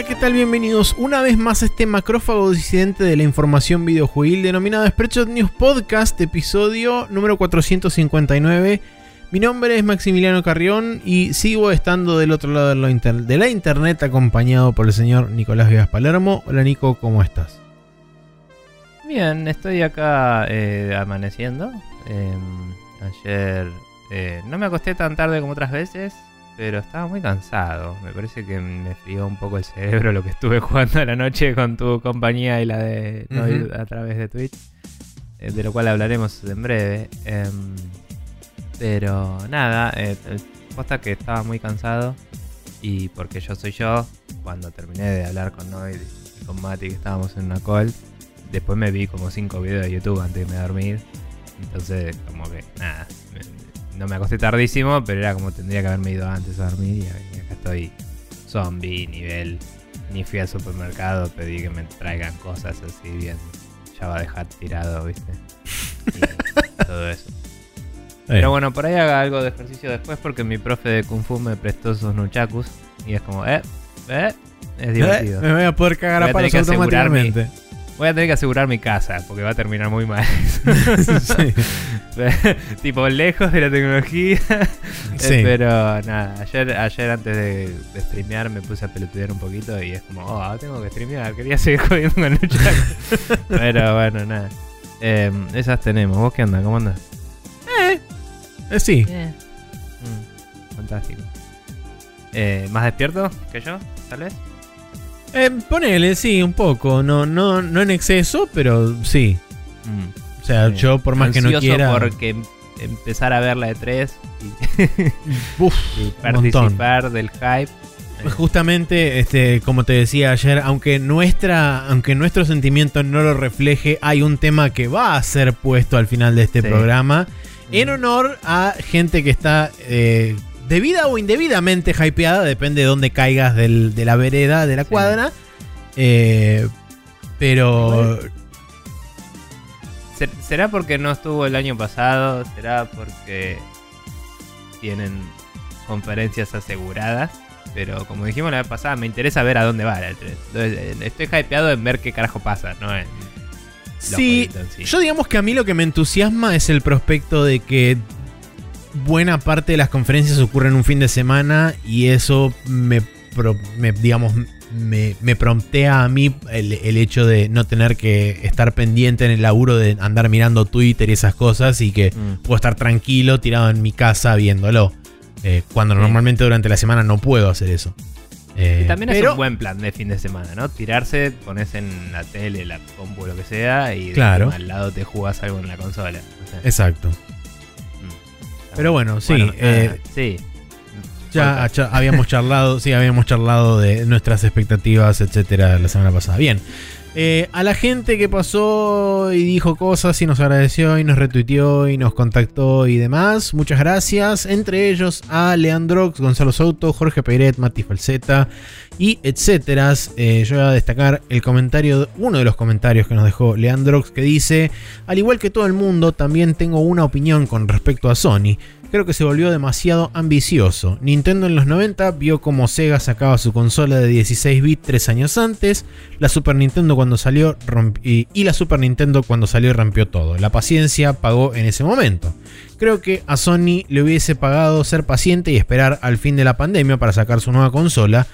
Hola, ¿qué tal? Bienvenidos una vez más a este macrófago disidente de la información videojuegil denominado Spreadshot News Podcast, episodio número 459. Mi nombre es Maximiliano Carrión y sigo estando del otro lado de la, inter- de la internet acompañado por el señor Nicolás Vivas Palermo. Hola Nico, ¿cómo estás? Bien, estoy acá eh, amaneciendo. Em, ayer eh, no me acosté tan tarde como otras veces, pero estaba muy cansado. Me parece que me frió un poco el cerebro lo que estuve jugando a la noche con tu compañía y la de Noid Ujú. a través de Twitch, eh, de lo cual hablaremos en breve. Em, pero nada, eh, posta que estaba muy cansado y porque yo soy yo, cuando terminé de hablar con Noid y con Mati que estábamos en una call, después me vi como cinco videos de YouTube antes de irme a dormir. Entonces, como que nada, no me acosté tardísimo, pero era como tendría que haberme ido antes a dormir y, acá estoy zombie, nivel. Ni fui al supermercado, pedí que me traigan cosas así bien. Ya va a dejar tirado, ¿viste? Y todo eso. Pero bueno, por ahí haga algo de ejercicio después porque mi profe de Kung Fu me prestó esos nunchakus y es como, eh, eh, es divertido. Eh, me voy a poder cagar Voy a a palos automáticamente. Voy a tener que asegurar mi casa porque va a terminar muy mal. Sí. tipo lejos de la tecnología. Sí. Eh, Pero nada, ayer, ayer antes de, de streamear me puse a pelotudear un poquito y es como, oh, tengo que streamear, quería seguir jodiendo con el chat. Pero bueno, nada. Eh, esas tenemos. ¿Vos qué onda? ¿Cómo andas? Eh, sí. Mm, fantástico. Eh, ¿Más despierto que yo, tal vez? Eh, ponele, sí, un poco. No, no, no en exceso, pero sí. Mm. O sea, Sí. yo por más que no quiera. porque em- empezar a ver la de 3 y, Uf, y un montón. participar del hype. Justamente, este, como te decía ayer, aunque nuestra, aunque nuestro sentimiento no lo refleje, hay un tema que va a ser puesto al final de este Sí. programa en mm, honor a gente que está eh, debida o indebidamente hypeada, depende de dónde caigas del- de la vereda, de la cuadra. Eh, pero ¿ser- ¿Será porque no estuvo el año pasado? ¿Será porque tienen conferencias aseguradas? Pero como dijimos la vez pasada, me interesa ver a dónde va la 3. Entonces, eh, estoy hypeado en ver qué carajo pasa, ¿no? En los Sí, jueguitos en sí. Yo digamos que a mí lo que me entusiasma es el prospecto de que buena parte de las conferencias ocurren un fin de semana y eso me, pro- me, digamos, me, me promptea a mí el, el hecho de no tener que estar pendiente en el laburo de andar mirando Twitter y esas cosas y que Mm. puedo estar tranquilo tirado en mi casa viéndolo. Eh, cuando Sí. normalmente durante la semana no puedo hacer eso. Eh, Y también es un buen plan de fin de semana, ¿no? Tirarse, pones en la tele, la compu, lo que sea, y de Claro. al lado te jugás algo en la consola. O sea, Exacto. Pero bueno, sí. Bueno, eh, sí. Ya habíamos charlado, sí, habíamos charlado de nuestras expectativas, etcétera, la semana pasada. Bien. Eh, a la gente que pasó y dijo cosas y nos agradeció y nos retuiteó y nos contactó y demás, muchas gracias. Entre ellos a Leandrox, Gonzalo Souto, Jorge Peiret, Mati Falseta y etcétera. Eh, yo voy a destacar el comentario, uno de los comentarios que nos dejó Leandrox que dice: Al igual que todo el mundo, también tengo una opinión con respecto a Sony. Creo que se volvió demasiado ambicioso. Nintendo en los 90 vio como Sega sacaba su consola de 16 bits tres años antes, la Super Nintendo cuando salió y, y la Super Nintendo cuando salió rompió todo. La paciencia pagó en ese momento. Creo que a Sony le hubiese pagado ser paciente y esperar al fin de la pandemia para sacar su nueva consola.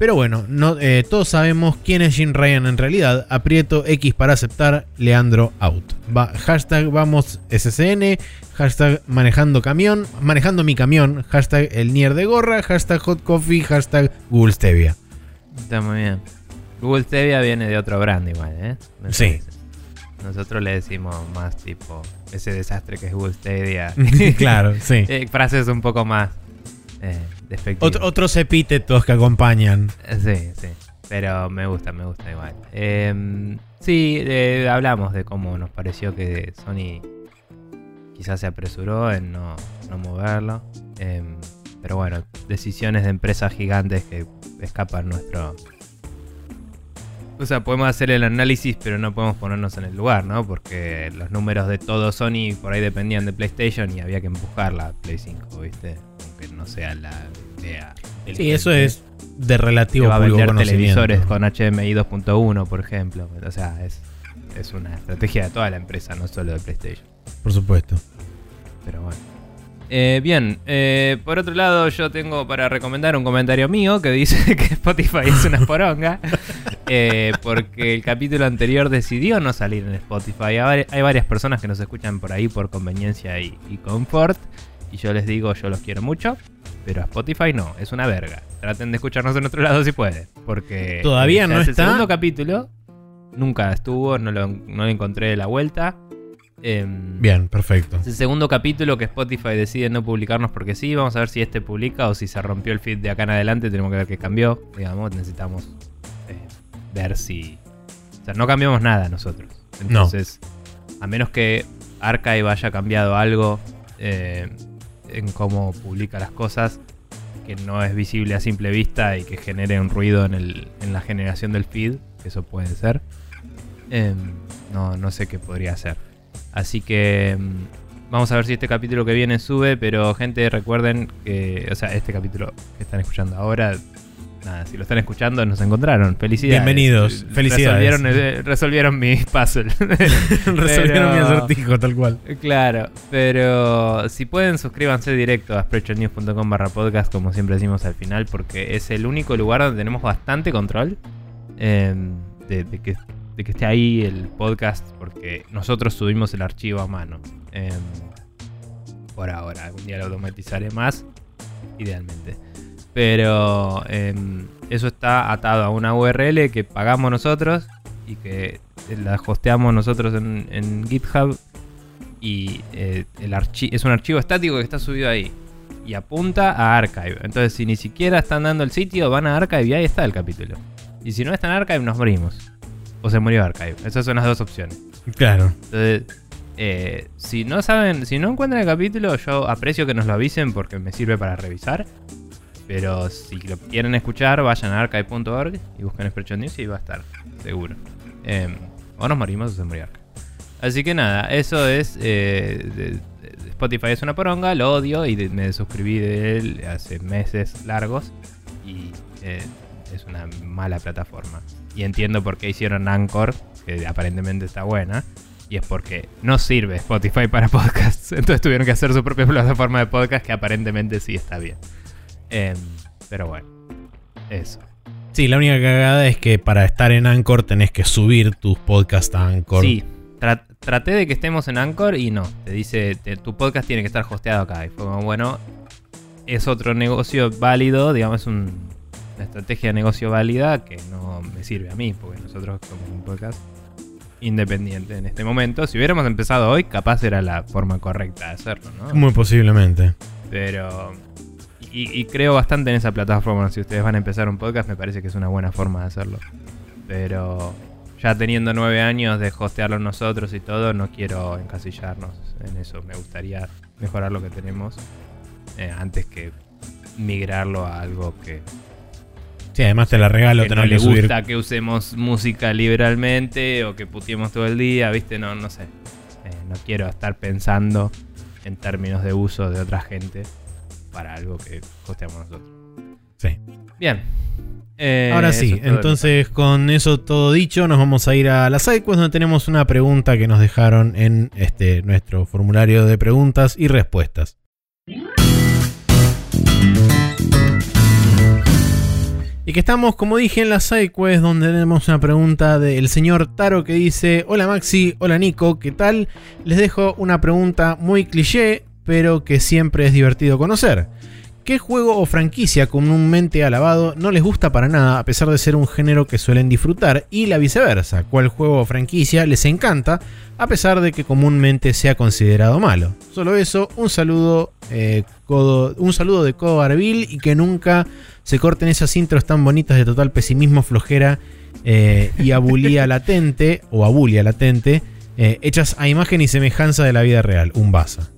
Pero bueno, no, eh, todos sabemos quién es Jim Ryan en realidad. Aprieto X para aceptar, Leandro out. Va, hashtag vamos SCN, hashtag manejando camión, manejando mi camión, hashtag el Nier de gorra, hashtag hot coffee, hashtag Google Stevia. Está muy bien. Google Stevia viene de otro brand igual, ¿eh? Me Sí. parece. Nosotros le decimos más tipo ese desastre que es Google Stadia. claro, sí. Eh, frases un poco más eh, despectivas. Ot- otros epítetos que acompañan. Eh, Sí, sí. Pero me gusta, me gusta igual. Eh, sí, eh, hablamos de cómo nos pareció que Sony quizás se apresuró en no, no moverlo. Eh, pero bueno, decisiones de empresas gigantes que escapan nuestro... O sea, podemos hacer el análisis, pero no podemos ponernos en el lugar, ¿no? Porque los números de todo Sony por ahí dependían de PlayStation y había que empujar la Play 5, ¿viste? Aunque no sea la idea Sí, eso es de que relativo va a vender televisores con HDMI 2.1, por ejemplo. O sea, es, es una estrategia de toda la empresa, no solo de PlayStation. Por supuesto. Pero bueno. Eh, bien, eh, por otro lado, yo tengo para recomendar un comentario mío que dice que Spotify es una poronga. eh, porque el capítulo anterior decidió no salir en Spotify. Hay vari- hay varias personas que nos escuchan por ahí por conveniencia y, y confort. Y yo les digo, yo los quiero mucho. Pero a Spotify no, es una verga. Traten de escucharnos en otro lado si pueden. Porque Todavía ya no es está. El segundo capítulo nunca estuvo, no lo, no le encontré de la vuelta. Em, Bien, perfecto. es el segundo capítulo que Spotify decide no publicarnos porque sí. Vamos a ver si este publica o si se rompió el feed de acá en adelante. Tenemos que ver qué cambió. Digamos, necesitamos eh, ver si. O sea, no cambiamos nada nosotros. No. Entonces, a menos que Archive haya cambiado algo eh, en cómo publica las cosas, que no es visible a simple vista y que genere un ruido en, el- en la generación del feed, eso puede ser. Em, no, no sé qué podría hacer. Así que mm, vamos a ver si este capítulo que viene sube, pero gente recuerden que, o sea, este capítulo que están escuchando ahora, nada, si lo están escuchando nos encontraron. Felicidades. Bienvenidos, felicidades. Resolvieron, resolvieron mi puzzle. Resolvieron mi acertijo, tal cual. Claro, pero si pueden suscríbanse directo a spreadshotnews.com barra podcast, como siempre decimos al final, porque es el único lugar donde tenemos bastante control eh, de, de que, de que esté ahí el podcast, porque nosotros subimos el archivo a mano. Eh, por ahora, algún día lo automatizaré más, idealmente. Pero eh, eso está atado a una URL que pagamos nosotros y que la hosteamos nosotros en, en GitHub y eh, el es un archivo estático que está subido ahí y apunta a Archive. Entonces, si ni siquiera están dando el sitio, van a Archive y ahí está el capítulo. Y si no está en Archive, nos morimos. O se murió Archive. Esas son las dos opciones. Claro. Entonces, eh, si no saben, si no encuentran el capítulo, yo aprecio que nos lo avisen porque me sirve para revisar. Pero si lo quieren escuchar, vayan a archive.org y busquen Spreadshot News y va a estar, seguro. Em, o nos morimos o se murió. Así que nada, eso es. eh, Spotify es una poronga, lo odio y me suscribí de él hace meses largos. Y eh, es una mala plataforma. Y entiendo por qué hicieron Anchor, que aparentemente está buena. Y es porque no sirve Spotify para podcasts. Entonces tuvieron que hacer su propia plataforma de podcast que aparentemente sí está bien. Em, pero bueno, eso. Sí, la única cagada es que para estar en Anchor tenés que subir tus podcasts a Anchor. Sí, tra- traté de que estemos en Anchor y no. Te dice, te- tu podcast tiene que estar hosteado acá. Y fue como, bueno, es otro negocio válido, digamos, es un- una estrategia de negocio válida que no me sirve a mí, porque nosotros somos un podcast independiente en este momento. Si hubiéramos empezado hoy, capaz era la forma correcta de hacerlo, ¿no? Muy posiblemente. Pero. Y, y creo bastante en esa plataforma. Si ustedes van a empezar un podcast, me parece que es una buena forma de hacerlo. Pero. Ya teniendo nueve años de hostearlo nosotros y todo, no quiero encasillarnos en eso. Me gustaría mejorar lo que tenemos eh, antes que migrarlo a algo que, Sí, además te la regalo que no le subir. gusta que usemos música liberalmente o que puteemos todo el día, ¿viste? No, no sé. Eh, no quiero estar pensando en términos de uso de otra gente para algo que hosteamos nosotros. Sí. Bien. Eh, Ahora sí, entonces con eso todo dicho, nos vamos a ir a la sidequest donde tenemos una pregunta que nos dejaron en este nuestro formulario de preguntas y respuestas. Y que estamos, como dije, en la sidequest donde tenemos una pregunta del señor Taro que dice: Hola Maxi, hola Nico, ¿qué tal? Les dejo una pregunta muy cliché, pero que siempre es divertido conocer. ¿Qué juego o franquicia comúnmente alabado no les gusta para nada a pesar de ser un género que suelen disfrutar? Y la viceversa, ¿cuál juego o franquicia les encanta a pesar de que comúnmente sea considerado malo? Solo eso, un saludo, eh, codo- un saludo de Codo Arbil y que nunca se corten esas intros tan bonitas de total pesimismo, flojera eh, y abulía latente o abulia latente, eh, hechas a imagen y semejanza de la vida real. Un baza.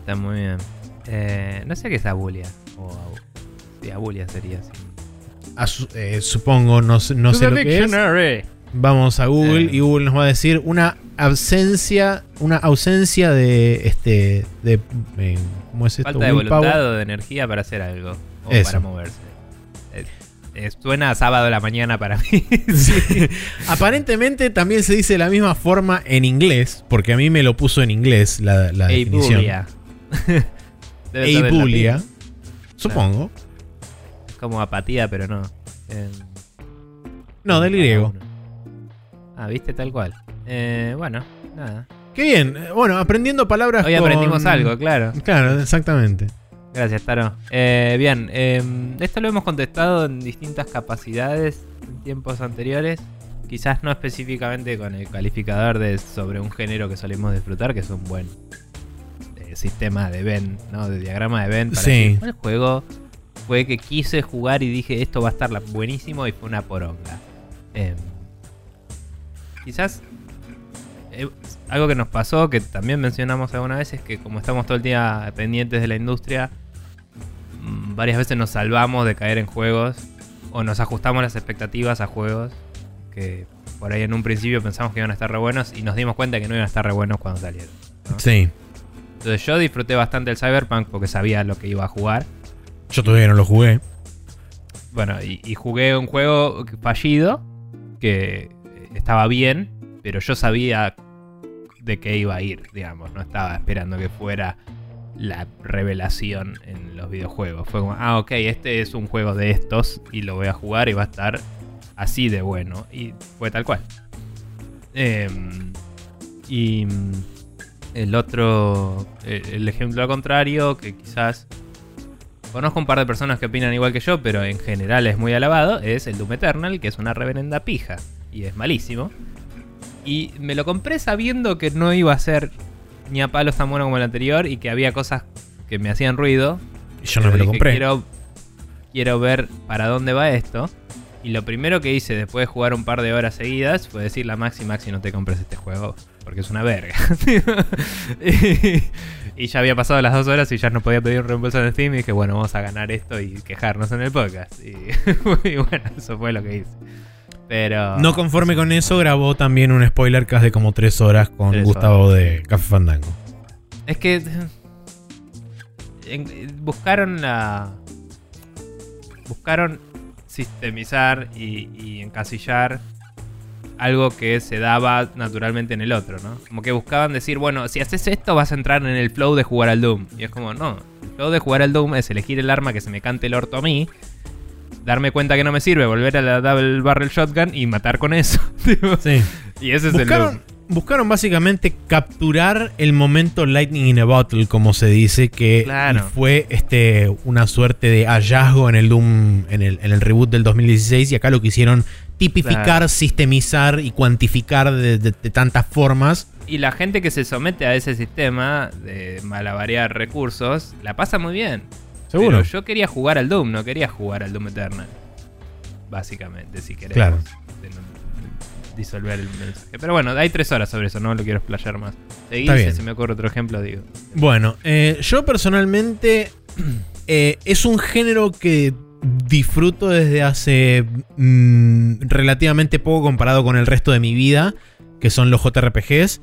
Está muy bien. Eh, no sé qué es abulia. O sí, abulia sería así. Asu- eh, supongo, no, sé- no sé lo que es. dictionary. Vamos a Google Eh. y Google nos va a decir una ausencia, una ausencia de este, de, eh, ¿cómo es esto? Falta de Willpower. voluntad o de energía para hacer algo. O Eso. para moverse. Eh, eh, suena a sábado de la mañana para mí. Sí. Aparentemente también se dice de la misma forma en inglés, porque a mí me lo puso en inglés la, la definición. Eibulia. latín. Supongo. Es como apatía, pero no. No, del griego. Ah, viste, tal cual. Eh, bueno, nada. Qué bien. Eh, Bueno, aprendiendo palabras Hoy con- aprendimos algo, claro. Claro, exactamente. Gracias, Taro. Eh, bien, eh, esto lo hemos contestado en distintas capacidades en tiempos anteriores. Quizás no específicamente con el calificador de sobre un género que solemos disfrutar, que es un buen sistema de Venn, ¿no? De diagrama de Venn. Para Sí. ¿Cuál juego fue que quise jugar y dije esto va a estar buenísimo y fue una poronga? Eh, quizás eh, algo que nos pasó, que también mencionamos alguna vez, es que como estamos todo el día pendientes de la industria, mm, varias veces nos salvamos de caer en juegos o nos ajustamos las expectativas a juegos que por ahí en un principio pensamos que iban a estar re buenos y nos dimos cuenta que no iban a estar re buenos cuando salieron. ¿no? Sí. Entonces yo disfruté bastante el Cyberpunk porque sabía lo que iba a jugar. Yo todavía no lo jugué. Bueno, y, y jugué un juego fallido que estaba bien, pero yo sabía de qué iba a ir, digamos. No estaba esperando que fuera la revelación en los videojuegos. Fue como, ah, ok, este es un juego de estos y lo voy a jugar y va a estar así de bueno. Y fue tal cual. Em, y el otro, eh, el ejemplo contrario, que quizás Conozco un par de personas que opinan igual que yo, pero en general es muy alabado. Es el Doom Eternal, que es una reverenda pija. Y es malísimo. Y me lo compré sabiendo que no iba a ser ni a palos tan bueno como el anterior y que había cosas que me hacían ruido. Y yo no me lo compré. Quiero, quiero ver para dónde va esto. Y lo primero que hice después de jugar un par de horas seguidas fue decirle a Maxi, Maxi, no te compres este juego. Porque es una verga. y, y ya había pasado las dos horas y ya no podía pedir un reembolso en Steam. Y dije, bueno, vamos a ganar esto y quejarnos en el podcast. Y, y bueno, eso fue lo que hice. Pero... No conforme con eso, grabó también un spoiler cast de como tres horas con Tres Gustavo horas. de Café Fandango. Es que buscaron la. Buscaron sistemizar y, y encasillar algo que se daba naturalmente en el otro, ¿no? Como que buscaban decir, bueno, si haces esto vas a entrar en el flow de jugar al Doom. Y es como, no, el flow de jugar al Doom es elegir el arma que se me cante el orto a mí, darme cuenta que no me sirve, volver a la Double Barrel Shotgun y matar con eso. Sí. y ese es el Doom. Buscaron, básicamente capturar el momento Lightning in a Bottle, como se dice, que Claro. fue este, una suerte de hallazgo en el Doom, en el, en el reboot del 2016, y acá lo quisieron tipificar, Claro. sistemizar y cuantificar de, de- de tantas formas. Y la gente que se somete a ese sistema de malabarear recursos la pasa muy bien. Seguro. Pero yo quería jugar al Doom, no quería jugar al Doom Eternal. Básicamente, si queremos Claro. de disolver el mensaje. Pero bueno, hay tres horas sobre eso, no lo quiero explayar más. Seguí, si se me ocurre otro ejemplo, digo. Bueno, eh, yo personalmente eh, es un género que disfruto desde hace mm, relativamente poco comparado con el resto de mi vida, que son los JRPGs.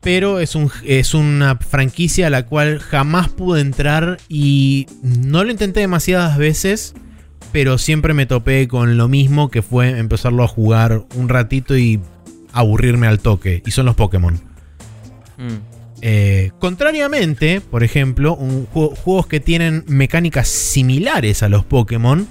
Pero es, un, es una franquicia a la cual jamás pude entrar y no lo intenté demasiadas veces, pero siempre me topé con lo mismo que fue empezarlo a jugar un ratito y aburrirme al toque. Y son los Pokémon. Mm. Eh, contrariamente, por ejemplo, un juego- juegos que tienen mecánicas similares a los Pokémon,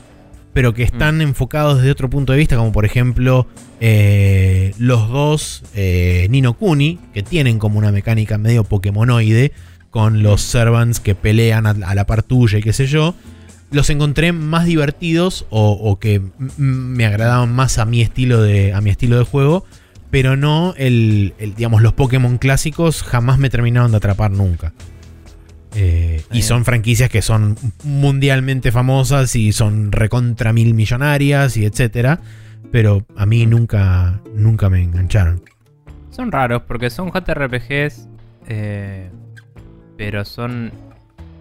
pero que están enfocados desde otro punto de vista, como por ejemplo eh, los dos eh, Nino Kuni, que tienen como una mecánica medio Pokémonoide, con los Servants que pelean a, a la par tuya y qué sé yo. Los encontré más divertidos o, o que me agradaban más a mi estilo de, a mi estilo de juego pero no el, el, digamos, los Pokémon clásicos jamás me terminaron de atrapar nunca. Eh, y son franquicias que son mundialmente famosas y son recontra mil millonarias y etcétera. Pero a mí nunca, nunca me engancharon. Son raros porque son JRPGs, eh, pero son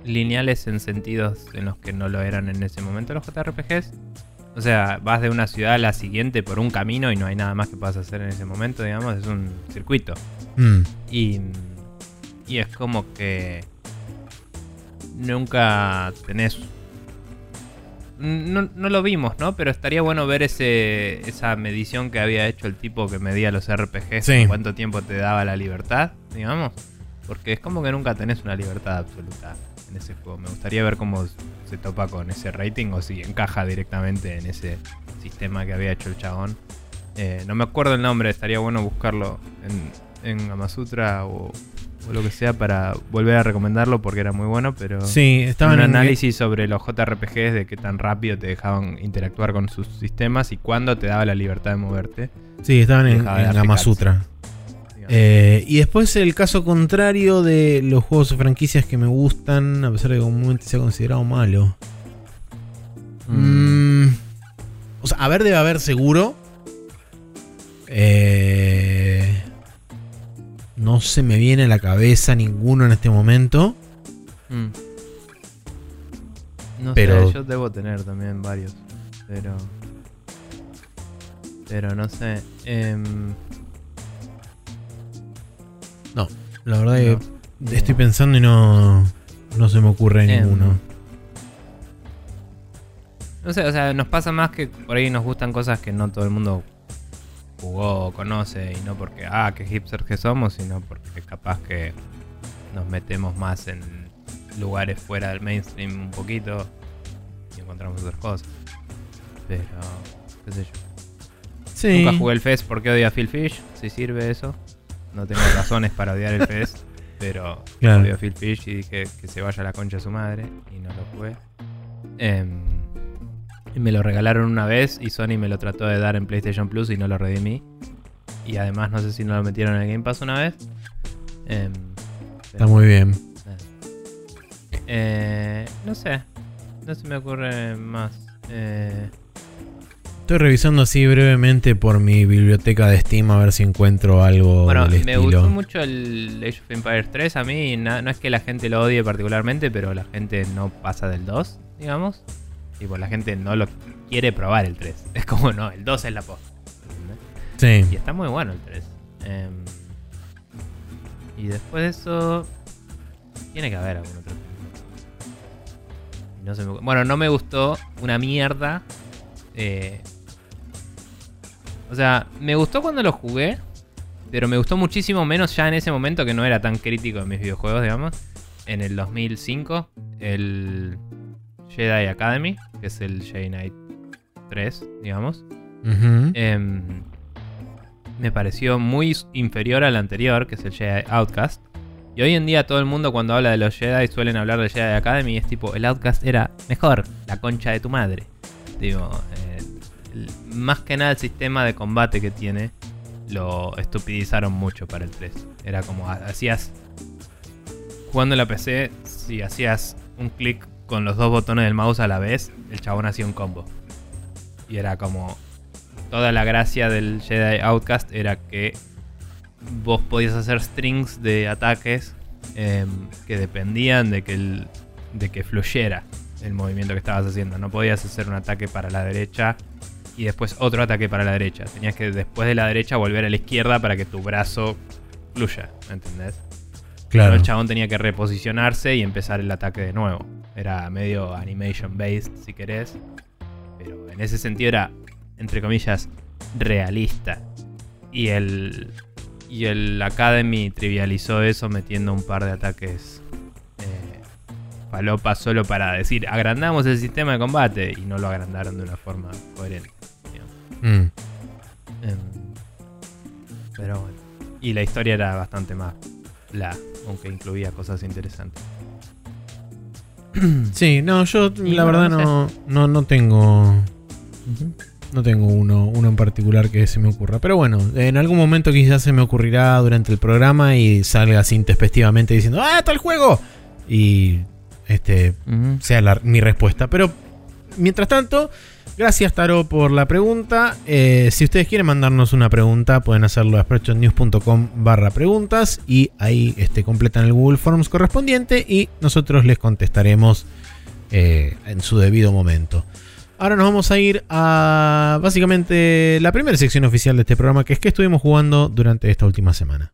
lineales en sentidos en los que no lo eran en ese momento los JRPGs. O sea, vas de una ciudad a la siguiente por un camino y no hay nada más que puedas hacer en ese momento, digamos, es un circuito. Mm. Y, y es como que nunca tenés... No, no lo vimos, ¿no? Pero estaría bueno ver ese, esa medición que había hecho el tipo que medía los RPGs, Sí. cuánto tiempo te daba la libertad, digamos. Porque es como que nunca tenés una libertad absoluta ese juego. Me gustaría ver cómo se topa con ese rating o si encaja directamente en ese sistema que había hecho el chabón. Eh, no me acuerdo el nombre, estaría bueno buscarlo en, en Gamasutra o, o lo que sea para volver a recomendarlo porque era muy bueno, pero Sí, estaban un en análisis sobre los JRPGs de qué tan rápido te dejaban interactuar con sus sistemas y cuándo te daba la libertad de moverte. Sí, estaban en, en darte Eh, y después el caso contrario de los juegos o franquicias que me gustan, a pesar de que comúnmente se ha considerado malo. Mm. Mm, o sea, a ver, debe haber seguro. Eh, no se me viene a la cabeza ninguno en este momento. Mm. No Pero- sé, yo debo tener también varios. Pero. Pero no sé. Em, La verdad que no. estoy pensando y no, no se me ocurre Em, ninguno. No sé, o sea, nos pasa más que por ahí nos gustan cosas que no todo el mundo jugó o conoce. Y no porque, ah, qué hipsters que somos, sino porque capaz que nos metemos más en lugares fuera del mainstream un poquito y encontramos otras cosas. Pero, qué sé yo. Sí. Nunca jugué el Fest porque odio a Phil Fish, si sirve eso. No tengo razones para odiar el Fest, pero Claro. odio a Phil Fish y dije que se vaya a la concha de su madre y no lo jugué. Em, me lo regalaron una vez y Sony me lo trató de dar en PlayStation Plus y no lo redimí. Y además no sé si no lo metieron en el Game Pass una vez. Em, Está muy bien. Eh, no sé, no se me ocurre más. Eh, Estoy revisando así brevemente por mi biblioteca de Steam a ver si encuentro algo Bueno, del me estilo. gustó mucho el Age of Empires 3 a mí. no es que la gente lo odie particularmente, pero la gente no pasa del 2, digamos. Tipo, la gente no lo quiere probar el 3. Es como, no, el 2 es la posta. ¿entendés? Y Sí. está muy bueno el 3. Em, y después de eso, tiene que haber algún otro. No se me- bueno, no me gustó una mierda. eh, o sea, me gustó cuando lo jugué. Pero me gustó muchísimo menos ya en ese momento que no era tan crítico en mis videojuegos, digamos. En el 2005, el Jedi Academy, que es el Jedi Knight 3, digamos. Em, me pareció muy inferior al anterior, que es el Jedi Outcast. Y hoy en día todo el mundo cuando habla de los Jedi suelen hablar del Jedi Academy y es tipo, el Outcast era mejor, la concha de tu madre. Digo, eh, el- más que nada el sistema de combate que tiene lo estupidizaron mucho para el 3. Era como, ha- hacías, jugando en la PC, si hacías un clic con los dos botones del mouse a la vez, el chabón hacía un combo. Y era como, toda la gracia del Jedi Outcast era que vos podías hacer strings de ataques em, que dependían de que, el, de que fluyera el movimiento que estabas haciendo. No podías hacer un ataque para la derecha y después otro ataque para la derecha. Tenías que después de la derecha volver a la izquierda para que tu brazo fluya, ¿me entendés? Pero Claro. el chabón tenía que reposicionarse y empezar el ataque de nuevo. Era medio animation based, si querés. Pero en ese sentido era, entre comillas, realista. Y el, y el Academy trivializó eso metiendo un par de ataques palopa solo para decir, agrandamos el sistema de combate. Y no lo agrandaron de una forma coherente. Mm. Em, pero bueno. Y la historia era bastante más la, aunque incluía cosas interesantes. Sí, no, yo la verdad no no, no, tengo. No tengo uno, uno en particular que se me ocurra. Pero bueno, en algún momento quizás se me ocurrirá durante el programa y salga así intespectivamente diciendo ¡Ah, está el juego! Y este sea la- mi respuesta. Pero mientras tanto, gracias Taro por la pregunta. Eh, si ustedes quieren mandarnos una pregunta, pueden hacerlo a spreadshotnews.com barra preguntas y ahí este, completan el Google Forms correspondiente y nosotros les contestaremos eh, en su debido momento. ahora nos vamos a ir a básicamente la primera sección oficial de este programa, que es que estuvimos jugando durante esta última semana.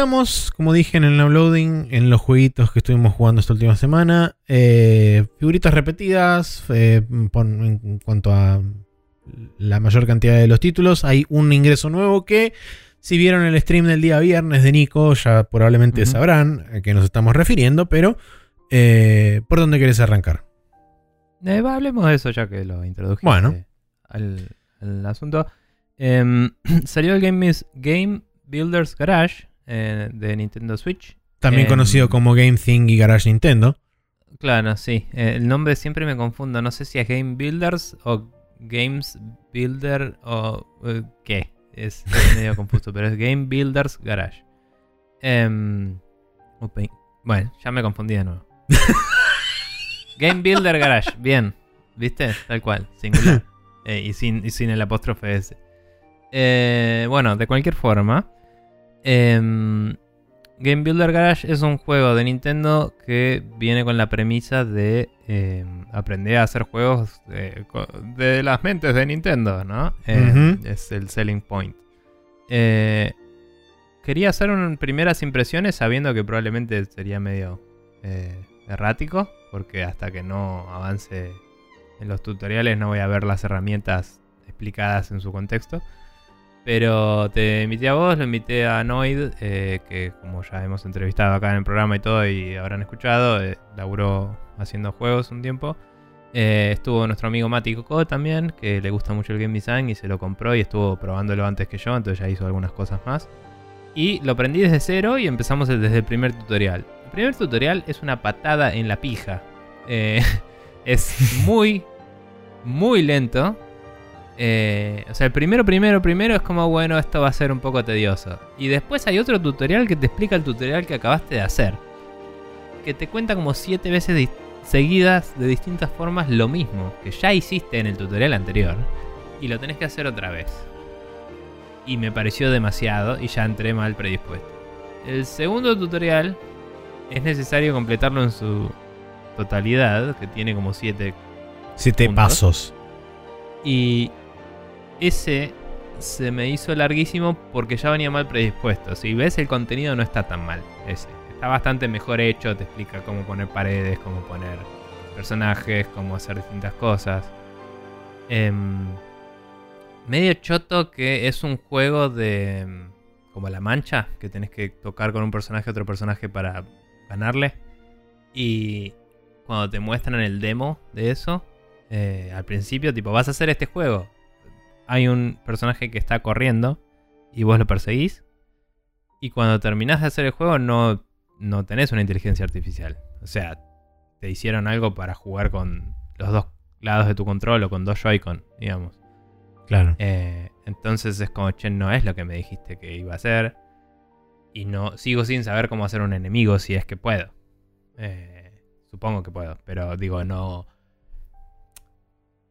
Estamos, como dije en el uploading, en los jueguitos que estuvimos jugando esta última semana. Eh, figuritas repetidas eh, en cuanto a la mayor cantidad de los títulos. Hay un ingreso nuevo que, si vieron el stream del día viernes de Nico, ya probablemente sabrán a qué nos estamos refiriendo, pero eh, ¿por dónde querés arrancar? hablemos de eso ya que lo introdujiste bueno. al, asunto. Em, salió el Game, Game Builders Garage eh, de Nintendo Switch. También conocido como Game Thing y Garage Nintendo. Claro, sí. Eh, el nombre siempre me confundo. No sé si es Game Builders o Games Builder o eh, qué. Es, medio confuso, pero es Game Builders Garage. Em, bueno, ya me confundí de nuevo. Game Builder Garage, bien. ¿Viste? Tal cual, singular. y, sin, y sin el apóstrofe ese. bueno, de cualquier forma. Em, Game Builder Garage es un juego de Nintendo que viene con la premisa de em, aprender a hacer juegos de, las mentes de Nintendo, ¿no? Em, es el selling point. Eh, quería hacer un, primeras impresiones sabiendo que probablemente sería medio eh, errático, porque hasta que no avance en los tutoriales no voy a ver las herramientas explicadas en su contexto. Pero te invité a vos, lo invité a Noid, eh, que como ya hemos entrevistado acá en el programa y todo, y habrán escuchado, eh, laburó haciendo juegos un tiempo. Eh, estuvo nuestro amigo Mati Coco también, que le gusta mucho el game design y se lo compró y estuvo probándolo antes que yo, entonces ya hizo algunas cosas más. Y lo aprendí desde cero y empezamos desde el primer tutorial. El primer tutorial es una patada en la pija. es muy, muy lento. Eh, o sea, el primero, primero, primero es como, bueno, esto va a ser un poco tedioso. Y después hay otro tutorial que te explica el tutorial que acabaste de hacer. Que te cuenta como siete veces seguidas de distintas formas lo mismo que ya hiciste en el tutorial anterior. Y lo tenés que hacer otra vez. Y me pareció demasiado y ya entré mal predispuesto. El segundo tutorial es necesario completarlo en su totalidad, que tiene como siete... Siete pasos. Y ese se me hizo larguísimo porque ya venía mal predispuesto. Si ves, el contenido no está tan mal. Ese. Está bastante mejor hecho, te explica cómo poner paredes, cómo poner personajes, cómo hacer distintas cosas. Em, medio choto que es un juego de... Em, como la mancha, que tenés que tocar con un personaje a otro personaje para ganarle. Y cuando te muestran el demo de eso, eh, al principio, tipo, vas a hacer este juego hay un personaje que está corriendo y vos lo perseguís. Y cuando terminás de hacer el juego no, no tenés una inteligencia artificial. O sea, te hicieron algo para jugar con los dos lados de tu control o con dos Joy-Con, digamos. Claro. Eh, entonces es como, che, no es lo que me dijiste que iba a hacer. Y no sigo sin saber cómo hacer un enemigo si es que puedo. Eh, supongo que puedo, pero digo, no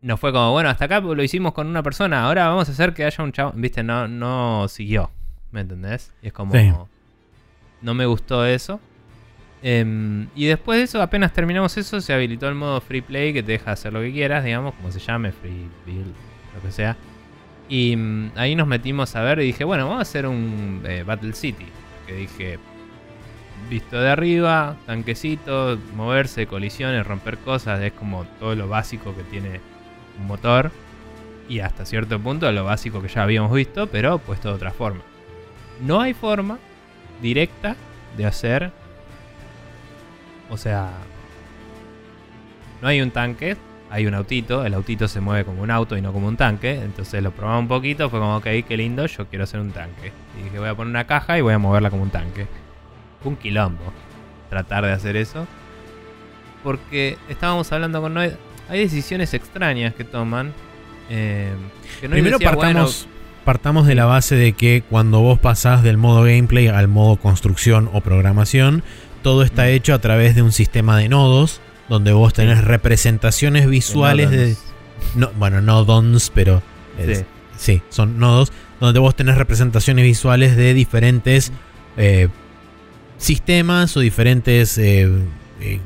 no fue como, bueno, hasta acá lo hicimos con una persona, ahora vamos a hacer que haya un chavo. Viste, no, no siguió. ¿Me entendés? Y es como. No me gustó eso. Em, y después de eso, apenas terminamos eso, se habilitó el modo free play que te deja hacer lo que quieras, digamos, como se llame, free build, lo que sea. Y mm, ahí nos metimos a ver y dije, bueno, vamos a hacer un eh, Battle City. Que dije, visto de arriba, tanquecito, moverse, colisiones, romper cosas, es como todo lo básico que tiene motor y hasta cierto punto lo básico que ya habíamos visto, pero puesto de otra forma. No hay forma directa de hacer, o sea, no hay un tanque, hay un autito, el autito se mueve como un auto y no como un tanque, entonces lo probamos un poquito, fue como, ok, qué lindo, yo quiero hacer un tanque. Y dije, voy a poner una caja y voy a moverla como un tanque. Un quilombo tratar de hacer eso. porque estábamos hablando con Noé. Hay decisiones extrañas que toman. eh, que Primero decía, partamos, partamos de la base de que cuando vos pasás del modo gameplay al modo construcción o programación, todo está Mm. hecho a través de un sistema de nodos, donde vos tenés representaciones visuales de... no- bueno, no dons, pero... es- Sí. sí, son nodos, donde vos tenés representaciones visuales de diferentes eh, sistemas o diferentes eh, eh,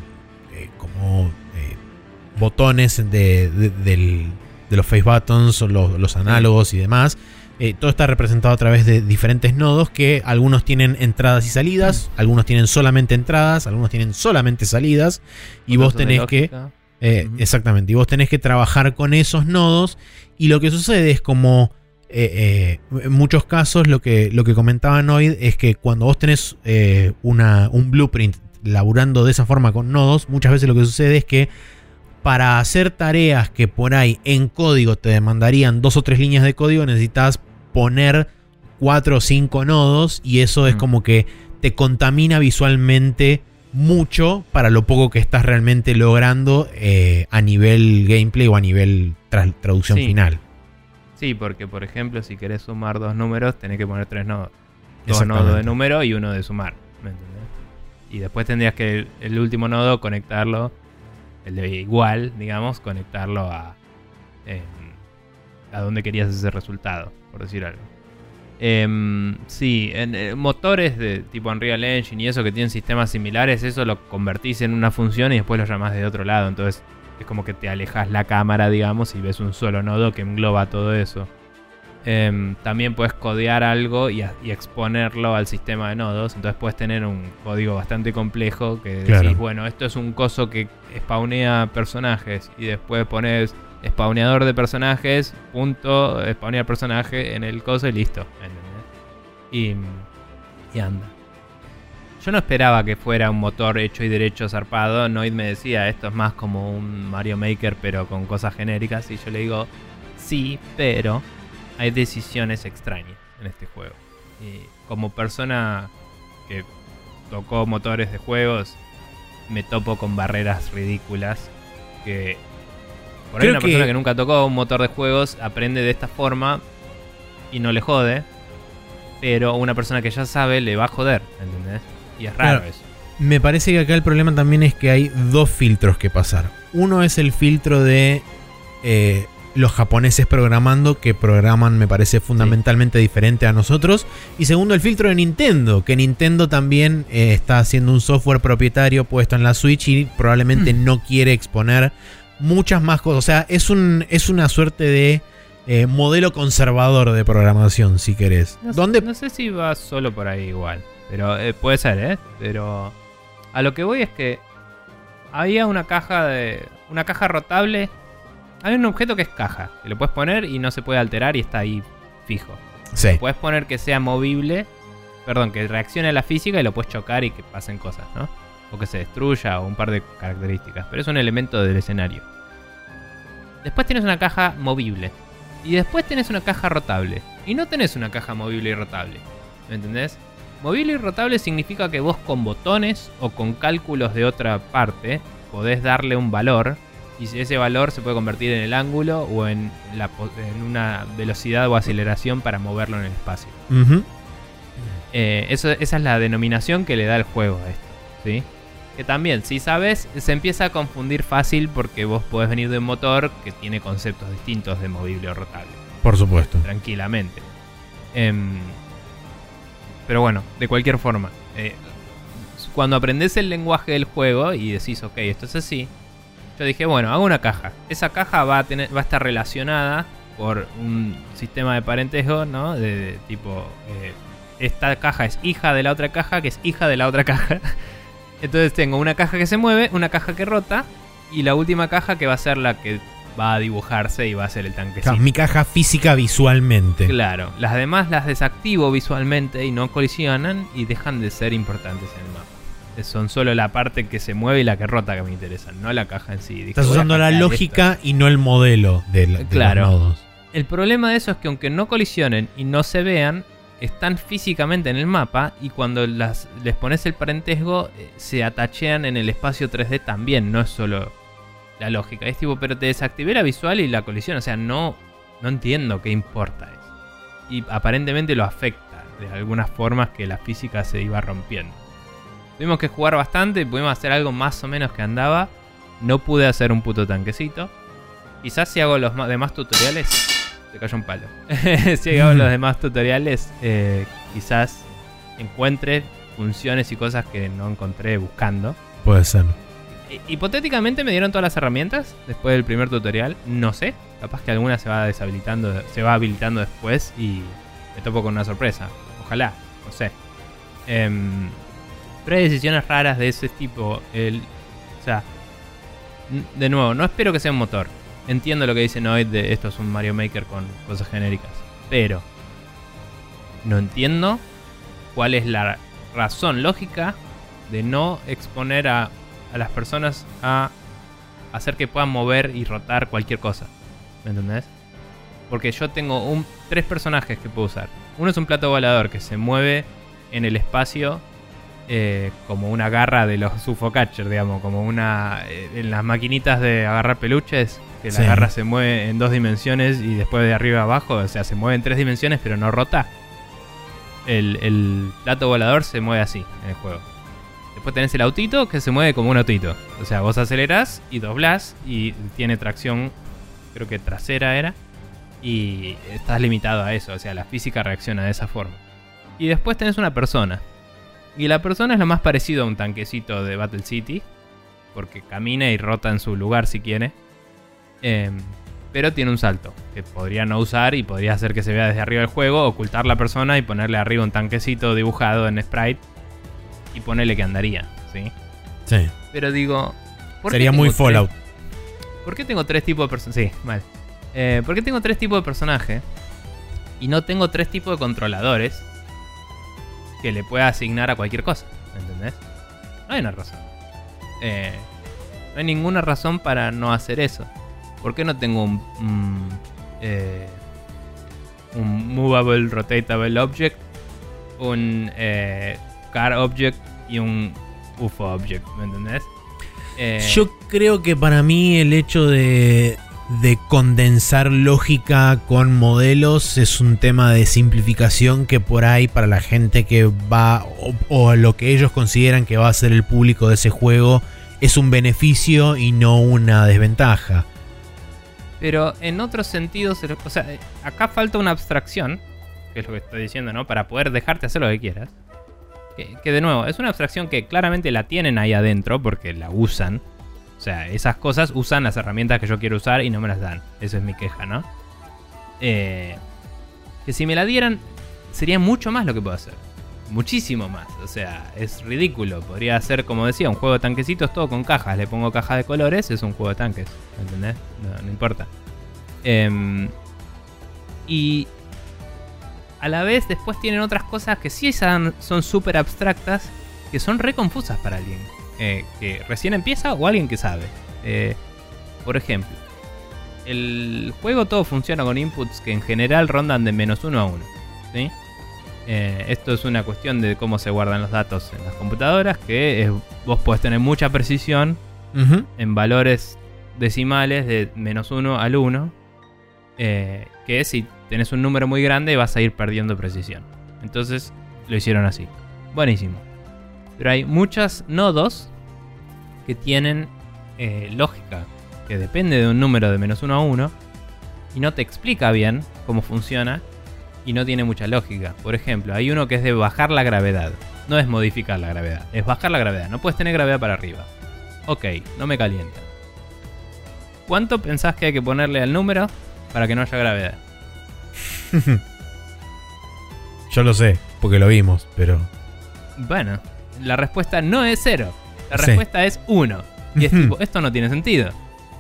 botones de, de- del- de los face buttons los, los análogos y demás. Eh, todo está representado a través de diferentes nodos que algunos tienen entradas y salidas, algunos tienen solamente entradas, algunos tienen solamente salidas y vos tenés que eh. Exactamente. Y vos tenés que trabajar con esos nodos. Y lo que sucede es como. eh, en muchos casos, lo que, lo que comentaba Noid es que cuando vos tenés una, un blueprint laburando de esa forma con nodos, muchas veces lo que sucede es que para hacer tareas que por ahí en código te demandarían dos o tres líneas de código, necesitas poner cuatro o cinco nodos. Y eso es Mm. como que te contamina visualmente mucho para lo poco que estás realmente logrando eh, a nivel gameplay o a nivel tra- traducción Sí. final. Sí, porque por ejemplo, si querés sumar dos números, tenés que poner tres nodos. Dos nodos de número y uno de sumar. ¿Me entendés? Y después tendrías que el, el último nodo conectarlo, el de igual, digamos, conectarlo a, em, a donde querías ese resultado, por decir algo. Em, sí, en eh, motores de tipo Unreal Engine y eso que tienen sistemas similares, eso lo convertís en una función y después lo llamás de otro lado. Entonces es como que te alejas la cámara, digamos, y ves un solo nodo que engloba todo eso. Em, también puedes codear algo y, a- y exponerlo al sistema de nodos. Entonces puedes tener un código bastante complejo que decís, Claro. bueno, esto es un coso que spawnea personajes. Y después pones spawneador de personajes, punto, spawnear personaje en el coso y listo. Y, y anda. Yo no esperaba que fuera un motor hecho y derecho zarpado. Noid me decía, esto es más como un Mario Maker, pero con cosas genéricas. Y yo le digo, sí, pero hay decisiones extrañas en este juego. Y como persona que tocó motores de juegos, me topo con barreras ridículas que por ahí Creo una que- persona que nunca tocó un motor de juegos aprende de esta forma y no le jode, pero una persona que ya sabe le va a joder, ¿entendés? Y es raro Claro. eso. Me parece que acá el problema también es que hay dos filtros que pasar. Uno es el filtro de eh, los japoneses programando, que programan me parece fundamentalmente diferente a nosotros. Y segundo, el filtro de Nintendo, que Nintendo también eh, está haciendo un software propietario puesto en la Switch y probablemente Mm. no quiere exponer muchas más cosas. O sea, es, un, es una suerte de eh, modelo conservador de programación, si querés. No, sé- ¿Dónde no sé si va solo por ahí igual. Pero eh, puede ser, ¿eh? Pero a lo que voy es que había una caja de. Una caja rotable. Hay un objeto que es caja. Que lo puedes poner y no se puede alterar y está ahí fijo. Sí. Puedes poner que sea movible. Perdón, que reaccione a la física y lo puedes chocar y que pasen cosas, ¿no? O que se destruya o un par de características. Pero es un elemento del escenario. Después tienes una caja movible. Y después tenés una caja rotable. Y no tenés una caja movible y rotable. ¿Me entendés? Movible y rotable significa que vos con botones o con cálculos de otra parte podés darle un valor. Y ese valor se puede convertir en el ángulo o en, la en una velocidad o aceleración para moverlo en el espacio. Eh, eso, esa es la denominación que le da el juego a esto. ¿sí? Que también, si sabes, se empieza a confundir fácil porque vos podés venir de un motor que tiene conceptos distintos de movible o rotable. Por supuesto. Tranquilamente. Em, pero bueno, de cualquier forma. eh, cuando aprendes el lenguaje del juego y decís, ok, esto es así. Yo dije, bueno, hago una caja. Esa caja va a, tener, va a estar relacionada por un sistema de parentesco, ¿no? De, de tipo, eh, esta caja es hija de la otra caja, que es hija de la otra caja. Entonces tengo una caja que se mueve, una caja que rota y la última caja que va a ser la que va a dibujarse y va a ser el tanquecito. Mi caja física visualmente. Claro, las demás las desactivo visualmente y no colisionan y dejan de ser importantes en el mapa. Son solo la parte que se mueve y la que rota que me interesan, no la caja en sí. Dije, Estás usando la lógica y no el modelo de, la- de Claro. los nodos. El problema de eso es que aunque no colisionen y no se vean, están físicamente en el mapa y cuando las, les pones el parentesco eh, se atachean en el espacio 3D también, no es solo la lógica. Es tipo, pero te desactivé la visual y la colisión, o sea, no, no entiendo qué importa eso. Y aparentemente lo afecta de algunas formas que la física se iba rompiendo. Tuvimos que jugar bastante, pudimos hacer algo más o menos que andaba. No pude hacer un puto tanquecito. Quizás si hago los demás tutoriales. Se cayó un palo. si hago los demás tutoriales, eh, quizás encuentre funciones y cosas que no encontré buscando. Puede ser. Hipotéticamente me dieron todas las herramientas después del primer tutorial. No sé. Capaz que alguna se va deshabilitando, se va habilitando después y me topo con una sorpresa. Ojalá, no sé. Em, pero decisiones raras de ese tipo. El, o sea, de nuevo, no espero que sea un motor. Entiendo lo que dice Noid de esto es un Mario Maker con cosas genéricas. Pero no entiendo cuál es la razón lógica de no exponer a, a las personas a hacer que puedan mover y rotar cualquier cosa. ¿Me entendés? Porque yo tengo un, tres personajes que puedo usar. Uno es un plato volador que se mueve en el espacio eh, como una garra de los sufocatchers, digamos, como una. Eh, en las maquinitas de agarrar peluches, que la garra se mueve en dos dimensiones y después de arriba a abajo, o sea, se mueve en tres dimensiones pero no rota. El, el plato volador se mueve así en el juego. Después tenés el autito que se mueve como un autito. O sea, vos acelerás y doblás y tiene tracción, creo que trasera era. Y estás limitado a eso, o sea, la física reacciona de esa forma. Y después tenés una persona, y la persona es lo más parecido a un tanquecito de Battle City. Porque camina y rota en su lugar si quiere. Em, pero tiene un salto que podría no usar y podría hacer que se vea desde arriba del juego, ocultar la persona y ponerle arriba un tanquecito dibujado en sprite y ponerle que andaría, ¿sí? Sí. Pero digo... Sería muy Fallout. ¿Por qué tengo tres tipos de personajes? Sí, mal. Eh, ¿Por qué tengo tres tipos de personajes? Y no tengo tres tipos de controladores que le pueda asignar a cualquier cosa. ¿Entendés? No hay una razón. Eh, no hay ninguna razón para no hacer eso. ¿Por qué no tengo un, un, eh, movable rotatable object, un eh, car object y un UFO object? ¿Me entendés? Yo creo que para mí el hecho de, de condensar lógica con modelos es un tema de simplificación que por ahí para la gente que va o, lo que ellos consideran que va a ser el público de ese juego es un beneficio y no una desventaja. Pero en otros sentidos, o sea, acá falta una abstracción, que es lo que estoy diciendo, ¿no? Para poder dejarte hacer lo que quieras. Que, que de nuevo, es una abstracción que claramente la tienen ahí adentro porque la usan sea, esas cosas usan las herramientas que yo quiero usar y no me las dan. Eso es mi queja, ¿no? Eh, que si me la dieran, sería mucho más lo que puedo hacer. Muchísimo más. O sea, es ridículo. Podría ser, como decía, un juego de tanquecitos todo con cajas. Le pongo cajas de colores, es un juego de tanques. ¿Entendés? No, importa. Em, y a la vez después tienen otras cosas que sí son súper abstractas, que son re confusas para alguien. Eh, que recién empieza o alguien que sabe. Eh, por ejemplo, el juego todo funciona con inputs que en general rondan de menos uno a uno. ¿sí? Eh, esto es una cuestión de cómo se guardan los datos en las computadoras, que vos podés tener mucha precisión en valores decimales de menos 1 al 1, que si tenés un número muy grande vas a ir perdiendo precisión. Entonces lo hicieron así. Buenísimo. Pero hay muchos nodos que tienen eh, lógica, que depende de un número de menos 1 a 1, y no te explica bien cómo funciona, y no tiene mucha lógica. Por ejemplo, hay uno que es de bajar la gravedad. No es modificar la gravedad, es bajar la gravedad. No puedes tener gravedad para arriba. Ok, no me calienta. ¿Cuánto pensás que hay que ponerle al número para que no haya gravedad? Yo lo sé, porque lo vimos, pero... Bueno, la respuesta no es cero. La respuesta es 1. Y es tipo, esto no tiene sentido.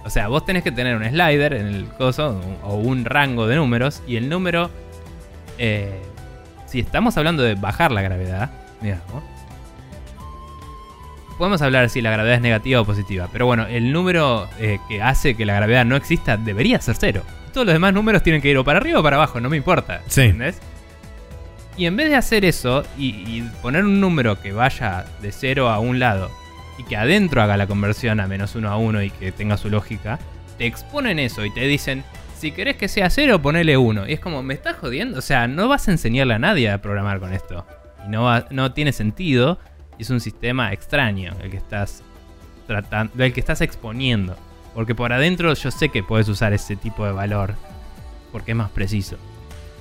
O sea, vos tenés que tener un slider en el coso o un rango de números y el número... Eh, si estamos hablando de bajar la gravedad, digamos, podemos hablar si la gravedad es negativa o positiva. Pero bueno, el número eh, que hace que la gravedad no exista debería ser cero. Todos los demás números tienen que ir o para arriba o para abajo, no me importa. Sí. ¿Entendés? Y en vez de hacer eso y, y poner un número que vaya de 0 a un lado y que adentro haga la conversión a menos 1 a 1 y que tenga su lógica, te exponen eso y te dicen, si querés que sea 0, ponele 1. Y es como, ¿me estás jodiendo? O sea, no vas a enseñarle a nadie a programar con esto. Y no, va- no tiene sentido. Es un sistema extraño el que estás tratando, el que estás exponiendo. Porque por adentro yo sé que puedes usar ese tipo de valor. Porque es más preciso.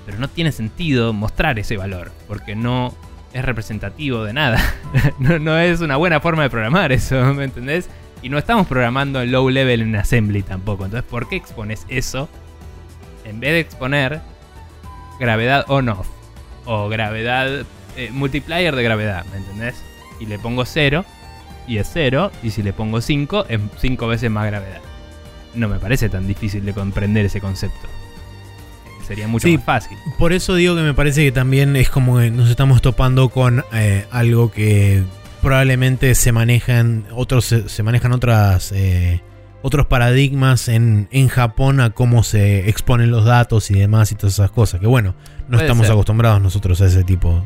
Pero no tiene sentido mostrar ese valor. Porque no es representativo de nada. no, es una buena forma de programar eso, ¿me entendés? Y no estamos programando low level en assembly tampoco. Entonces, ¿por qué expones eso? En vez de exponer gravedad on-off. O gravedad. eh, multiplier de gravedad, ¿me entendés? Y le pongo 0. Y es 0. Y si le pongo 5, es 5 veces más gravedad. No me parece tan difícil de comprender ese concepto. Sería mucho Sí. más fácil. Por eso digo que me parece que también es como que nos estamos topando con eh, algo que probablemente se manejan otros se, manejan otras eh, otros paradigmas en, en Japón a cómo se exponen los datos y demás y todas esas cosas. Que bueno, no Puede estamos ser. acostumbrados nosotros a ese tipo.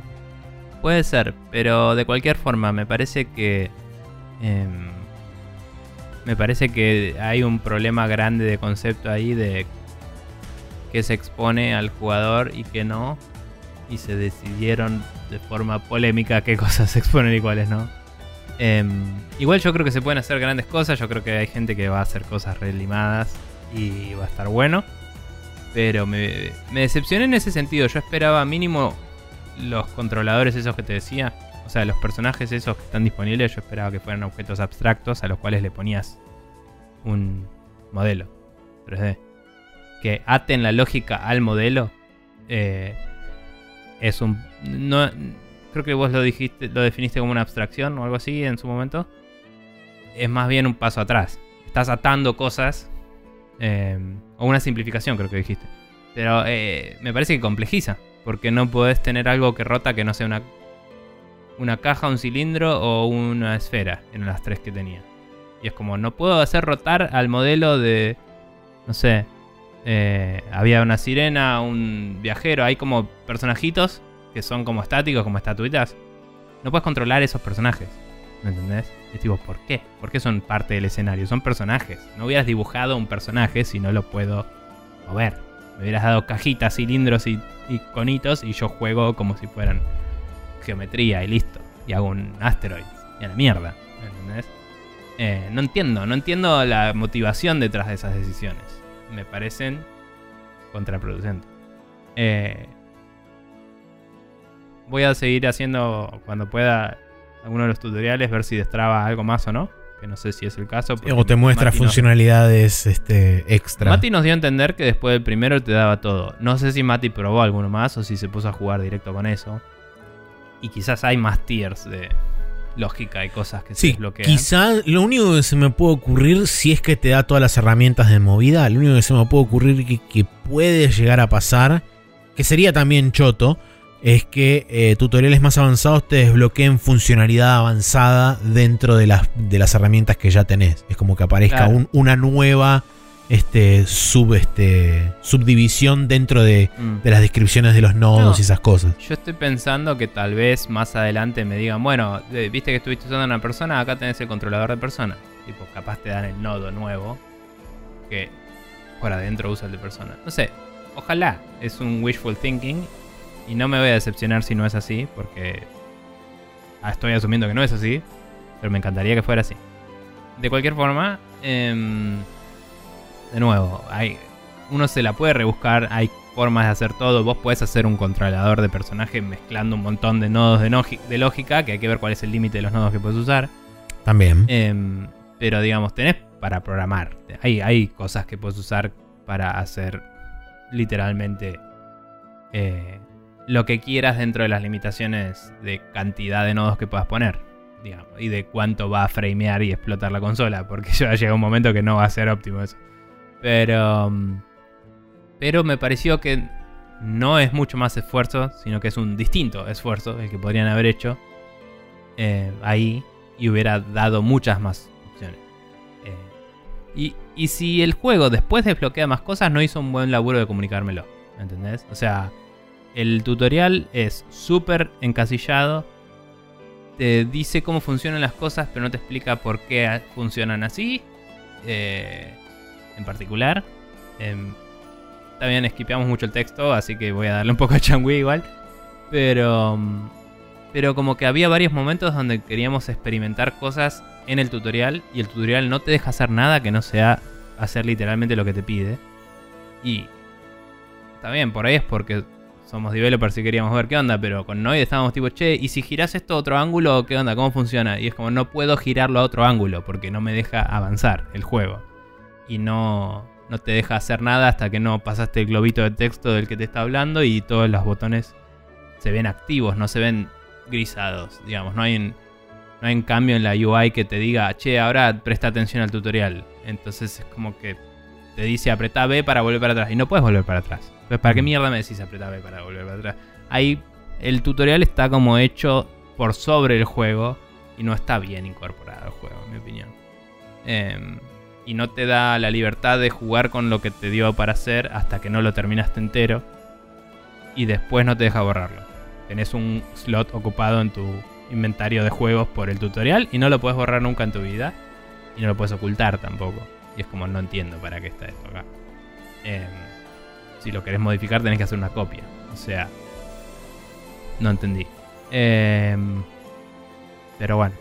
Puede ser, pero de cualquier forma me parece que... em, me parece que hay un problema grande de concepto ahí de que se expone al jugador y que no. Y se decidieron de forma polémica qué cosas se exponen y cuáles no. Em, igual yo creo que se pueden hacer grandes cosas. Yo creo que hay gente que va a hacer cosas relimadas y va a estar bueno. Pero me, me decepcioné en ese sentido. Yo esperaba mínimo los controladores esos que te decía, o sea, los personajes esos que están disponibles, yo esperaba que fueran objetos abstractos a los cuales le ponías un modelo 3D. Que aten la lógica al modelo. eh, es un. No, creo que vos lo dijiste, lo definiste como una abstracción o algo así en su momento. Es más bien un paso atrás. Estás atando cosas. eh, o una simplificación, creo que dijiste. Pero eh, me parece que complejiza. Porque no podés tener algo que rota que no sea una, una caja, un cilindro o una esfera. En las tres que tenía. Y es como, no puedo hacer rotar al modelo de. No sé. Eh, había una sirena, un viajero. Hay como personajitos que son como estáticos, como estatuitas. No puedes controlar esos personajes. ¿Me entendés? Es tipo, ¿por qué? ¿Por qué son parte del escenario? Son personajes. No hubieras dibujado un personaje si no lo puedo mover. Me hubieras dado cajitas, cilindros y, conitos y yo juego como si fueran geometría y listo. Y hago un asteroid. Y a la mierda. ¿Me entendés? Eh, no entiendo, no entiendo la motivación detrás de esas decisiones. Me parecen contraproducentes. Eh, voy a seguir haciendo cuando pueda alguno de los tutoriales, ver si destraba algo más o no. Que no sé si es el caso. O te muestra Mati nos- funcionalidades este, extra. Mati nos dio a entender que después del primero te daba todo. No sé si Mati probó alguno más o si se puso a jugar directo con eso. Y quizás hay más tiers de lógica y cosas que se Sí, desbloquean. quizá lo único que se me puede ocurrir, si es que te da todas las herramientas de movida, lo único que se me puede ocurrir que, que puede llegar a pasar, que sería también choto, es que eh, tutoriales más avanzados te desbloqueen funcionalidad avanzada dentro de las, de las herramientas que ya tenés. Es como que aparezca Claro. un- una nueva este, sub, este, subdivisión dentro de, Mm. de las descripciones de los nodos No. y esas cosas. Yo estoy pensando que tal vez más adelante me digan, bueno, eh, viste que estuviste usando una persona, acá tenés el controlador de persona. Tipo, capaz te dan el nodo nuevo que por adentro usa el de persona. No sé, ojalá es un wishful thinking y no me voy a decepcionar si no es así, porque ah, estoy asumiendo que no es así, pero me encantaría que fuera así. De cualquier forma, em, de nuevo, hay, uno se la puede rebuscar, hay formas de hacer todo. Vos podés hacer un controlador de personaje mezclando un montón de nodos de, nogi- de lógica, que hay que ver cuál es el límite de los nodos que puedes usar. También. Em, pero digamos, tenés para programar. Hay, hay cosas que puedes usar para hacer literalmente eh, lo que quieras dentro de las limitaciones de cantidad de nodos que puedas poner. Digamos, y de cuánto va a framear y explotar la consola. Porque ya llega un momento que no va a ser óptimo eso. Pero. mm, Pero me pareció que no es mucho más esfuerzo, sino que es un distinto esfuerzo el que podrían haber hecho eh, ahí y hubiera dado muchas más opciones. Eh, y, y si el juego después desbloquea más cosas, no hizo un buen laburo de comunicármelo. ¿Me entendés? O sea, el tutorial es súper encasillado. Te dice cómo funcionan las cosas, pero no te explica por qué funcionan así. eh, en particular. Em, también esquipeamos mucho el texto, así que voy a darle un poco a Changui igual. Pero. mm, Pero como que había varios momentos donde queríamos experimentar cosas en el tutorial. Y el tutorial no te deja hacer nada que no sea hacer literalmente lo que te pide. Y. Está bien, por ahí es porque somos developers y queríamos ver qué onda. Pero con Noid estábamos tipo, che, ¿y si girás esto a otro ángulo? ¿Qué onda? ¿Cómo funciona? Y es como, no puedo girarlo a otro ángulo porque no me deja avanzar el juego. Y no, no te deja hacer nada hasta que no pasaste el globito de texto del que te está hablando y todos los botones se ven activos, no se ven grisados, digamos. No hay, un, no hay un cambio en la UI que te diga, che, ahora presta atención al tutorial. Entonces es como que te dice apretá B para volver para atrás y no puedes volver para atrás. Entonces, ¿para qué mierda me decís apretá B para volver para atrás? Ahí el tutorial está como hecho por sobre el juego y no está bien incorporado al juego, en mi opinión. Em, y no te da la libertad de jugar con lo que te dio para hacer hasta que no lo terminaste entero. Y después no te deja borrarlo. Tenés un slot ocupado en tu inventario de juegos por el tutorial y no lo puedes borrar nunca en tu vida. Y no lo puedes ocultar tampoco. Y es como no entiendo para qué está esto acá. Em, si lo querés modificar tenés que hacer una copia. O sea, no entendí. Em, pero bueno,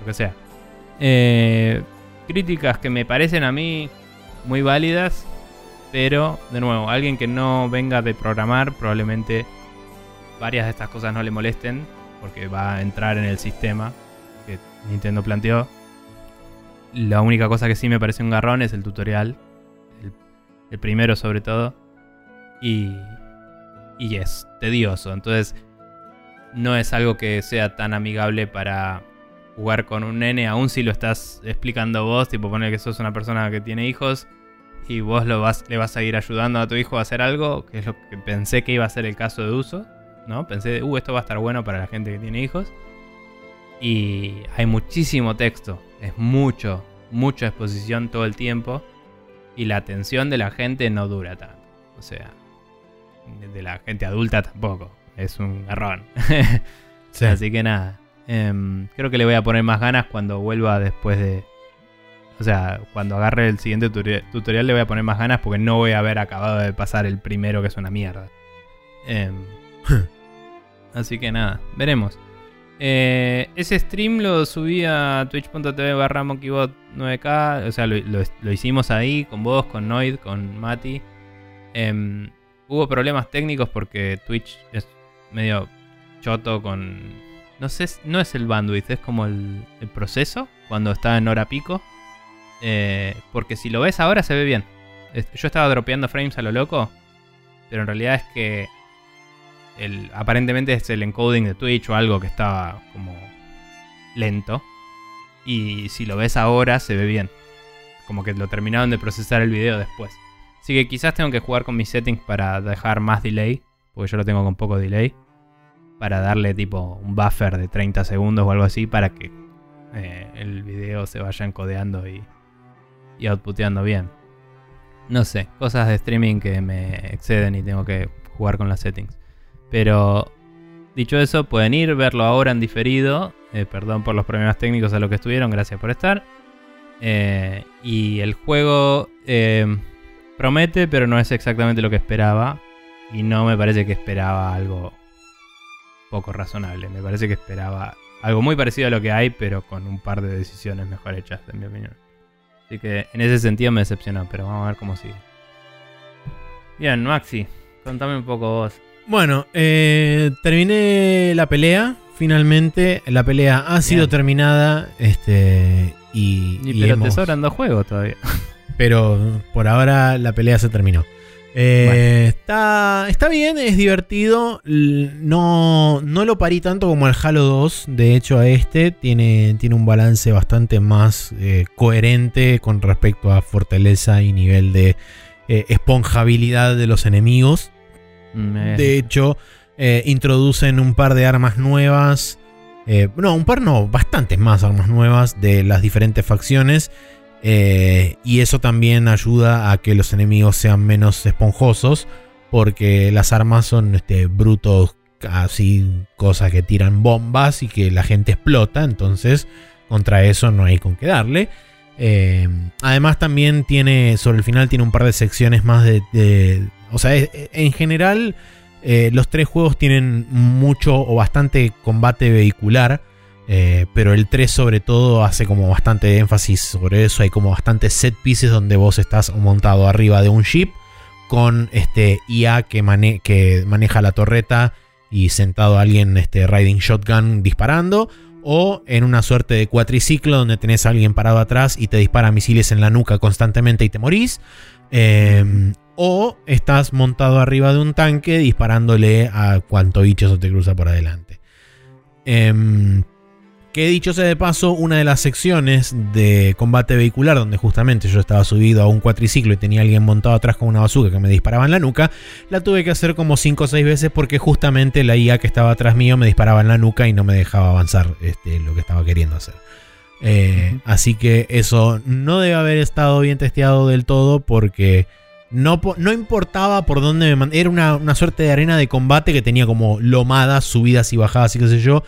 lo que sea. Eh, críticas que me parecen a mí muy válidas. Pero, de nuevo, alguien que no venga de programar, probablemente varias de estas cosas no le molesten. Porque va a entrar en el sistema que Nintendo planteó. La única cosa que sí me parece un garrón es el tutorial. El, el primero sobre todo. Y, y es tedioso. Entonces, no es algo que sea tan amigable para jugar con un nene, aun si lo estás explicando vos, tipo poner que sos una persona que tiene hijos y vos lo vas, le vas a ir ayudando a tu hijo a hacer algo, que es lo que pensé que iba a ser el caso de uso, ¿no? Pensé, uh, esto va a estar bueno para la gente que tiene hijos. Y hay muchísimo texto, es mucho, mucha exposición todo el tiempo y la atención de la gente no dura tanto. O sea, de la gente adulta tampoco, es un garrón. Sí. Así que nada. Em, creo que le voy a poner más ganas cuando vuelva después de. O sea, cuando agarre el siguiente tutori- tutorial le voy a poner más ganas porque no voy a haber acabado de pasar el primero que es una mierda. Em, así que nada, veremos. Eh, ese stream lo subí a twitch.tv barra monkeybot 9k. O sea, lo, lo- lo hicimos ahí con vos, con Noid, con Mati. Em, hubo problemas técnicos porque Twitch es medio choto con. No sé, no es el bandwidth, es como el, proceso cuando está en hora pico. Eh, porque si lo ves ahora se ve bien. Yo estaba dropeando frames a lo loco, pero en realidad es que aparentemente es el encoding de Twitch o algo que estaba como lento. Y si lo ves ahora se ve bien. Como que lo terminaron de procesar el video después. Así que quizás tengo que jugar con mis settings para dejar más delay. Porque yo lo tengo con poco delay. Para darle tipo un buffer de 30 segundos o algo así. Para que eh, el video se vaya encodeando y, y outputeando bien. No sé, cosas de streaming que me exceden y tengo que jugar con las settings. Pero dicho eso, pueden ir, verlo ahora en diferido. Eh, perdón por los problemas técnicos a los que estuvieron, gracias por estar. Eh, y el juego promete, pero no es exactamente lo que esperaba. Y no me parece que esperaba algo poco razonable. Me parece que esperaba algo muy parecido a lo que hay, pero con un par de decisiones mejor hechas, en mi opinión. Así que en ese sentido me decepcionó, pero vamos a ver cómo sigue. Bien, Maxi, contame un poco vos. Bueno, eh, terminé la pelea. Finalmente, la pelea ha sido terminada. Este. Y, Y, y pero hemos- te sobran dos juegos todavía. pero por ahora la pelea se terminó. Eh, Bueno. está, está bien, es divertido. No, no lo parí tanto como el Halo 2. De hecho, a este tiene, tiene un balance bastante más eh, coherente con respecto a fortaleza y nivel de eh, esponjabilidad de los enemigos. Mm, De hecho, introducen un par de armas nuevas. no, un par no, bastantes más armas nuevas de las diferentes facciones. Eh, y eso también ayuda a que los enemigos sean menos esponjosos. porque las armas son este, brutos, así cosas que tiran bombas y que la gente explota, entonces contra eso no hay con qué darle. Eh, además también tiene, sobre el final tiene un par de secciones más de... o sea, en general eh, los tres juegos tienen mucho o bastante combate vehicular. Eh, pero el 3 sobre todo hace como bastante énfasis sobre eso. Hay como bastantes set pieces donde vos estás montado arriba de un ship con este IA que, que maneja la torreta y sentado alguien este, riding shotgun disparando. O en una suerte de cuatriciclo donde tenés a alguien parado atrás y te dispara misiles en la nuca constantemente y te morís. Em, o estás montado arriba de un tanque disparándole a cuanto bicho se te cruza por adelante. Eh, que dicho sea de paso, una de las secciones de combate vehicular, donde justamente yo estaba subido a un cuatriciclo y tenía alguien montado atrás con una bazooka que me disparaba en la nuca, la tuve que hacer como 5 o 6 veces porque justamente la IA que estaba atrás mío me disparaba en la nuca y no me dejaba avanzar este, lo que estaba queriendo hacer. Eh, así que eso no debe haber estado bien testeado del todo porque no, no importaba por dónde me Era una, una suerte de arena de combate que tenía como lomadas, subidas y bajadas y qué sé yo.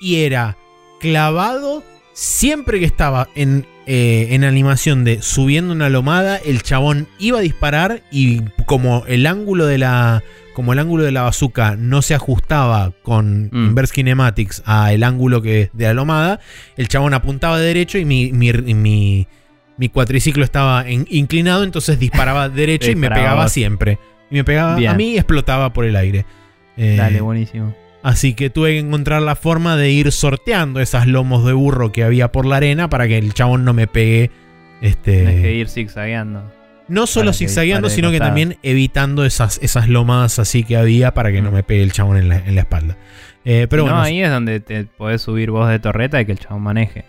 Y era clavado siempre que estaba en, eh, en animación de subiendo una lomada, el chabón iba a disparar y como el ángulo de la como el ángulo de la bazooka no se ajustaba con mm. Inverse Kinematics a el ángulo que de la lomada, el chabón apuntaba de derecho y mi, mi, cuatriciclo estaba inclinado, entonces disparaba derecho y me pegaba siempre. Y me pegaba a mí y explotaba por el aire. Dale, eh, buenísimo. Así que tuve que encontrar la forma de ir sorteando esas lomos de burro que había por la arena para que el chabón no me pegue. Este... que ir zigzagueando. No solo zigzagueando, sino que también evitando esas, esas lomas así que había para que no mm. me pegue el chabón en la, espalda. Eh, pero no, ahí es donde te podés subir vos de torreta y que el chabón maneje.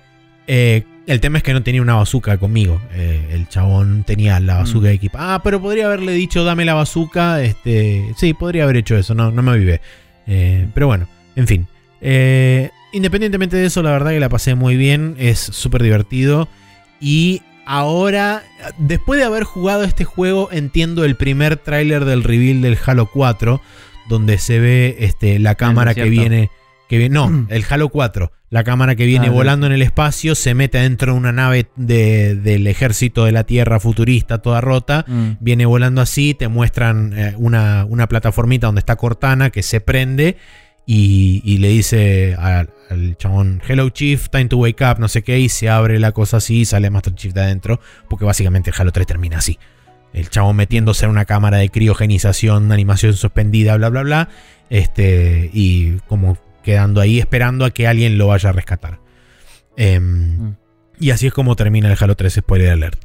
Eh, el tema es que no tenía una bazooka conmigo. Eh, el chabón tenía la bazooka mm. equipada. Ah, pero podría haberle dicho dame la bazooka. Este, sí, podría haber hecho eso. No, no me vive. Eh, pero bueno, en fin. Eh, independientemente de eso, la verdad que la pasé muy bien. Es súper divertido. Y ahora, después de haber jugado este juego, entiendo el primer tráiler del reveal del Halo 4. Donde se ve este, la cámara que viene. Que no, el Halo 4. La cámara que viene ah, volando en el espacio se mete dentro de una nave del ejército de la Tierra futurista, toda rota. Mm. Viene volando así, te muestran eh, una, una, plataformita donde está Cortana que se prende y, le dice al, chabón, Hello Chief, time to wake up, no sé qué, y se abre la cosa así y sale Master Chief de adentro, porque básicamente el Halo 3 termina así. El chabón metiéndose en una cámara de criogenización, animación suspendida, bla, bla, bla. Este, y como quedando ahí esperando a que alguien lo vaya a rescatar. Em, mm. Y así es como termina el Halo 3 Spoiler Alert.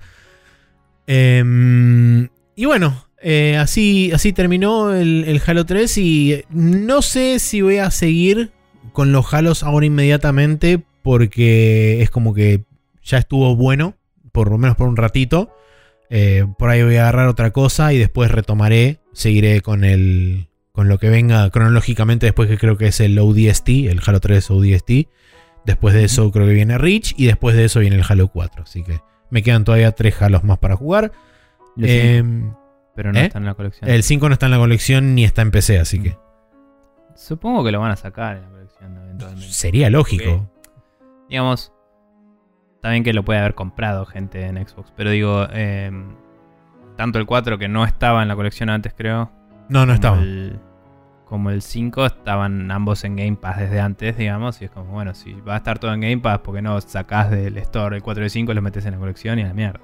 Em, y bueno, eh, así, así terminó el, Halo 3 y no sé si voy a seguir con los Halos ahora inmediatamente porque es como que ya estuvo bueno, por lo menos por un ratito. Eh, por ahí voy a agarrar otra cosa y después retomaré, seguiré con el, con lo que venga cronológicamente después que creo que es el ODST, el Halo 3 ODST. Después de eso creo que viene Reach y después de eso viene el Halo 4. Así que me quedan todavía tres Halos más para jugar. Em, pero no ¿eh? está en la colección. El 5 no está en la colección ni está en PC, así que... Supongo que lo van a sacar en la colección eventualmente. Sería lógico. digamos, también que lo puede haber comprado gente en Xbox. Pero digo, em, tanto el 4 que no estaba en la colección antes creo no, no estaba. como el 5 estaban ambos en Game Pass desde antes, digamos. Y es como, bueno, si va a estar todo en Game Pass, ¿por qué no sacás del store el 4 y 5, lo metes en la colección y a la mierda?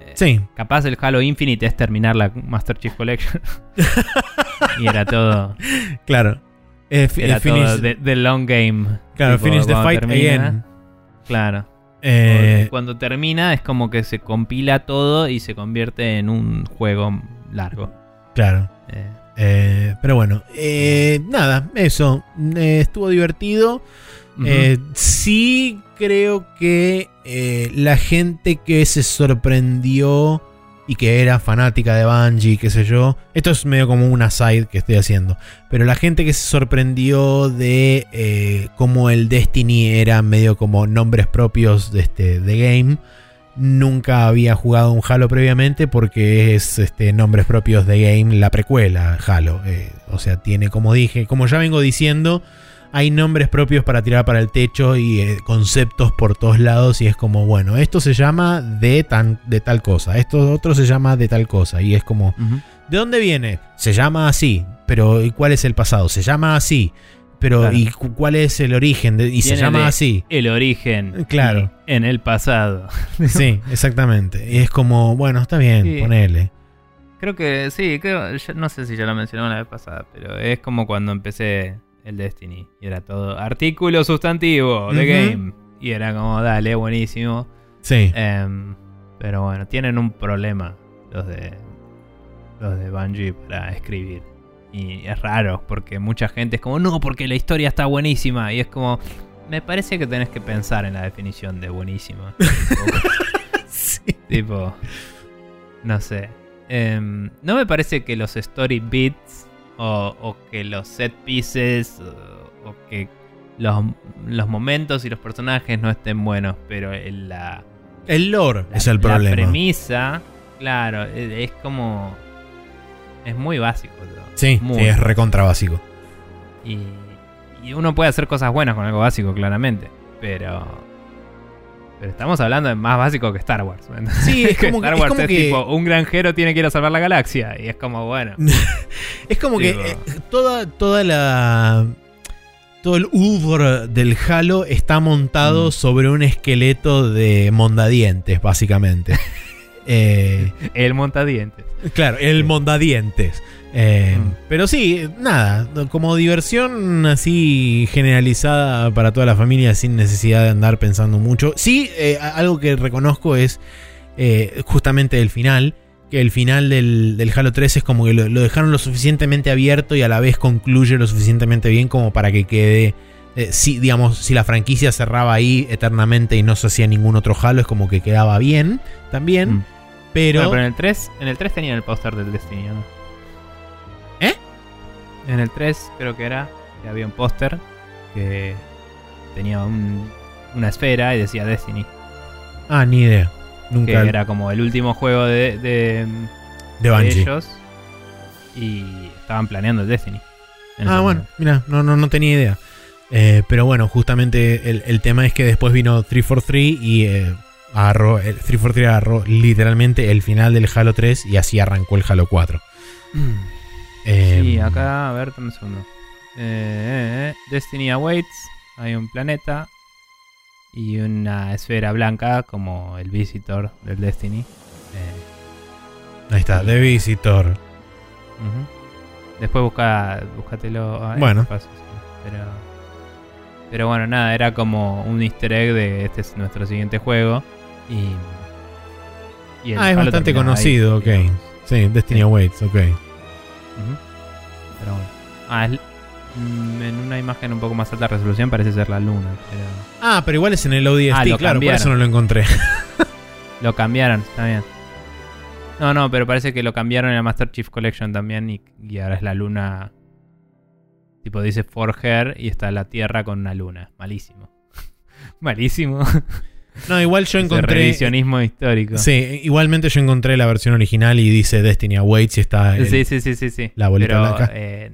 Eh, sí. Capaz el Halo Infinite es terminar la Master Chief Collection. y era todo. Claro. Eh, era todo the, long game. Claro, finish the fight again. Claro. Eh, cuando termina es como que se compila todo y se convierte en un juego largo. Claro. Eh. Eh, pero bueno, eh, nada, eso. estuvo divertido. sí creo que la gente que se sorprendió y que era fanática de Bungie, qué sé yo. Esto es medio como una side que estoy haciendo. Pero la gente que se sorprendió de cómo el Destiny era medio como nombres propios de, este, de game nunca había jugado un Halo previamente porque es este, nombres propios de Game, la precuela Halo. Eh, o sea, tiene, como dije, como ya vengo diciendo, hay nombres propios para tirar para el techo y eh, conceptos por todos lados y es como, bueno, esto se llama de, tan, de tal cosa, esto otro se llama de tal cosa y es como, ¿de dónde viene? Se llama así, pero ¿y cuál es el pasado? Se llama así. Pero, Claro. ¿y cu- cuál es el origen? de- y se llama así. El origen. Claro. y En el pasado. Sí, exactamente. Y es como, bueno, está bien, Sí. ponele. Creo que sí, creo, no sé si ya lo mencionamos la vez pasada, pero es como cuando empecé el Destiny. Y era todo artículo sustantivo de game. Y era como, dale, buenísimo. Sí. Em, pero bueno, tienen un problema los de los de Bungie para escribir. Y es raro, porque mucha gente es como, no, porque la historia está buenísima. Y es como, me parece que tenés que pensar en la definición de buenísima. Sí. tipo, no sé. Em, no me parece que los story beats o, o que los set pieces o, o que los, los momentos y los personajes no estén buenos, pero el- la, El lore la- es el La problema. premisa, claro, e- es como. Es muy básico. todo. Sí, Muy sí, es recontra básico. Y, y uno puede hacer cosas buenas con algo básico, claramente. Pero. Pero estamos hablando de más básico que Star Wars. Sí, es Que como que- Star es Wars como es que- tipo, un granjero tiene que ir a salvar la galaxia. Y es como, bueno. Es como que eh, toda, toda la. Todo el oeuvre del Halo está montado Mm. sobre un esqueleto de mondadientes, básicamente. Eh, El montadientes. claro, el mondadientes. Eh, Mm. Pero sí, nada, como diversión así generalizada para toda la familia sin necesidad de andar pensando mucho. Sí, eh, algo que reconozco es justamente el final, que el final del, del Halo 3 es como que lo, lo dejaron lo suficientemente abierto y a la vez concluye lo suficientemente bien como para que quede... si, digamos, si la franquicia cerraba ahí eternamente y no se hacía ningún otro Halo, es como que quedaba bien también. Mm. Pero... Bueno, pero en el 3, en el 3 tenían el póster del Destiny, ¿no? ¿Eh? En el 3 creo que era, que había un póster que tenía un- una esfera y decía Destiny. Ah, ni idea. Que Nunca era como el último juego de, de, de de Bungie. ellos. Y estaban planeando el Destiny. Ah, bueno, mira, no, no, no tenía idea. Eh, pero bueno, justamente el, el tema es que después vino 343 y eh, agarró, el 343 agarró literalmente el final del Halo 3 y así arrancó el Halo 4. Eh, Sí, acá, a ver, dame un segundo. Eh, eh, eh, Destiny Awaits. Hay un planeta y una esfera blanca como el Visitor del Destiny. Eh, Ahí está, The Visitor. Después busca, búscatelo. ah, Bueno. paso, sí, Pero, pero bueno, nada, era como un easter egg de este es nuestro siguiente juego. Y, y el Ah, es bastante terminaba ahí, conocido, ok. digamos. Sí, Destiny Sí. Awaits, ok. Pero bueno. Ah, es- mm, en una imagen un poco más alta resolución parece ser la luna. Pero Ah, pero igual es en el ODST, Ah, claro, por eso no lo encontré. lo cambiaron, está bien. No, no, pero parece que lo cambiaron en la Master Chief Collection también y, y ahora es la luna. Tipo dice For Her y está la Tierra con una luna. Malísimo. Malísimo. No, igual yo encontré. revisionismo histórico. Sí, igualmente yo encontré la versión original y dice Destiny Awaits y está el- sí, sí, sí, sí, sí. la bolita Pero, blanca. eh,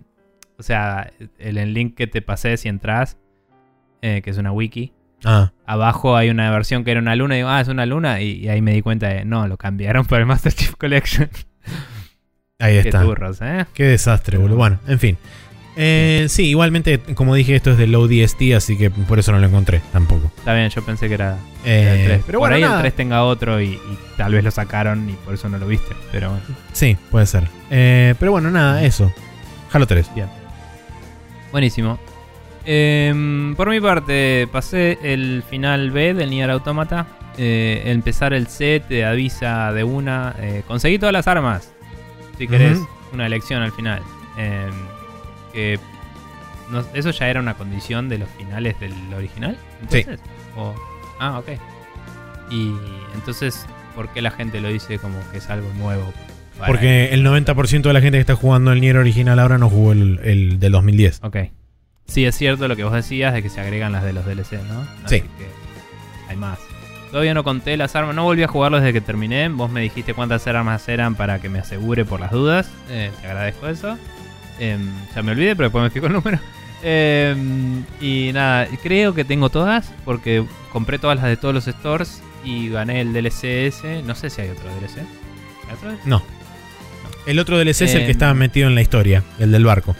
o sea, el, el link que te pasé si entras, eh, que es una wiki, Ah, abajo hay una versión que era una luna y digo, ah, es una luna. Y, y ahí me di cuenta de, no, lo cambiaron por el Master Chief Collection. ahí Qué está. turros, ¿eh? Qué desastre, boludo. Bueno, en fin. Eh, sí, igualmente, como dije, esto es del ODST, así que por eso no lo encontré tampoco. Está bien, yo pensé que era, Eh, era el 3. pero por bueno, ahí nada. el 3 tenga otro y, y tal vez lo sacaron y por eso no lo viste. Pero bueno. Sí, puede ser. Eh, pero bueno, nada, eso. Halo 3. Buenísimo. Em, por mi parte, pasé el final B del Nier Automata. Eh, empezar el C te avisa de una. eh, conseguí todas las armas. Si querés, una elección al final. Em, que no- eso ya era una condición de los finales del original. Sí. Entonces, O- ah, ok. Y entonces, ¿por qué la gente lo dice como que es algo nuevo? Porque el 90% de la gente que está jugando el Nier original ahora no jugó el, el del 2010. Ok. Sí, es cierto lo que vos decías de que se agregan las de los DLC, ¿no? Sí. Que hay más. todavía no conté las armas. No volví a jugarlo desde que terminé. Vos me dijiste cuántas armas eran para que me asegure por las dudas. Eh, te agradezco eso. Em, ya me olvidé, pero después me fijo el número. Em, y nada, creo que tengo todas porque compré todas las de todos los stores y gané el DLC ese. No sé si hay otro DLC. ¿Hay otro DLC? No. El otro DLC es el Em. que estaba metido en la historia, el del barco.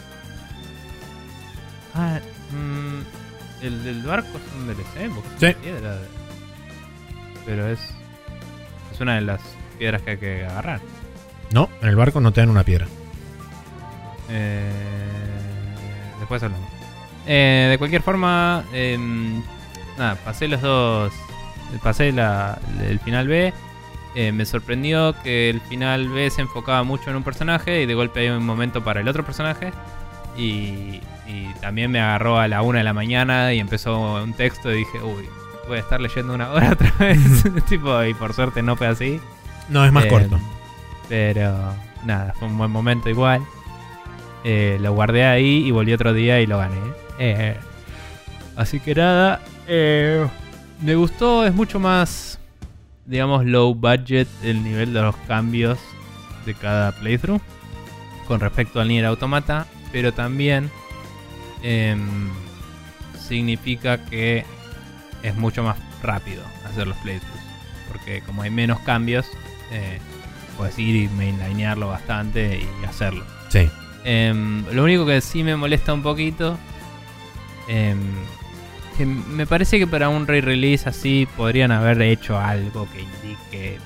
Ah, mm, el del barco es un DLC, porque Sí. piedra. Pero es. Es una de las piedras que hay que agarrar. No, en el barco no te dan una piedra. Eh, después hablamos. Eh, de cualquier forma, em, nada, pasé los dos. Pasé la- el final B. Eh, me sorprendió que el final B se enfocaba mucho en un personaje y de golpe hay un momento para el otro personaje. Y, y también me agarró a la una de la mañana y empezó un texto y dije, uy, voy a estar leyendo una hora otra vez. tipo, y por suerte no fue así. No, es más Eh, corto. Pero nada, fue un buen momento igual. Eh, lo guardé ahí y volví otro día y lo gané. Eh, así que nada, eh, me gustó, es mucho más, digamos, low budget el nivel de los cambios de cada playthrough con respecto al Nier Automata, pero también em, significa que es mucho más rápido hacer los playthroughs, porque como hay menos cambios, puedes ir y mainlinearlo bastante y hacerlo. Sí. Em, lo único que sí me molesta un poquito. em, que me parece que para un re-release así podrían haber hecho algo que indique.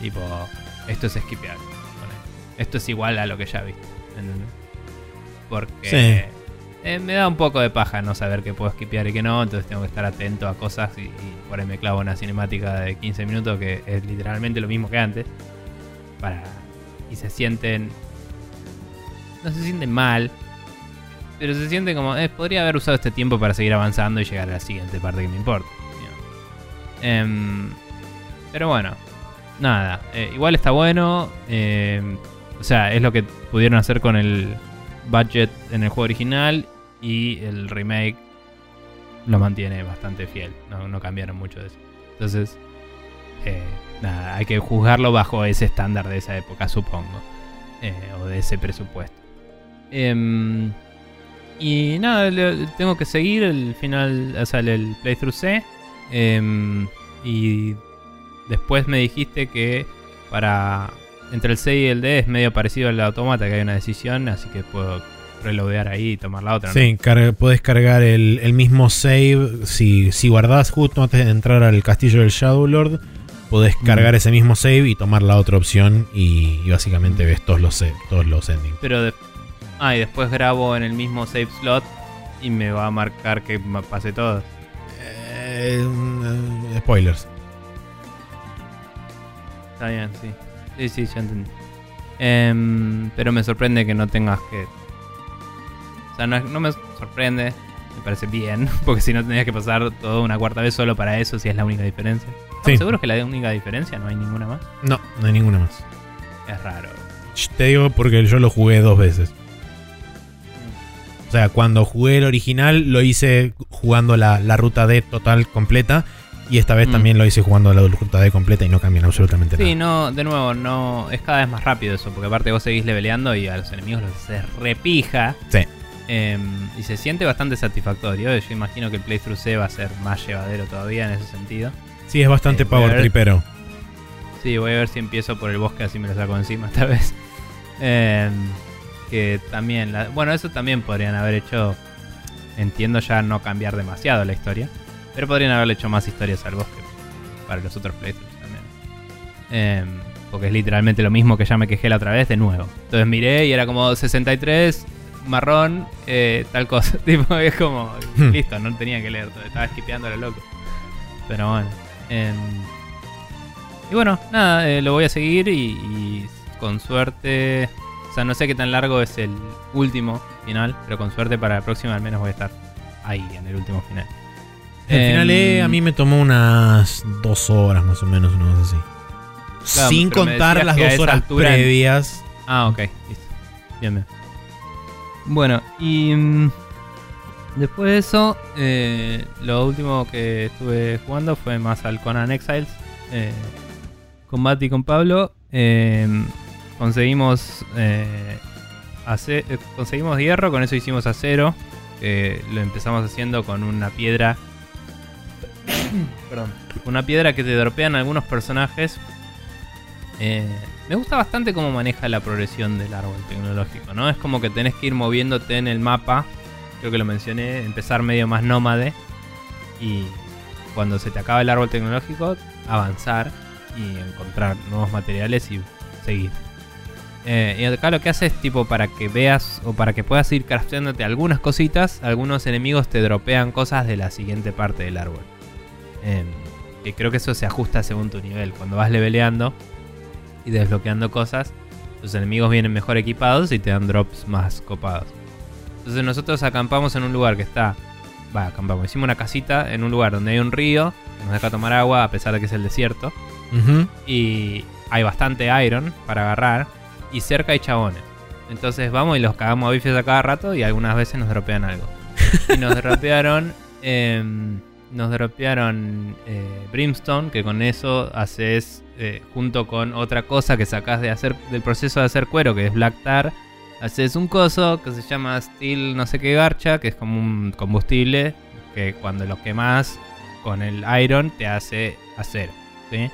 Tipo, esto es ponele. Esto es igual a lo que ya viste. ¿entendés? Porque eh, me da un poco de paja no saber qué puedo skipear y qué no. Entonces tengo que estar atento a cosas y, y por ahí me clavo una cinemática de 15 minutos que es literalmente lo mismo que antes. Para, y se sienten no se siente mal, pero se siente como, eh, podría haber usado este tiempo para seguir avanzando y llegar a la siguiente parte que me importa. Em, pero bueno, nada, eh, igual está bueno. em, o sea, es lo que pudieron hacer con el budget en el juego original y el remake lo mantiene bastante fiel. No, cambiaron mucho de eso. Entonces, eh, nada, hay que juzgarlo bajo ese estándar de esa época, supongo. o de ese presupuesto. Em, y nada, le- tengo que seguir el final, o sea, el, playthrough C. Em, y después me dijiste que para entre el C y el D es medio parecido al automata, que hay una decisión, así que puedo reloadear ahí y tomar la otra. ¿no? Sí, podés cargar el, el mismo save. Si, si guardás justo antes de entrar al castillo del Shadow Lord, podés Mm. cargar ese mismo save y tomar la otra opción. Y, y básicamente ves todos los, todos los endings. Pero de- ah, y después grabo en el mismo save slot y me va a marcar que pasé todo. Eh, spoilers. Está bien, sí. Sí, sí, ya entendí. Em, pero me sorprende que no tengas que. O sea, no, no me sorprende. Me parece bien. Porque si no tendrías que pasar toda una cuarta vez solo para eso, si es la única diferencia. ¿Estamos Sí. seguros que la única diferencia? ¿No hay ninguna más? No, no hay ninguna más. Es raro. Te digo porque yo lo jugué dos veces. O sea, cuando jugué el original lo hice jugando la, la ruta D total completa. Y esta vez Mm. también lo hice jugando la ruta D completa y no cambian absolutamente Sí, nada. no, de nuevo, no. Es cada vez más rápido eso. Porque aparte vos seguís leveleando y a los enemigos los haces repija. Sí. Em, y se siente bastante satisfactorio. Yo imagino que el playthrough C va a ser más llevadero todavía en ese sentido. Sí, es bastante Eh, power ver. tripero. Sí, voy a ver si empiezo por el bosque así me lo saco encima esta vez. Em, que también, la- bueno, eso también podrían haber hecho. Entiendo ya no cambiar demasiado la historia, pero podrían haberle hecho más historias al bosque para los otros playthroughs también. Em, porque es literalmente lo mismo que ya me quejé la otra vez de nuevo. Entonces miré y era como 63, marrón, eh, tal cosa. tipo, es como, Hmm. listo, no tenía que leer, todo, estaba skipeando a lo loco. Pero bueno. em, y bueno, nada, eh, lo voy a seguir y, y con suerte. O sea, no sé qué tan largo es el último final, pero con suerte para la próxima al menos voy a estar ahí en el último final. El Em, final E a mí me tomó unas dos horas más o menos, una cosa así. Claro, Sin contar las dos horas previas. Ah, ok, listo. Bien, bien. Bueno, y. mm, Después de eso, eh, lo último que estuve jugando fue más al Conan Exiles. Eh, con Mati y con Pablo. Eh, conseguimos, eh, ace- eh, conseguimos hierro, con eso hicimos acero. que lo empezamos haciendo con una piedra. Perdón. Una piedra que te dropean algunos personajes. Eh, me gusta bastante cómo maneja la progresión del árbol tecnológico, ¿no? Es como que tenés que ir moviéndote en el mapa. Creo que lo mencioné, empezar medio más nómade. Y cuando se te acaba el árbol tecnológico, avanzar y encontrar nuevos materiales y seguir. Eh, y acá lo que hace es tipo para que veas o para que puedas ir crafteándote algunas cositas, algunos enemigos te dropean cosas de la siguiente parte del árbol. Eh, y creo que eso se ajusta según tu nivel. Cuando vas leveleando y desbloqueando cosas, los enemigos vienen mejor equipados y te dan drops más copados. Entonces nosotros acampamos en un lugar que está... Va, acampamos. Hicimos una casita en un lugar donde hay un río que nos deja tomar agua a pesar de que es el desierto. Y hay bastante iron para agarrar. Y cerca hay chabones. Entonces vamos y los cagamos a bifes a cada rato y algunas veces nos dropean algo. Y nos dropearon. em, nos dropearon eh, Brimstone, que con eso haces. eh, junto con otra cosa que sacás de hacer del proceso de hacer cuero, que es Black Tar. Haces un coso que se llama Steel no sé qué garcha, que es como un combustible que cuando lo quemas con el iron te hace acero. ¿sí?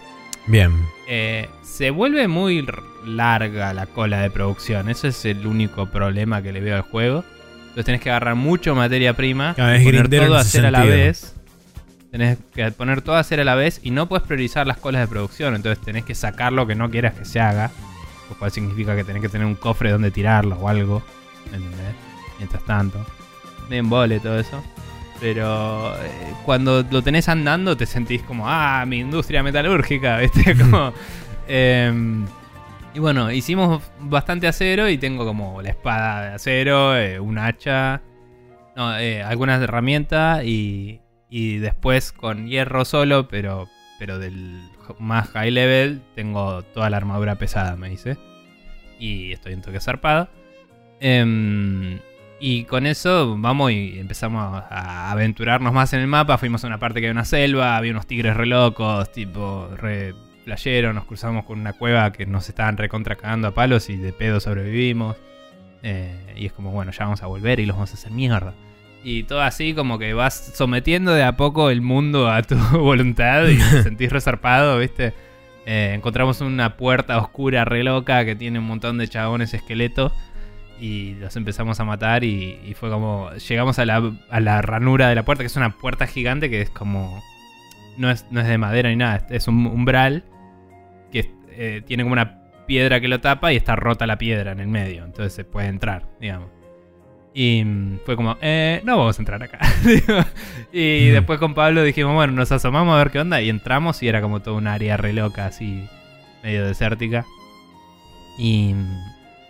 Bien. Eh, se vuelve muy larga la cola de producción. Ese es el único problema que le veo al juego. Entonces tenés que agarrar mucho materia prima, Ah, es poner todo a hacer a la vez. Tenés que poner todo a hacer a la vez y no puedes priorizar las colas de producción. Entonces tenés que sacar lo que no quieras que se haga. Lo cual significa que tenés que tener un cofre donde tirarlo o algo. ¿Entendés? Mientras tanto. Bien vole todo eso. Pero eh, cuando lo tenés andando te sentís como, ah, mi industria metalúrgica, ¿viste? Como, em, y bueno, hicimos bastante acero y tengo como la espada de acero, eh, un hacha, no, eh, algunas herramientas y, y después con hierro solo, pero, pero del más high level, tengo toda la armadura pesada, me dice. Y estoy en toque zarpado. Em, y con eso vamos y empezamos a aventurarnos más en el mapa. Fuimos a una parte que había una selva, había unos tigres re locos, tipo playero. Nos cruzamos con una cueva que nos estaban recontra cagando a palos y de pedo sobrevivimos. Eh, y es como, bueno, ya vamos a volver y los vamos a hacer mierda. Y todo así como que vas sometiendo de a poco el mundo a tu voluntad y te sentís resarpado, ¿viste? Eh, encontramos una puerta oscura re loca que tiene un montón de chabones esqueletos y los empezamos a matar y, y fue como llegamos a la, a la ranura de la puerta que es una puerta gigante que es como no es, no es de madera ni nada es un umbral que eh, tiene como una piedra que lo tapa y está rota la piedra en el medio entonces se puede entrar digamos y mm, fue como eh, no vamos a entrar acá y Mm. después con Pablo dijimos bueno nos asomamos a ver qué onda y entramos y era como toda un área re loca así medio desértica y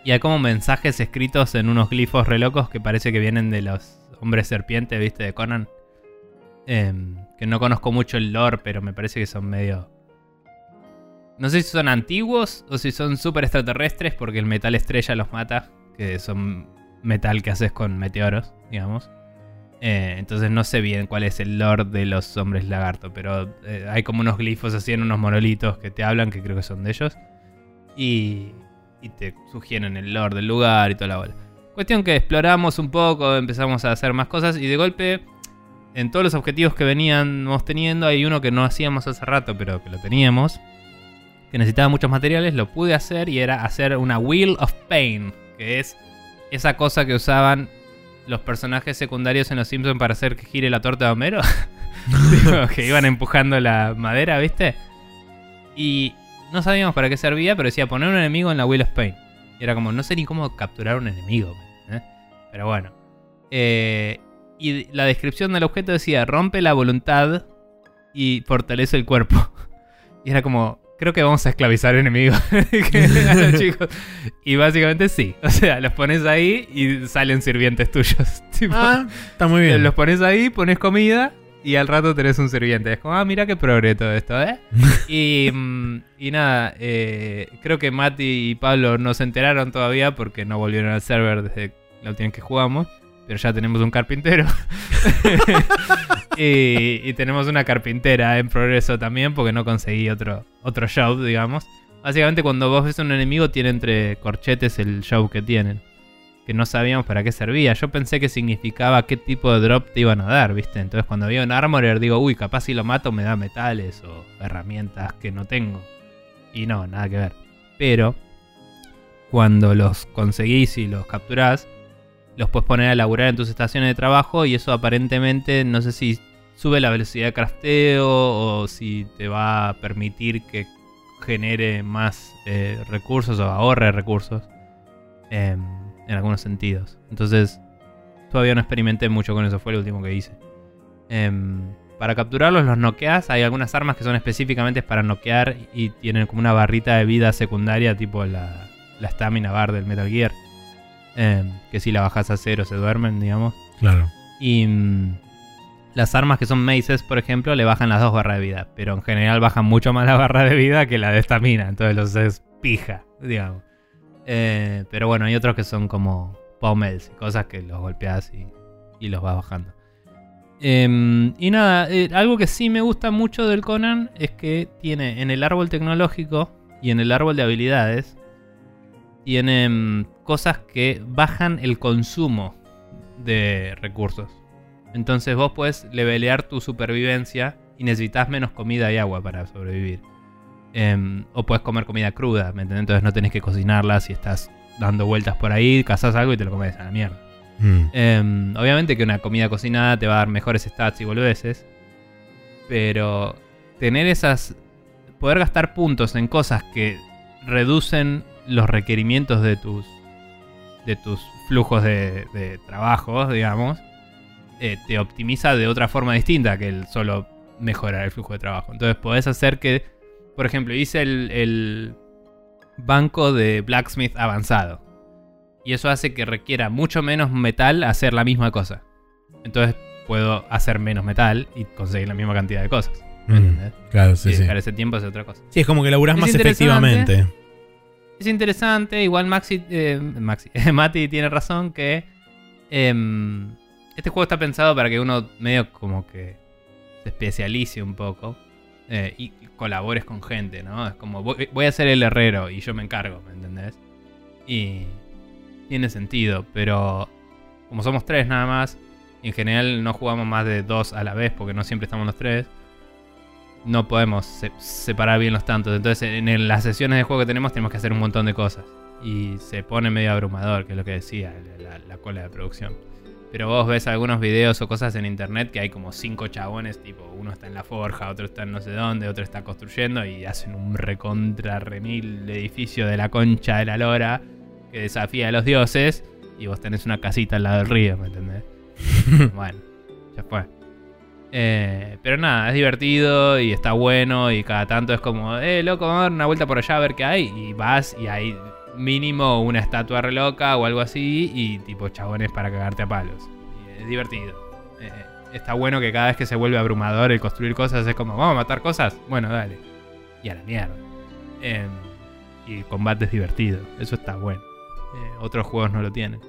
y hay como mensajes escritos en unos glifos re locos que parece que vienen de los hombres serpiente, ¿viste? De Conan. Em, que no conozco mucho el lore, pero me parece que son medio. No sé si son antiguos o si son super extraterrestres, porque el metal estrella los mata. Que son metal que haces con meteoros, digamos. Eh, entonces no sé bien cuál es el lore de los hombres lagarto, pero eh, hay como unos glifos así en unos monolitos que te hablan, que creo que son de ellos. Y, y te sugieren el lore del lugar y toda la bola. Cuestión que exploramos un poco, empezamos a hacer más cosas y de golpe, en todos los objetivos que veníamos teniendo, hay uno que no hacíamos hace rato, pero que lo teníamos, que necesitaba muchos materiales, lo pude hacer y era hacer una Wheel of Pain, que es esa cosa que usaban los personajes secundarios en Los Simpsons para hacer que gire la torta de Homero. Que iban empujando la madera, ¿viste? Y no sabíamos para qué servía, pero decía poner un enemigo en la Wheel of Pain. Y era como, no sé ni cómo capturar un enemigo. ¿eh? Pero bueno. Eh, y la descripción del objeto decía, rompe la voluntad y fortalece el cuerpo. Y era como, creo que vamos a esclavizar enemigos. A los chicos. Y básicamente sí. O sea, los pones ahí y salen sirvientes tuyos. Tipo, Ah, está muy bien. los pones ahí, pones comida y al rato tenés un sirviente. Es como, ah, mira qué progre todo esto, ¿eh? y, mm, y nada, eh, creo que Mati y Pablo no se enteraron todavía porque no volvieron al server desde la última vez que jugamos. Pero ya tenemos un carpintero. y, y tenemos una carpintera en progreso también porque no conseguí otro, otro show, digamos. Básicamente cuando vos ves un enemigo tiene entre corchetes el show que tienen. Que no sabíamos para qué servía. Yo pensé que significaba qué tipo de drop te iban a dar, ¿viste? Entonces cuando había un armorer digo, uy, capaz si lo mato me da metales o herramientas que no tengo. Y no, nada que ver. Pero cuando los conseguís y los capturás, los puedes poner a laburar en tus estaciones de trabajo y eso aparentemente no sé si sube la velocidad de crafteo o si te va a permitir que genere más eh, recursos o ahorre recursos em, en algunos sentidos. Entonces, todavía no experimenté mucho con eso, fue lo último que hice. Em, para capturarlos los noqueas, hay algunas armas que son específicamente para noquear y tienen como una barrita de vida secundaria, tipo la stamina bar del Metal Gear. Em, que si la bajas a cero se duermen, digamos. Claro. Y mm, las armas que son maces, por ejemplo, le bajan las dos barras de vida. Pero en general bajan mucho más la barra de vida que la de estamina. Entonces los es pija, digamos. Eh, pero bueno, hay otros que son como pommels y cosas que los golpeas y, y los vas bajando. Em, y nada, eh, algo que sí me gusta mucho del Conan es que tiene en el árbol tecnológico y en el árbol de habilidades, tiene mm, cosas que bajan el consumo de recursos. Entonces vos puedes levelear tu supervivencia y necesitas menos comida y agua para sobrevivir. Em, o puedes comer comida cruda, ¿me entiendes? Entonces no tenés que cocinarla si estás dando vueltas por ahí, cazas algo y te lo comes a la mierda. Mm. Em, obviamente que una comida cocinada te va a dar mejores stats y boludeces. Pero tener esas. Poder gastar puntos en cosas que reducen los requerimientos de tus. De tus flujos de, de trabajo, digamos. eh, te optimiza de otra forma distinta que el solo mejorar el flujo de trabajo. Entonces podés hacer que. Por ejemplo, hice el, el banco de blacksmith avanzado. Y eso hace que requiera mucho menos metal hacer la misma cosa. Entonces puedo hacer menos metal y conseguir la misma cantidad de cosas. ¿Me Mm? Claro, sí, y sí. ese tiempo hacer otra cosa. Sí, es como que laburás Es más efectivamente. Es interesante, igual Maxi, eh, Maxi Mati tiene razón que em, este juego está pensado para que uno medio como que se especialice un poco eh, y colabores con gente, ¿no? Es como voy, voy a ser el herrero y yo me encargo, ¿me entendés? Y tiene sentido, pero como somos tres nada más, y en general no jugamos más de dos a la vez porque no siempre estamos los tres, no podemos se- separar bien los tantos. Entonces, en, en las sesiones de juego que tenemos, tenemos que hacer un montón de cosas. Y se pone medio abrumador, que es lo que decía, la, la- la cola de producción. Pero vos ves algunos videos o cosas en internet que hay como cinco chabones, tipo, uno está en la forja, otro está en no sé dónde, otro está construyendo y hacen un recontra remil edificio de la concha de la lora que desafía a los dioses y vos tenés una casita al lado del río, ¿me entendés? bueno, ya fue. Eh, pero nada, es divertido y está bueno y cada tanto es como, eh, loco, vamos a dar una vuelta por allá a ver qué hay. Y vas y hay mínimo una estatua re loca o algo así y tipo chabones para cagarte a palos. Y es divertido. Eh, está bueno que cada vez que se vuelve abrumador el construir cosas es como, vamos a matar cosas. Bueno, dale. Y a la mierda. Eh, y el combate es divertido. Eso está bueno. Eh, otros juegos no lo tienen.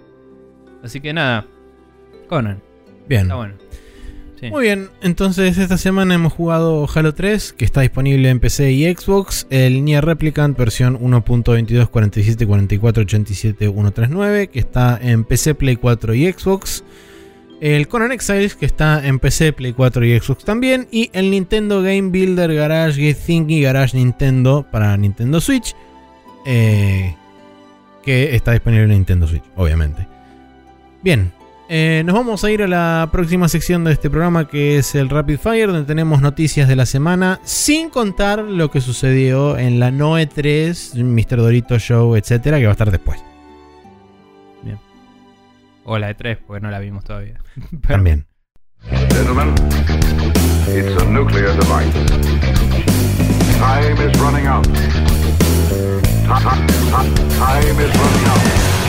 Así que nada. Conan. Bien. Está bueno. Muy bien, entonces esta semana hemos jugado Halo 3, que está disponible en PC y Xbox, el Nier Replicant versión 1.22474487.139, que está en PC, Play 4 y Xbox, el Conan Exiles, que está en PC, Play 4 y Xbox también, y el Nintendo Game Builder Garage Get Thinking Garage Nintendo para Nintendo Switch, eh, que está disponible en Nintendo Switch, obviamente. Bien, eh, nos vamos a ir a la próxima sección de este programa que es el Rapid Fire, donde tenemos noticias de la semana, sin contar lo que sucedió en la Noe 3, Mr. Dorito Show, etcétera, que va a estar después. O la de 3, porque no la vimos todavía. Pero- También. Gentlemen, it's a nuclear device. Time is running out. Ti- ti- ti- Time is running out.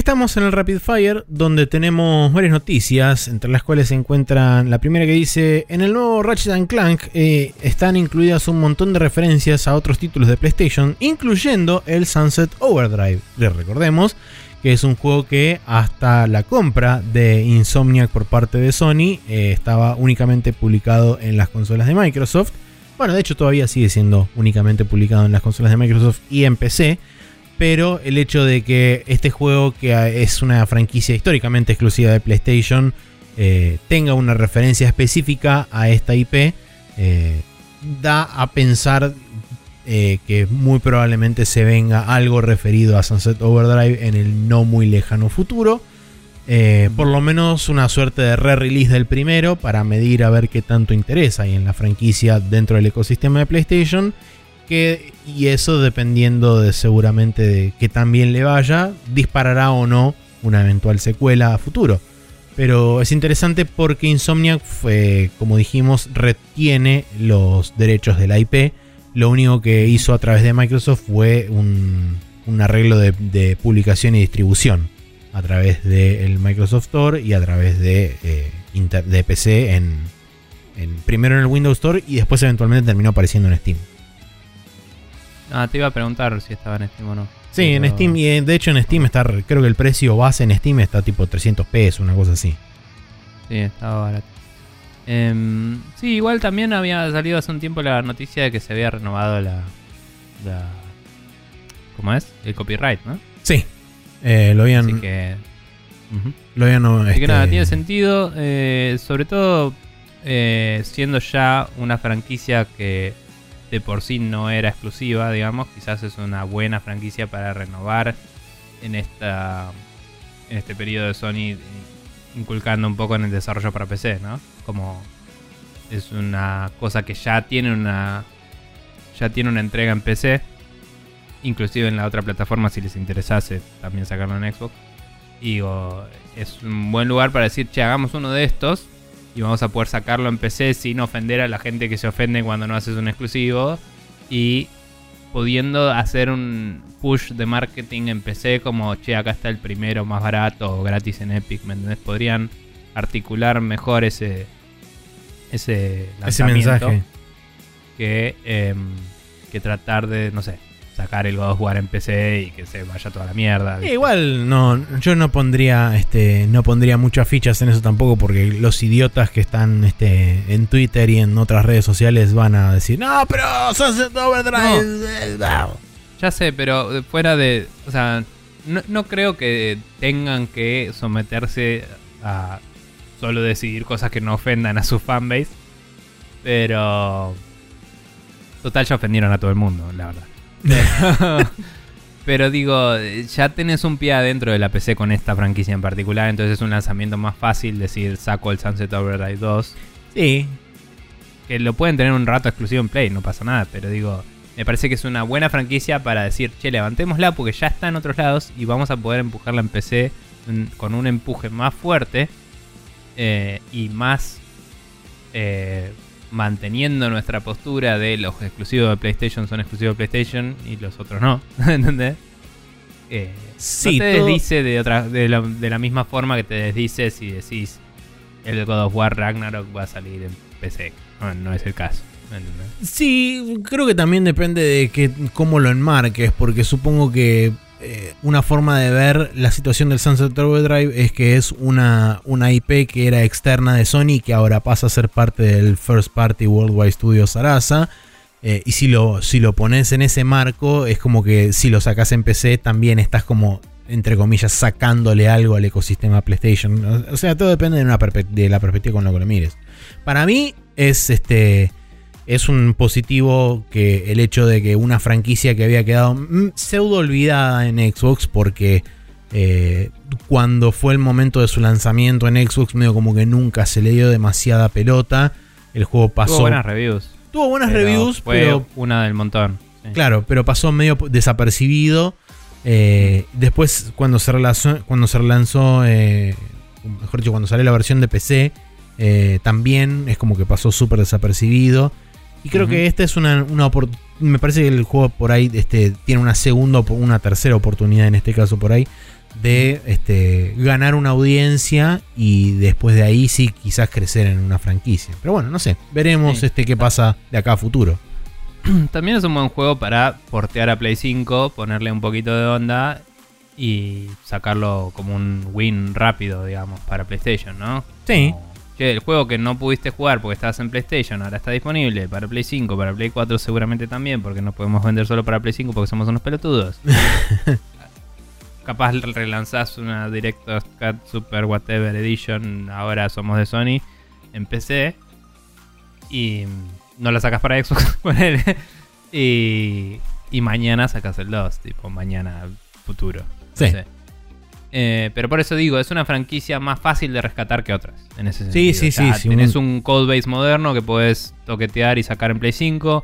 Estamos en el Rapid Fire, donde tenemos varias noticias, entre las cuales se encuentran la primera que dice, en el nuevo Ratchet Clank eh, están incluidas un montón de referencias a otros títulos de PlayStation, incluyendo el Sunset Overdrive. Les recordemos que es un juego que hasta la compra de Insomniac por parte de Sony eh, estaba únicamente publicado en las consolas de Microsoft. Bueno, de hecho todavía sigue siendo únicamente publicado en las consolas de Microsoft y en PC pero el hecho de que este juego, que es una franquicia históricamente exclusiva de PlayStation, eh, tenga una referencia específica a esta IP, eh, da a pensar eh, que muy probablemente se venga algo referido a Sunset Overdrive en el no muy lejano futuro. por lo menos una suerte de re-release del primero para medir a ver qué tanto interesa hay en la franquicia dentro del ecosistema de PlayStation y eso dependiendo de seguramente de que también le vaya, disparará o no una eventual secuela a futuro. Pero es interesante porque Insomniac, fue, como dijimos, retiene los derechos de la IP. Lo único que hizo a través de Microsoft fue un, arreglo de, publicación y distribución a través del Microsoft Store y a través de, eh, de PC en, primero en el Windows Store y después eventualmente terminó apareciendo en Steam. Ah, te iba a preguntar si estaba en Steam o no. Sí, en Steam, y eh, de hecho en Steam está, creo que el precio base en Steam está tipo 300 pesos, una cosa así. Sí, estaba barato. Em, sí, igual también había salido hace un tiempo la noticia de que se había renovado la. la ¿Cómo es? El copyright, ¿no? Sí, eh, lo habían. Así que. Lo habían. Así que nada, este, tiene sentido. Eh, sobre todo siendo ya una franquicia que de por sí no era exclusiva, digamos, quizás es una buena franquicia para renovar en esta en este periodo de Sony inculcando un poco en el desarrollo para PC, ¿no? Como es una cosa que ya tiene una ya tiene una entrega en PC, inclusive en la otra plataforma si les interesase también sacarlo en Xbox. Digo, es un buen lugar para decir, che, hagamos uno de estos y vamos a poder sacarlo en PC sin ofender a la gente que se ofende cuando no haces un exclusivo y pudiendo hacer un push de marketing en PC como, che, acá está el primero más barato o gratis en Epic, ¿me entendés? Podrían articular mejor ese ese lanzamiento ese mensaje que, em, que tratar de, no sé, sacar el God of War en PC y que se vaya toda la mierda. igual no, yo no pondría, este, no pondría muchas fichas en eso tampoco, porque los idiotas que están este, en Twitter y en otras redes sociales van a decir, no, pero Sunset Overdrive. Ya sé, pero fuera de, o sea, no, no creo que tengan que someterse a solo decidir cosas que no ofendan a su fanbase, pero total ya ofendieron a todo el mundo, la verdad. Pero digo, ya tenés un pie adentro de la PC con esta franquicia en particular, entonces es un lanzamiento más fácil decir saco el Sunset Overdrive 2. Sí. Que lo pueden tener un rato exclusivo en Play, no pasa nada, pero digo, me parece que es una buena franquicia para decir, che, levantémosla porque ya está en otros lados y vamos a poder empujarla en PC con un empuje más fuerte eh, y más eh, manteniendo nuestra postura de los exclusivos de PlayStation son exclusivos de PlayStation y los otros no. ¿Entendés? Eh, sí, no te desdice de, otra, de, la, misma forma que te desdice si decís el God of War Ragnarok va a salir en PC. No, es el caso. Sí, creo que también depende de que, cómo lo enmarques, porque supongo que eh, una forma de ver la situación del Sunset Overdrive es que es una, una IP que era externa de Sony que ahora pasa a ser parte del First Party Worldwide Studios Sarasa. Eh, y si lo, si lo pones en ese marco, es como que si lo sacas en PC, también estás como, entre comillas, sacándole algo al ecosistema PlayStation. O sea, todo depende de, de la perspectiva con la que lo mires. Para mí es este es un positivo que el hecho de que una franquicia que había quedado mm, pseudo olvidada en Xbox porque eh, cuando fue el momento de su lanzamiento en Xbox medio como que nunca se le dio demasiada pelota. El juego pasó... Tuvo buenas reviews. Tuvo buenas reviews, fue pero... Una del montón. Claro, pero pasó medio desapercibido. Eh, después cuando se relanzó, cuando se relanzó eh, mejor dicho, cuando salió la versión de PC, también es como que pasó súper desapercibido. Y creo que esta es una, una Me parece que el juego por ahí este, tiene una segunda o una tercera oportunidad en este caso por ahí de este, ganar una audiencia y después de ahí sí quizás crecer en una franquicia. Pero bueno, no sé, veremos Sí. este, qué pasa de acá a futuro. También es un buen juego para portear a Play 5, ponerle un poquito de onda y sacarlo como un win rápido, digamos, para PlayStation, ¿no? Sí. Como, che, el juego que no pudiste jugar porque estabas en PlayStation ahora está disponible para Play 5, para Play 4 seguramente también, porque no podemos vender solo para Play 5 porque somos unos pelotudos. Capaz relanzás una Director's Cut Super Whatever Edition, ahora somos de Sony, en PC y no la sacas para Xbox, y, y mañana sacas el 2, tipo mañana futuro. Sí. No sé. Eh, pero por eso digo, es una franquicia más fácil de rescatar que otras. En ese sentido. sí, sí, sí, Tenés un- un codebase moderno que puedes toquetear y sacar en Play 5.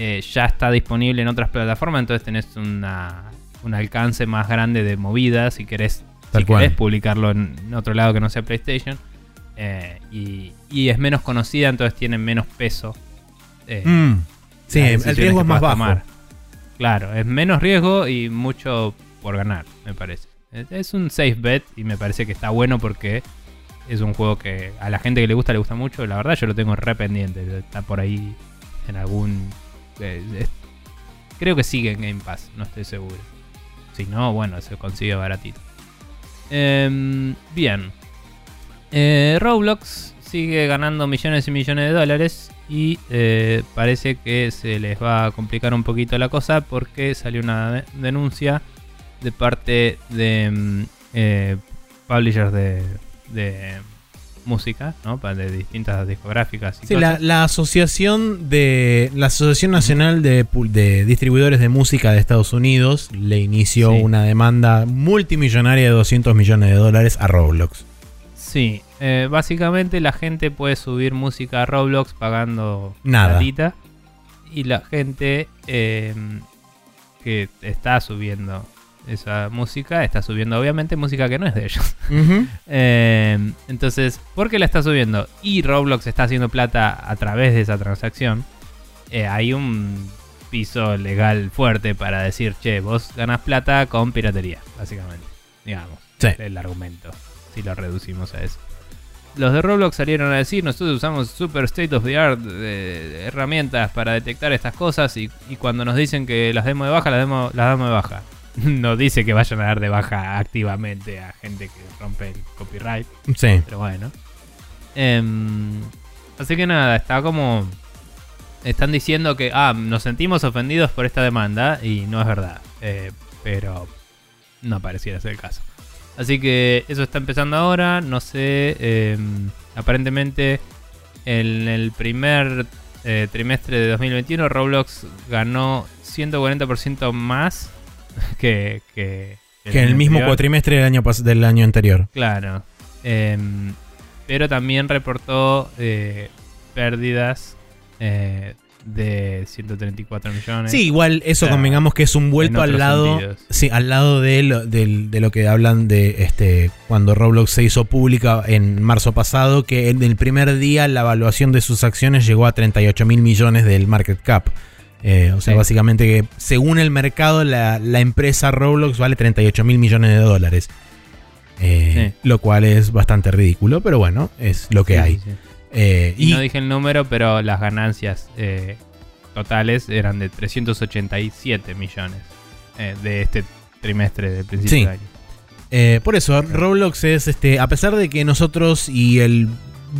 eh, ya está disponible en otras plataformas, entonces tenés una, un alcance más grande de movidas si querés, Tal si cual. querés publicarlo en, en otro lado que no sea PlayStation. Eh, y, y es menos conocida, entonces tiene menos peso. Mm. Sí, el riesgo es más bajo. tomar. Claro, es menos riesgo y mucho por ganar, me parece. Es- un safe bet y me parece que está bueno porque es un juego que a la gente que le gusta le gusta mucho. La verdad yo lo tengo re pendiente. Está por ahí en algún... eh, creo que sigue en Game Pass, no estoy seguro. Si no, bueno, se consigue baratito. Em, bien. Eh, Roblox sigue ganando millones y millones de dólares y eh, parece que se les va a complicar un poquito la cosa porque salió una de- denuncia de parte de mm, eh, publishers de, de música, ¿no? De distintas discográficas y Sí, la, cosas. la asociación de la Asociación Nacional de, Distribuidores de Música de Estados Unidos le inició Sí. una demanda multimillonaria de 200 millones de dólares a Roblox. Sí, eh, básicamente la gente puede subir música a Roblox pagando Nada. platita, y la gente eh, que está subiendo esa música está subiendo obviamente música que no es de ellos. Eh, entonces, ¿por qué la está subiendo? Y Roblox está haciendo plata a través de esa transacción. eh, hay un piso legal fuerte para decir, che, vos ganás plata con piratería, básicamente. Digamos, Sí. el argumento, si lo reducimos a eso. Los de Roblox salieron a decir, nosotros usamos super state of the art de- de herramientas para detectar estas cosas y, y cuando nos dicen que las demos de baja, las, demos, las damos de baja. No dice que vayan a dar de baja activamente a gente que rompe el copyright, Sí. pero bueno. Em, así que nada, está como... Están diciendo que, ah, nos sentimos ofendidos por esta demanda y no es verdad. Eh, pero no pareciera ser el caso. Así que eso está empezando ahora, no sé, em, aparentemente en el primer eh, trimestre de 2021 Roblox ganó 140% más que, que, Que en el mismo anterior. cuatrimestre del año, del año anterior. Claro. Em, pero también reportó eh, pérdidas eh, de 134 millones. Sí, igual eso O sea, convengamos que es un vuelto al lado. sentidos. Sí, al lado de lo, del- de lo que hablan de este cuando Roblox se hizo pública en marzo pasado, que en el primer día la evaluación de sus acciones llegó a 38 mil millones del market cap. Eh, o sea, Sí. básicamente que según el mercado, la, la empresa Roblox vale 38 mil millones de dólares. Eh, Lo cual es bastante ridículo, pero bueno, es lo que Sí, hay. Eh, Y, y no dije el número, pero las ganancias totales eran de 387 millones de este trimestre del principio Sí. de año. Por eso, Roblox es, este, a pesar de que nosotros y el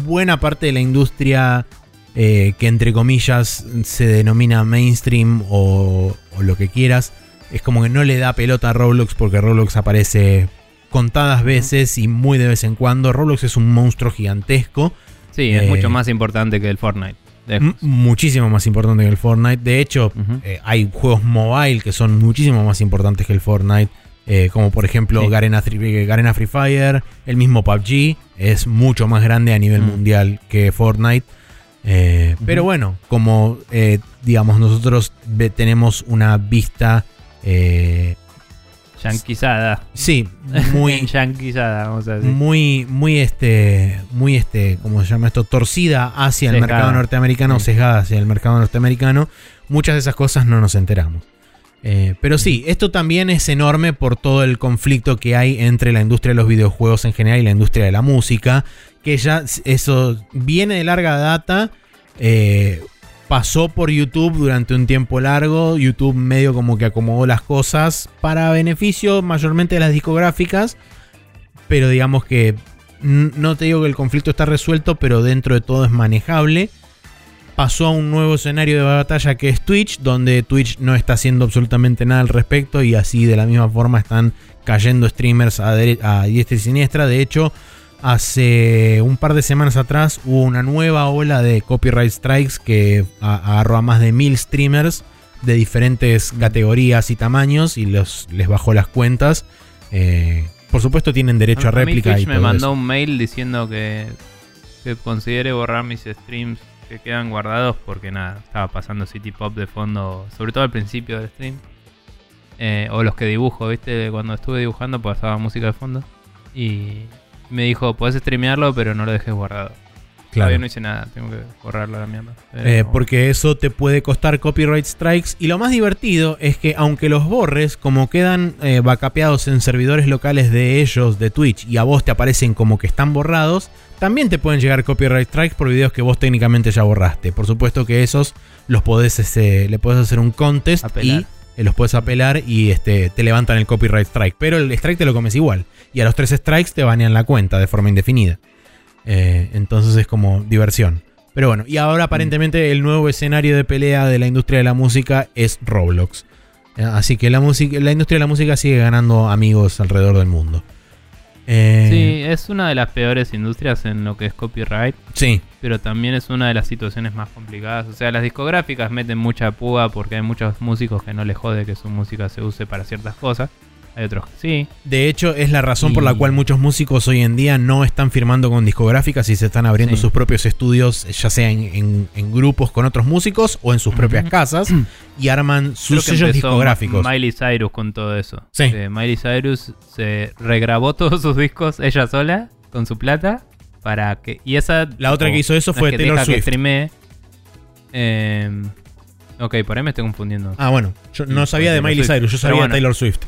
buena parte de la industria eh, que entre comillas se denomina mainstream o, o lo que quieras, es como que no le da pelota a Roblox porque Roblox aparece contadas veces y muy de vez en cuando. Roblox es un monstruo gigantesco, Sí, es Eh, mucho más importante que el Fortnite. muchísimo más importante que el Fortnite. De hecho, eh, hay juegos mobile que son muchísimo más importantes que el Fortnite. eh, como por ejemplo Sí. Garena, Free- Garena Free Fire, el mismo PUBG, es mucho más grande a nivel mundial que Fortnite. Eh. Pero bueno, como eh, digamos nosotros ve- tenemos una vista, eh, Yanquizada. sí, muy, Yanquizada, vamos a decir. muy, muy este, muy este, ¿cómo se llama esto? Torcida hacia el mercado norteamericano, Sí. sesgada hacia el mercado norteamericano. Muchas de esas cosas no nos enteramos. Eh, pero sí, esto también es enorme por todo el conflicto que hay entre la industria de los videojuegos en general y la industria de la música, que ya eso viene de larga data. eh, pasó por YouTube durante un tiempo largo. YouTube medio como que acomodó las cosas para beneficio mayormente de las discográficas. Pero digamos que no te digo que el conflicto está resuelto, pero dentro de todo es manejable. Pasó a un nuevo escenario de batalla que es Twitch, donde Twitch no está haciendo absolutamente nada al respecto y así de la misma forma están cayendo streamers a, a diestra y siniestra. De hecho, hace un par de semanas atrás hubo una nueva ola de copyright strikes que agarró a más de mil streamers de diferentes categorías y tamaños y los, les bajó las cuentas. Eh, por supuesto tienen derecho a, A réplica Twitch y me mandó eso. un mail diciendo que, que considere borrar mis streams que quedan guardados porque nada, estaba pasando City Pop de fondo, sobre todo al principio del stream. Eh, o los que dibujo, ¿viste? Cuando estuve dibujando pasaba música de fondo. Y me dijo, podés streamearlo, pero no lo dejes guardado. Claro. Todavía no hice nada, tengo que borrarlo a la mierda. Eh, porque eso te puede costar copyright strikes. Y lo más divertido es que aunque los borres, como quedan eh, backupeados en servidores locales de ellos, de Twitch, y a vos te aparecen como que están borrados, también te pueden llegar copyright strikes por videos que vos técnicamente ya borraste. Por supuesto que esos los podés, este, le podés hacer un contest Apelar. y eh, los puedes apelar y este, te levantan el copyright strike. Pero el strike te lo comes igual. Y a los tres strikes te banean la cuenta de forma indefinida. Eh, entonces es como diversión. Pero bueno, y ahora aparentemente el nuevo escenario de pelea de la industria de la música es Roblox. Eh, Así que la, música, la industria de la música sigue ganando amigos alrededor del mundo. Eh, Sí, es una de las peores industrias en lo que es copyright. sí, pero también es una de las situaciones más complicadas. O sea, las discográficas meten mucha púa porque hay muchos músicos que no les jode que su música se use para ciertas cosas. Hay otros que sí. De hecho, es la razón por la cual muchos músicos hoy en día no están firmando con discográficas y se están abriendo Sí. sus propios estudios, ya sea en, en- en grupos con otros músicos o en sus propias casas, y arman sus que sellos discográficos. Miley Cyrus con todo eso. Sí. Que Miley Cyrus se regrabó todos sus discos ella sola con su plata para que y esa La otra que hizo eso fue que Taylor que Swift. streamee. Eh, ok, por ahí me estoy confundiendo. Ah, bueno, yo no Sí, sabía de Miley Swift. Cyrus, yo sabía de bueno. Taylor Swift.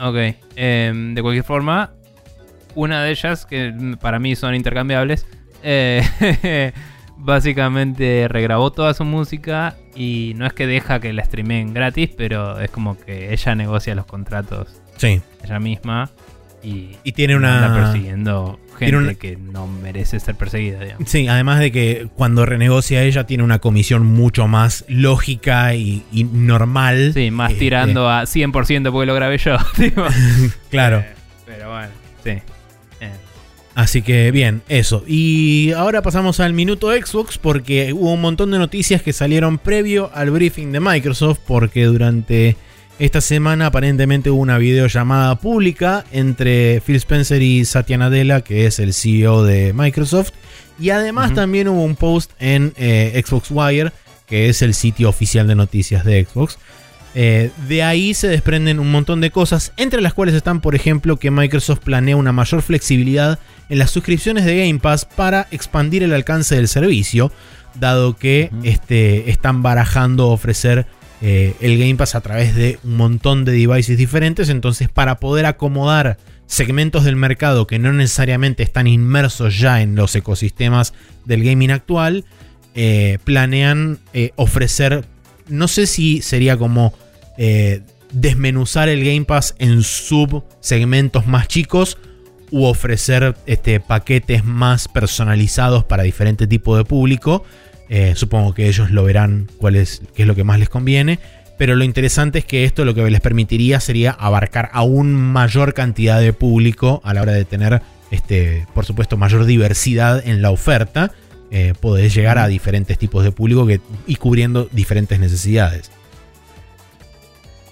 Ok, em, de cualquier forma, una de ellas, que para mí son intercambiables, eh, básicamente regrabó toda su música y no es que deja que la streameen gratis, pero es como que ella negocia los contratos Sí. ella misma y, Y tiene una- anda persiguiendo gente una- que no merece ser perseguida, digamos. Sí, además de que cuando renegocia ella tiene una comisión mucho más lógica y, y normal. Sí, más Eh, tirando a 100% porque lo grabé yo. tipo. claro. Eh, pero bueno, sí. Eh, Así que bien, eso. Y ahora pasamos al minuto Xbox porque hubo un montón de noticias que salieron previo al briefing de Microsoft porque durante esta semana aparentemente hubo una videollamada pública entre Phil Spencer y Satya Nadella, que es el CEO de Microsoft. Y además también hubo un post en eh, Xbox Wire, que es el sitio oficial de noticias de Xbox. Eh, de ahí se desprenden un montón de cosas, entre las cuales están, por ejemplo, que Microsoft planea una mayor flexibilidad en las suscripciones de Game Pass para expandir el alcance del servicio, dado que este, están barajando ofrecer eh, el Game Pass a través de un montón de devices diferentes. Entonces, para poder acomodar segmentos del mercado que no necesariamente están inmersos ya en los ecosistemas del gaming actual, eh, planean eh, ofrecer, no sé si sería como desmenuzar el Game Pass en subsegmentos más chicos u ofrecer este, paquetes más personalizados para diferente tipo de público. Eh, supongo que ellos lo verán cuál es, qué es lo que más les conviene. Pero lo interesante es que esto lo que les permitiría sería abarcar aún mayor cantidad de público a la hora de tener, este, por supuesto, mayor diversidad en la oferta. Eh, podés llegar a diferentes tipos de público que, y cubriendo diferentes necesidades.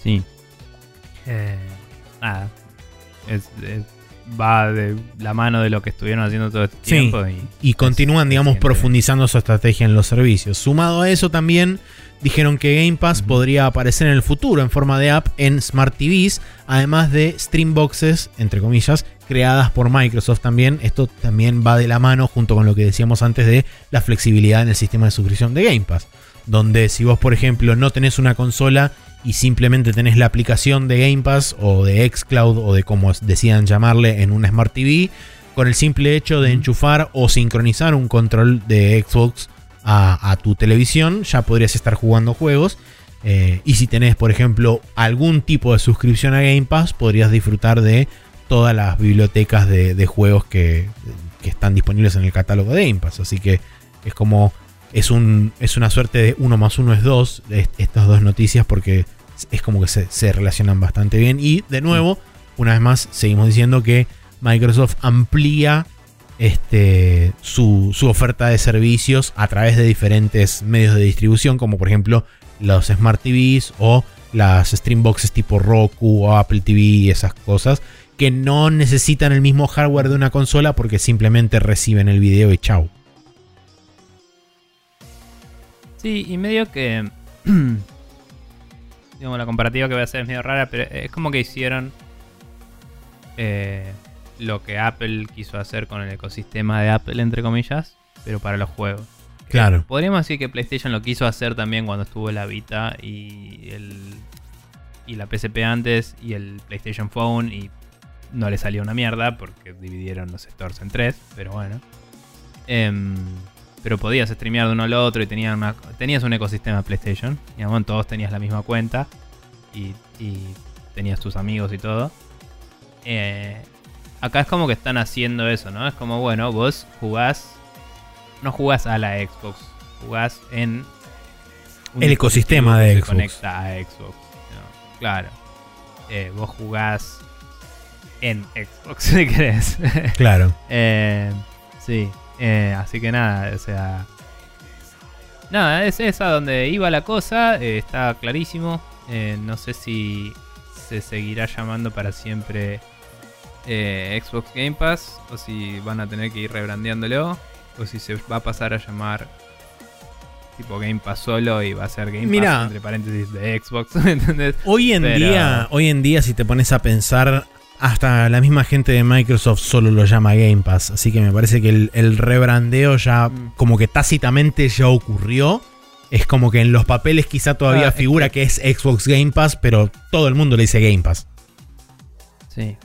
Sí. Eh, nada. Es- es- va de la mano de lo que estuvieron haciendo todo este Sí. tiempo. Y, Y continúan, digamos, profundizando su estrategia en los servicios. Sumado a eso también dijeron que Game Pass podría aparecer en el futuro en forma de app en Smart TVs, además de Streamboxes, entre comillas, creadas por Microsoft también. Esto también va de la mano junto con lo que decíamos antes de la flexibilidad en el sistema de suscripción de Game Pass. Donde si vos, por ejemplo, no tenés una consola y simplemente tenés la aplicación de Game Pass o de Xcloud o de como decían llamarle en una Smart TV, con el simple hecho de enchufar o sincronizar un control de Xbox a, tu televisión, ya podrías estar jugando juegos. Eh, y si tenés, por ejemplo, algún tipo de suscripción a Game Pass, podrías disfrutar de todas las bibliotecas de, juegos que, están disponibles en el catálogo de Game Pass. Así que es como. Es, un, es una suerte de uno más uno es dos, estas dos noticias, porque es como que se, relacionan bastante bien. Y de nuevo, una vez más, seguimos diciendo que Microsoft amplía este, su, oferta de servicios a través de diferentes medios de distribución, como por ejemplo los Smart TVs o las Streamboxes tipo Roku o Apple TV y esas cosas, que no necesitan el mismo hardware de una consola porque simplemente reciben el video y chau. Sí, y medio que digamos, la comparativa que voy a hacer es medio rara, pero es como que hicieron eh, lo que Apple quiso hacer con el ecosistema de Apple, entre comillas, pero para los juegos. Claro. Podríamos decir que PlayStation lo quiso hacer también cuando estuvo la Vita y el y la PSP antes y el PlayStation Phone y no le salió una mierda porque dividieron los stores en tres, pero bueno. Em, pero podías streamear de uno al otro y tenías, tenías un ecosistema PlayStation. Y bueno, todos tenías la misma cuenta y, tenías tus amigos y todo. Eh, acá es como que están haciendo eso, ¿no? Es como, bueno, vos jugás, no jugás a la Xbox, jugás en... el ecosistema de Xbox. conecta a Xbox. Claro. Eh, vos jugás en Xbox, si querés. Claro. eh, sí. Eh, así que nada, o sea. Nada, es esa donde iba la cosa, eh, está clarísimo. Eh, no sé si se seguirá llamando para siempre Xbox Game Pass o si van a tener que ir rebrandeándolo o si se va a pasar a llamar tipo Game Pass solo y va a ser Game Pass entre paréntesis de Xbox, Hoy en día, hoy en día si te pones a pensar hasta la misma gente de Microsoft solo lo llama Game Pass. Así que me parece que el, rebrandeo ya mm. como que tácitamente ya ocurrió. Es como que en los papeles quizá todavía ah, figura que... es Xbox Game Pass, pero todo el mundo le dice Game Pass. Sí.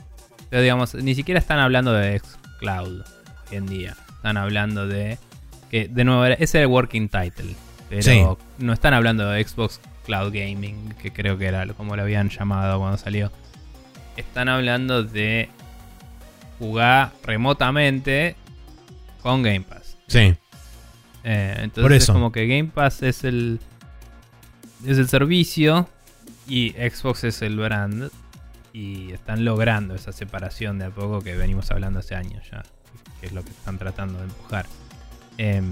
Pero digamos, ni siquiera están hablando de Xcloud hoy en día. Están hablando de... Que de nuevo, ese es el working title. Pero no están hablando de Xbox Cloud Gaming, que creo que era como lo habían llamado cuando salió están hablando de jugar remotamente con Game Pass. Sí. Eh, entonces es como que Game Pass es el es el servicio y Xbox es el brand y están logrando esa separación de a poco que venimos hablando hace años ya, que es lo que están tratando de empujar. Eh,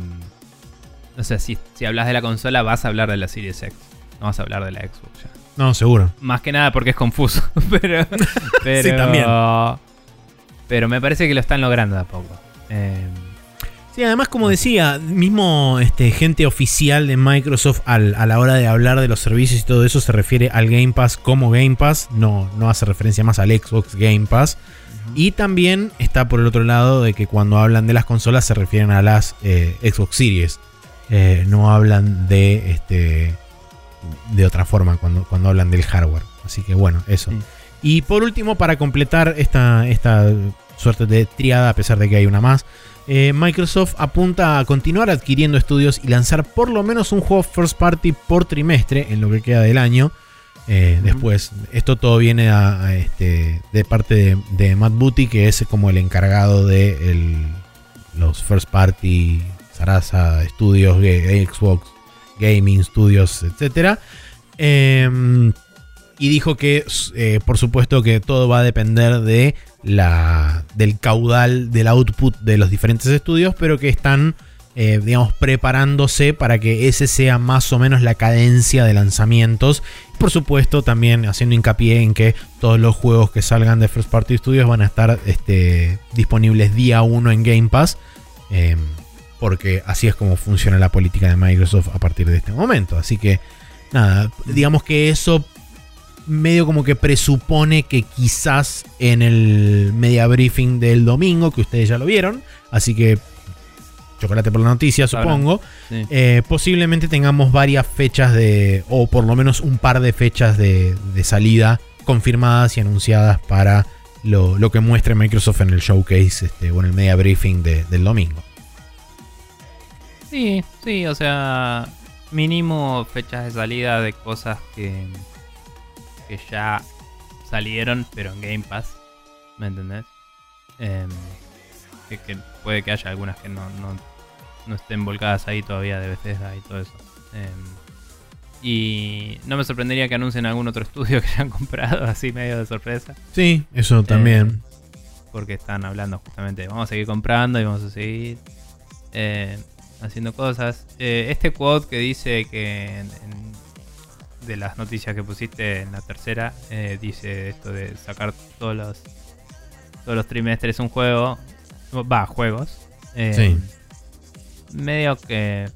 no sé, si, si hablas de la consola vas a hablar de la Series X, no vas a hablar de la Xbox ya. No, seguro. Más que nada porque es confuso. pero, pero, sí, también. Pero me parece que lo están logrando de a poco. Eh, sí, además, como decía, mismo este, gente oficial de Microsoft a la hora de hablar de los servicios y todo eso se refiere al Game Pass como Game Pass, no, no hace referencia más al Xbox Game Pass. Y también está por el otro lado de que cuando hablan de las consolas se refieren a las eh, Xbox Series. Eh, no hablan de este, de otra forma cuando, cuando hablan del hardware. Así que bueno, eso. Y por último, para completar esta, esta suerte de triada, a pesar de que hay una más, eh, Microsoft apunta a continuar adquiriendo estudios y lanzar por lo menos un juego first party por trimestre en lo que queda del año. Eh, después, esto todo viene a, este, de parte de, Matt Booty, que es como el encargado de los first party Sarasa Studios, Xbox Gaming Studios, etc. Em, y dijo que, eh, por supuesto, que todo va a depender de la, del caudal del output de los diferentes estudios, pero que están, eh, digamos, preparándose para que ese sea más o menos la cadencia de lanzamientos. Por supuesto, también haciendo hincapié en que todos los juegos que salgan de First Party Studios van a estar este, disponibles día 1 en Game Pass. Em, porque así es como funciona la política de Microsoft a partir de este momento. Así que, nada, digamos que eso medio como que presupone que quizás en el media briefing del domingo, que ustedes ya lo vieron, así que chocolate por la noticia, supongo. Sí. Eh, posiblemente tengamos varias fechas de, o por lo menos un par de fechas de, de salida confirmadas y anunciadas para lo, lo que muestre Microsoft en el showcase este, o en el media briefing de- del domingo. Sí, sí, o sea, mínimo fechas de salida de cosas que, que ya salieron, pero en Game Pass, ¿me entendés? Em, que, que puede que haya algunas que no, no, no estén volcadas ahí todavía de Bethesda y todo eso. Em, y no me sorprendería que anuncien algún otro estudio que hayan comprado así medio de sorpresa. Sí, eso también. porque están hablando justamente vamos a seguir comprando y vamos a seguir eh, haciendo cosas. Eh, este quote que dice que en- en- de las noticias que pusiste en la tercera, eh, dice esto de sacar todos los todos los trimestres un juego, va, juegos. Eh, Sí. Medio que,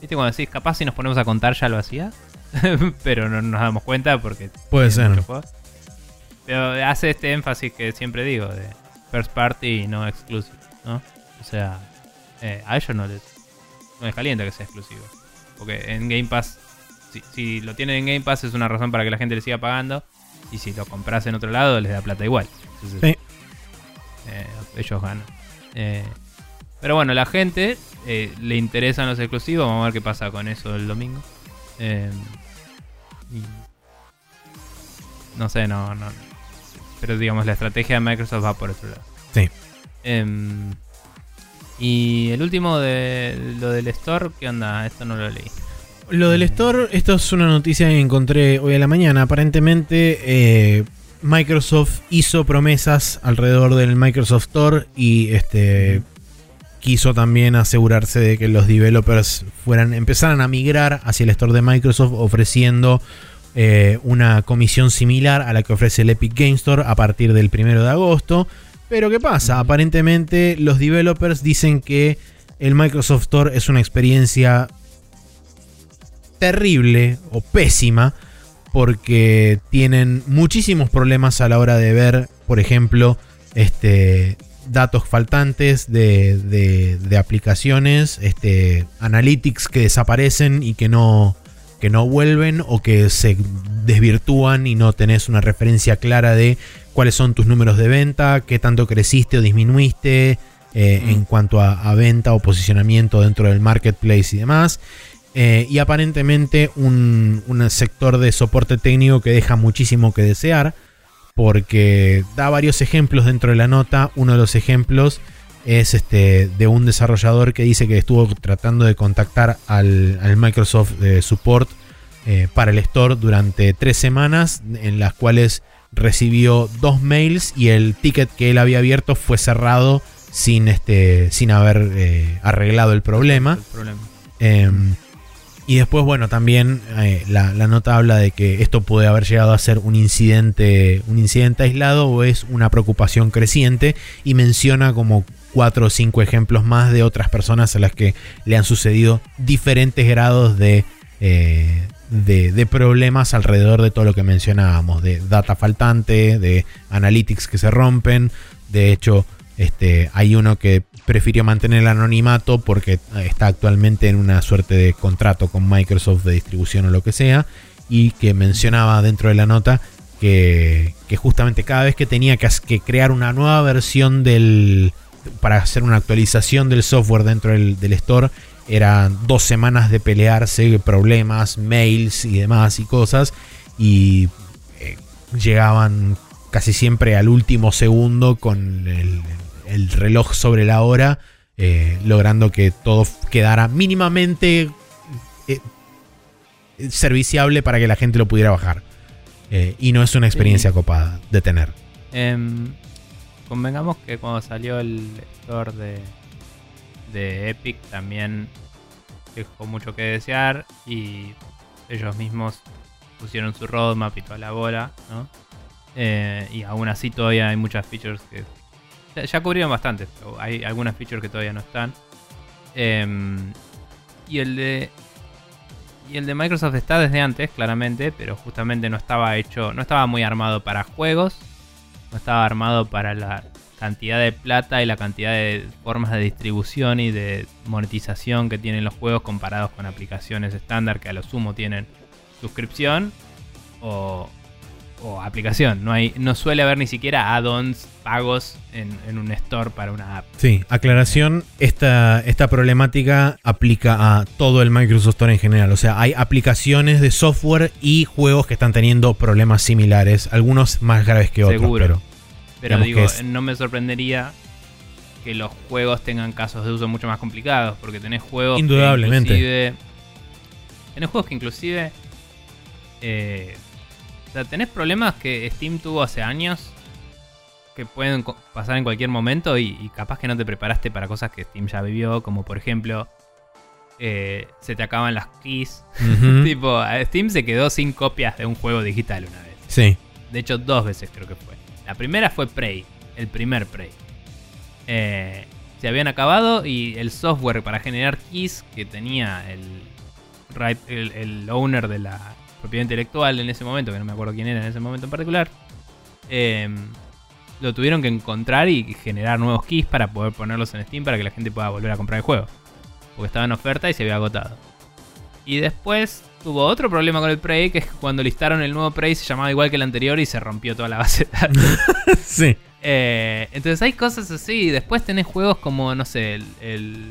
viste cuando decís, capaz si nos ponemos a contar ya lo hacía, pero no nos damos cuenta porque Puede ser. Pero hace este énfasis que siempre digo de first party y no exclusive, ¿no? O sea, eh, a ellos no les, no les calienta que sea exclusivo. Porque en Game Pass, si, si lo tienen en Game Pass es una razón para que la gente le siga pagando. Y si lo compras en otro lado, les da plata igual. Entonces, Sí. eh, ellos ganan. Eh, pero bueno, la gente eh, le interesan los exclusivos. Vamos a ver qué pasa con eso el domingo. Y no sé, no, no. Pero digamos, la estrategia de Microsoft va por otro lado. Sí. Y el último de lo del store, ¿qué onda? Esto no lo leí. Lo del store, esto es una noticia que encontré hoy a la mañana. Aparentemente, eh, Microsoft hizo promesas alrededor del Microsoft Store y este quiso también asegurarse de que los developers fueran empezaran a migrar hacia el store de Microsoft ofreciendo eh, una comisión similar a la que ofrece el Epic Game Store a partir del primero de agosto. Pero ¿qué pasa? Aparentemente los developers dicen que el Microsoft Store es una experiencia terrible o pésima porque tienen muchísimos problemas a la hora de ver, por ejemplo, este, datos faltantes de, de- de aplicaciones, este, analytics que desaparecen y que no, que no vuelven o que se desvirtúan y no tenés una referencia clara de cuáles son tus números de venta, qué tanto creciste o disminuiste eh, Mm. en cuanto a, a venta o posicionamiento dentro del marketplace y demás. Eh, y aparentemente un, un sector de soporte técnico que deja muchísimo que desear. Porque da varios ejemplos dentro de la nota. Uno de los ejemplos es este de un desarrollador que dice que estuvo tratando de contactar al, al Microsoft eh, Support para el store durante tres semanas, en las cuales recibió dos mails y el ticket que él había abierto fue cerrado sin, este, sin haber eh, arreglado el problema. El problema. Em, y después, bueno, también eh, la, la nota habla de que esto puede haber llegado a ser un incidente, un incidente aislado o es una preocupación creciente y menciona como cuatro o cinco ejemplos más de otras personas a las que le han sucedido diferentes grados de, eh, de, problemas alrededor de todo lo que mencionábamos, de data faltante, de analytics que se rompen, de hecho este, hay uno que prefirió mantener el anonimato porque está actualmente en una suerte de contrato con Microsoft de distribución o lo que sea. Y que mencionaba dentro de la nota que, que justamente cada vez que tenía que, que crear una nueva versión del. para hacer una actualización del software dentro del, del store, eran dos semanas de pelearse, problemas, mails y demás y cosas. Y eh, llegaban casi siempre al último segundo con el, el reloj sobre la hora, eh, logrando que todo quedara mínimamente eh, serviciable para que la gente lo pudiera bajar. Eh, y no es una experiencia copada de tener. Em, convengamos que cuando salió el store de, de Epic también dejó mucho que desear y ellos mismos pusieron su roadmap y toda la bola. Eh, y aún así todavía hay muchas features que ya, cubrieron bastante, pero hay algunas features que todavía no están. Em, y el de y el de Microsoft está desde antes, claramente, pero justamente no estaba hecho, no estaba muy armado para juegos, no estaba armado para la cantidad de plata y la cantidad de formas de distribución y de monetización que tienen los juegos comparados con aplicaciones estándar que a lo sumo tienen suscripción o, o aplicación. No, hay, no suele haber ni siquiera add-ons pagos en, en un store para una app. Sí, aclaración, esta, esta problemática aplica a todo el Microsoft Store en general. O sea, hay aplicaciones de software y juegos que están teniendo problemas similares, algunos más graves que otros. Seguro. Pero, Pero digo, que es- no me sorprendería que los juegos tengan casos de uso mucho más complicados, porque tenés juegos que Indudablemente. inclusive- tenés juegos que inclusive eh, o sea, tenés problemas que Steam tuvo hace años que pueden pasar en cualquier momento y, y capaz que no te preparaste para cosas que Steam ya vivió, como por ejemplo eh, se te acaban las keys. Tipo, Steam se quedó sin copias de un juego digital una vez. sí, De hecho, dos veces creo que fue. La primera fue Prey, el primer Prey. Eh, se habían acabado y el software para generar keys que tenía el, owner de la propiedad intelectual en ese momento, que no me acuerdo quién era en ese momento en particular, eh, lo tuvieron que encontrar y generar nuevos keys para poder ponerlos en Steam para que la gente pueda volver a comprar el juego. Porque estaba en oferta y se había agotado. Y después tuvo otro problema con el Prey, que es que cuando listaron el nuevo Prey se llamaba igual que el anterior y se rompió toda la base de datos. sí. Eh, entonces hay cosas así. Después tenés juegos como, no sé, el, el,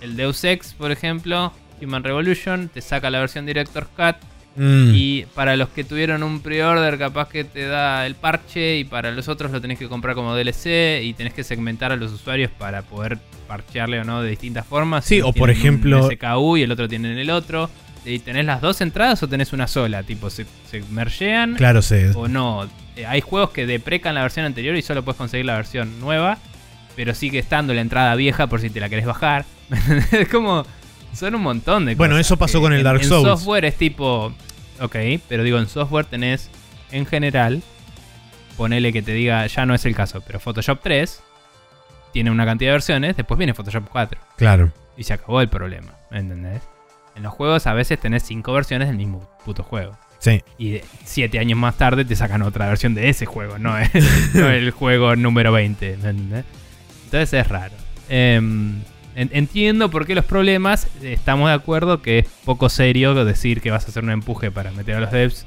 el Deus Ex, por ejemplo, Human Revolution, te saca la versión Director's Cut. Mm, Y para los que tuvieron un pre-order, capaz que te da el parche. Y para los otros lo tenés que comprar como DLC. Y tenés que segmentar a los usuarios para poder parchearle o no de distintas formas. Sí, o por ejemplo- SKU y el otro tiene en el otro. ¿Y tenés las dos entradas o tenés una sola? Tipo, se, se mergean claro, sé. o no. Eh, hay juegos que deprecan la versión anterior y solo puedes conseguir la versión nueva. Pero sigue estando la entrada vieja por si te la querés bajar. es como. Son un montón de cosas. Bueno, eso pasó con el en- Dark en Souls. software es tipo. Ok, pero digo, en software tenés. En general. Ponele que te diga, ya no es el caso, pero Photoshop 3 tiene una cantidad de versiones, después viene Photoshop 4 Claro. y se acabó el problema, ¿entendés? En los juegos a veces tenés 5 versiones del mismo puto juego. Sí. Y siete años más tarde te sacan otra versión de ese juego, no, no el juego número 20. ¿me entendés? Entonces es raro. Em, en- entiendo por qué los problemas. Estamos de acuerdo que es poco serio decir que vas a hacer un empuje para meter a los devs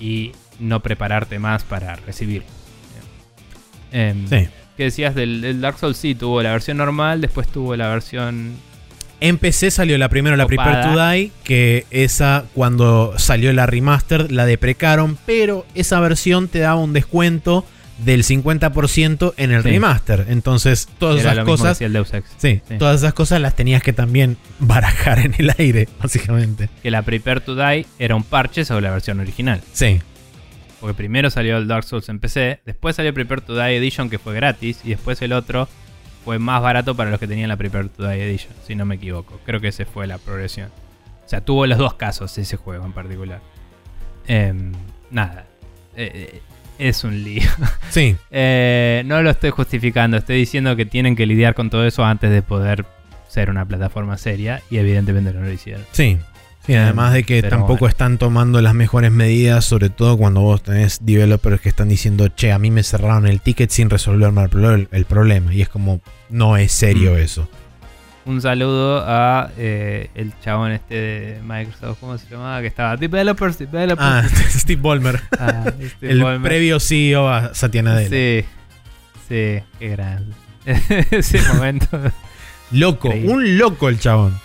y no prepararte más para recibir. Em, Sí. ¿Qué decías del, del Dark Souls? Sí, tuvo la versión normal, después tuvo la versión En PC salió la primera, la Prepare to. Die, que esa cuando salió la remaster la deprecaron, pero esa versión te daba un descuento del 50% en el Sí. remaster. Entonces, todas Era esas cosas, el Deus Ex. sí, Sí. todas esas cosas las tenías que también barajar en el aire, básicamente. Que la Prepare to Die era un parche sobre la versión original. Sí, Porque primero salió el Dark Souls en PC, después salió Prepare to Die Edition que fue gratis, y después el otro fue más barato para los que tenían la Prepare to Die Edition, si no me equivoco. Creo que esa fue la progresión. O sea, tuvo los dos casos ese juego en particular. Em, nada. Eh, eh, es un lío. sí. Eh, no lo estoy justificando, estoy diciendo que tienen que lidiar con todo eso antes de poder ser una plataforma seria, y evidentemente no lo hicieron. Sí. Sí, además de que Pero tampoco bueno. están tomando las mejores medidas, sobre todo cuando vos tenés developers que están diciendo, che, a mí me cerraron el ticket sin resolverme el, pro- el problema. Y es como, no es serio Mm. eso. Un saludo a eh, el chabón este de Microsoft, ¿cómo se llamaba? Que estaba Developers, Developers. Ah, Steve Ballmer. Ah, Steve el Ballmer. previo CEO a Satya Nadella. Sí, sí, qué grande. Ese momento, Loco, Increíble. un loco el chabón.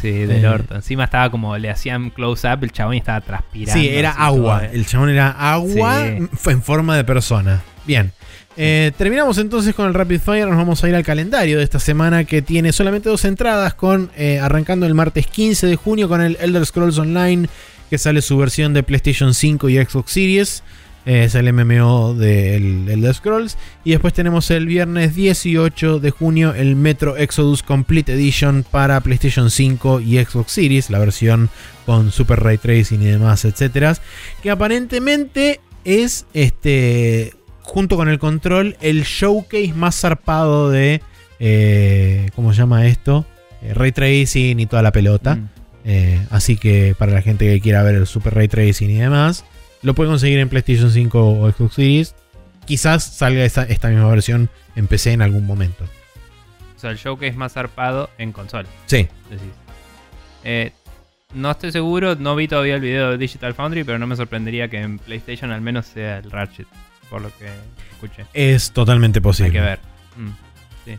Sí, del Eh. orto. Encima estaba como, le hacían close-up, el chabón y estaba transpirando. Sí, era agua. todo, eh. El chabón era agua Sí. en forma de persona. Bien. Eh, terminamos entonces con el Rapid Fire. Nos vamos a ir al calendario de esta semana que tiene solamente dos entradas. Con eh, arrancando el martes 15 de junio con el Elder Scrolls Online, que sale su versión de PlayStation 5 y Xbox Series. Eh, es el MMO del Elder Scrolls. Y después tenemos el viernes 18 de junio el Metro Exodus Complete Edition para PlayStation 5 y Xbox Series, la versión con Super Ray Tracing y demás, etcétera. Que aparentemente es este. Junto con el control, el showcase más zarpado de. eh, ¿Cómo se llama esto? Eh, Ray Tracing y toda la pelota. Mm. Eh, así que para la gente que quiera ver el Super Ray Tracing y demás, lo puede conseguir en PlayStation 5 o Xbox Series. quizás salga esta, esta misma versión en PC en algún momento. O sea, el showcase más zarpado en consola, Sí, decís. Eh, no estoy seguro, no vi todavía el video de Digital Foundry, pero no me sorprendería que en PlayStation al menos sea el Ratchet, por lo que escuché. es totalmente posible. Hay que ver. Mm, sí.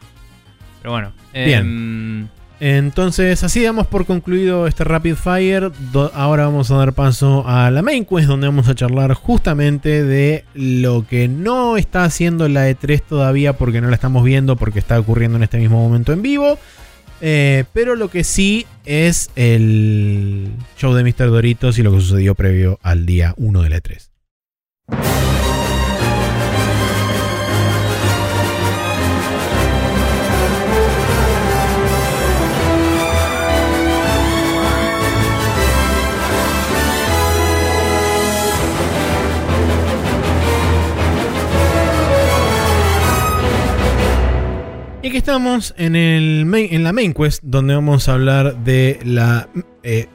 Pero bueno. Bien. Entonces, así damos por concluido este Rapid Fire. Ahora vamos a dar paso a la main quest, donde vamos a charlar justamente de lo que no está haciendo la E3 todavía, porque no la estamos viendo, porque está ocurriendo en este mismo momento en vivo. Eh, pero lo que sí es el show de Mr. Doritos y lo que sucedió previo al día 1 de la E E3. Y aquí estamos en, el main- en la main quest, donde vamos a hablar de la eh,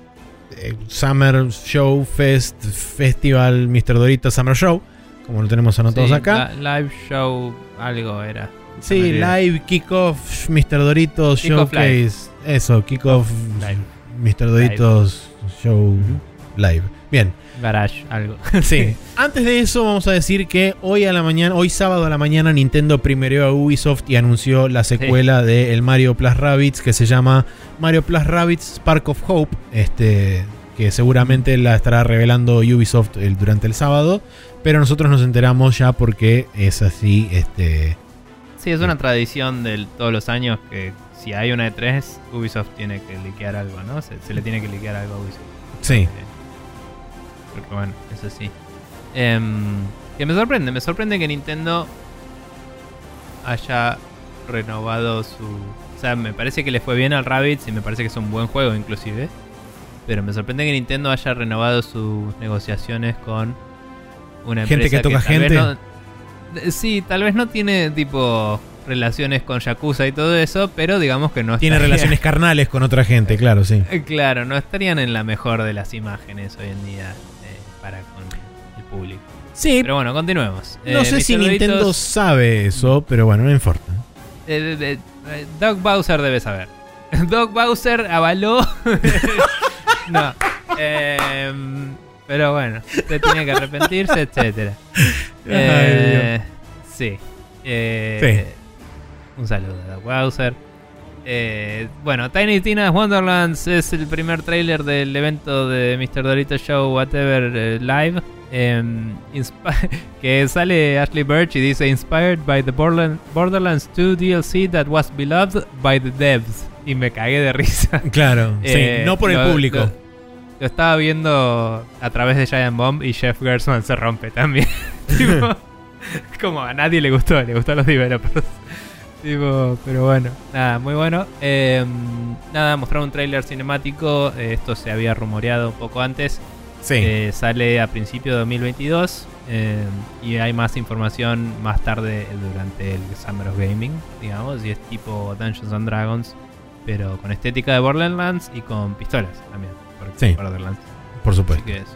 eh, Summer Show Fest Festival Mr. Doritos Summer Show, como lo tenemos anotados sí, acá. la- live show, algo era. Sí, live kickoff Mr. Doritos Kickoff Showcase. Eso, kickoff. Mr. Doritos Show Live. Bien. Garage, algo. Sí. Antes de eso, vamos a decir que hoy a la mañana, hoy sábado a la mañana, Nintendo primereó a Ubisoft y anunció la secuela de el Mario Plus Rabbids que se llama Mario Plus Rabbids Spark of Hope. Este. Que seguramente la estará revelando Ubisoft el- durante el sábado. Pero nosotros nos enteramos ya porque es así. Este. Sí, es una tradición de todos los años que si hay una E3, Ubisoft tiene que liquear algo, ¿no? Se, se le tiene que liquear algo a Ubisoft. Sí. Porque bueno, eso sí. Em, que me sorprende, me sorprende que Nintendo haya renovado su... O sea, me parece que le fue bien al Rabbids y me parece que es un buen juego inclusive. Pero me sorprende que Nintendo haya renovado sus negociaciones con una Gente empresa que toca gente. no- eh, sí, tal vez no tiene tipo relaciones con Yakuza y todo eso, pero digamos que no Tiene estaría- relaciones carnales con otra gente, claro, sí. eh, Claro, no estarían en la mejor de las imágenes hoy en día para con el público. Sí, Pero bueno, continuemos. no Eh, sé si. Nintendo sabe eso, pero bueno, no importa. eh, eh, Doug Bowser debe saber. Doug Bowser avaló. no. em, pero bueno, usted tiene que arrepentirse, etcétera. Eh, sí. Eh, Un saludo a Doug Bowser. Eh, bueno, Tiny Tina's Wonderlands es el primer tráiler del evento de Mr. Dorito Show Whatever eh, Live. em, que sale Ashley Birch y dice Inspired by the Borderland- Borderlands 2 DLC that was beloved by the devs. Y me cagué de risa. Claro, Eh, sí, no por el público. Lo, lo estaba viendo a través de Giant Bomb y Jeff Gerstmann se rompe también. Tipo, como a nadie le gustó, le gustó a los developers. Tipo, pero bueno, nada, muy bueno. Eh, nada, mostraron un tráiler cinemático. eh, esto se había rumoreado un poco antes. sí. Eh, sale a principio de 2022 eh, y hay más información más tarde durante el Summer of Gaming, digamos, y es tipo Dungeons and Dragons, pero con estética de Borderlands y con pistolas también. Porque Sí. Borderlands. por Así supuesto. que es.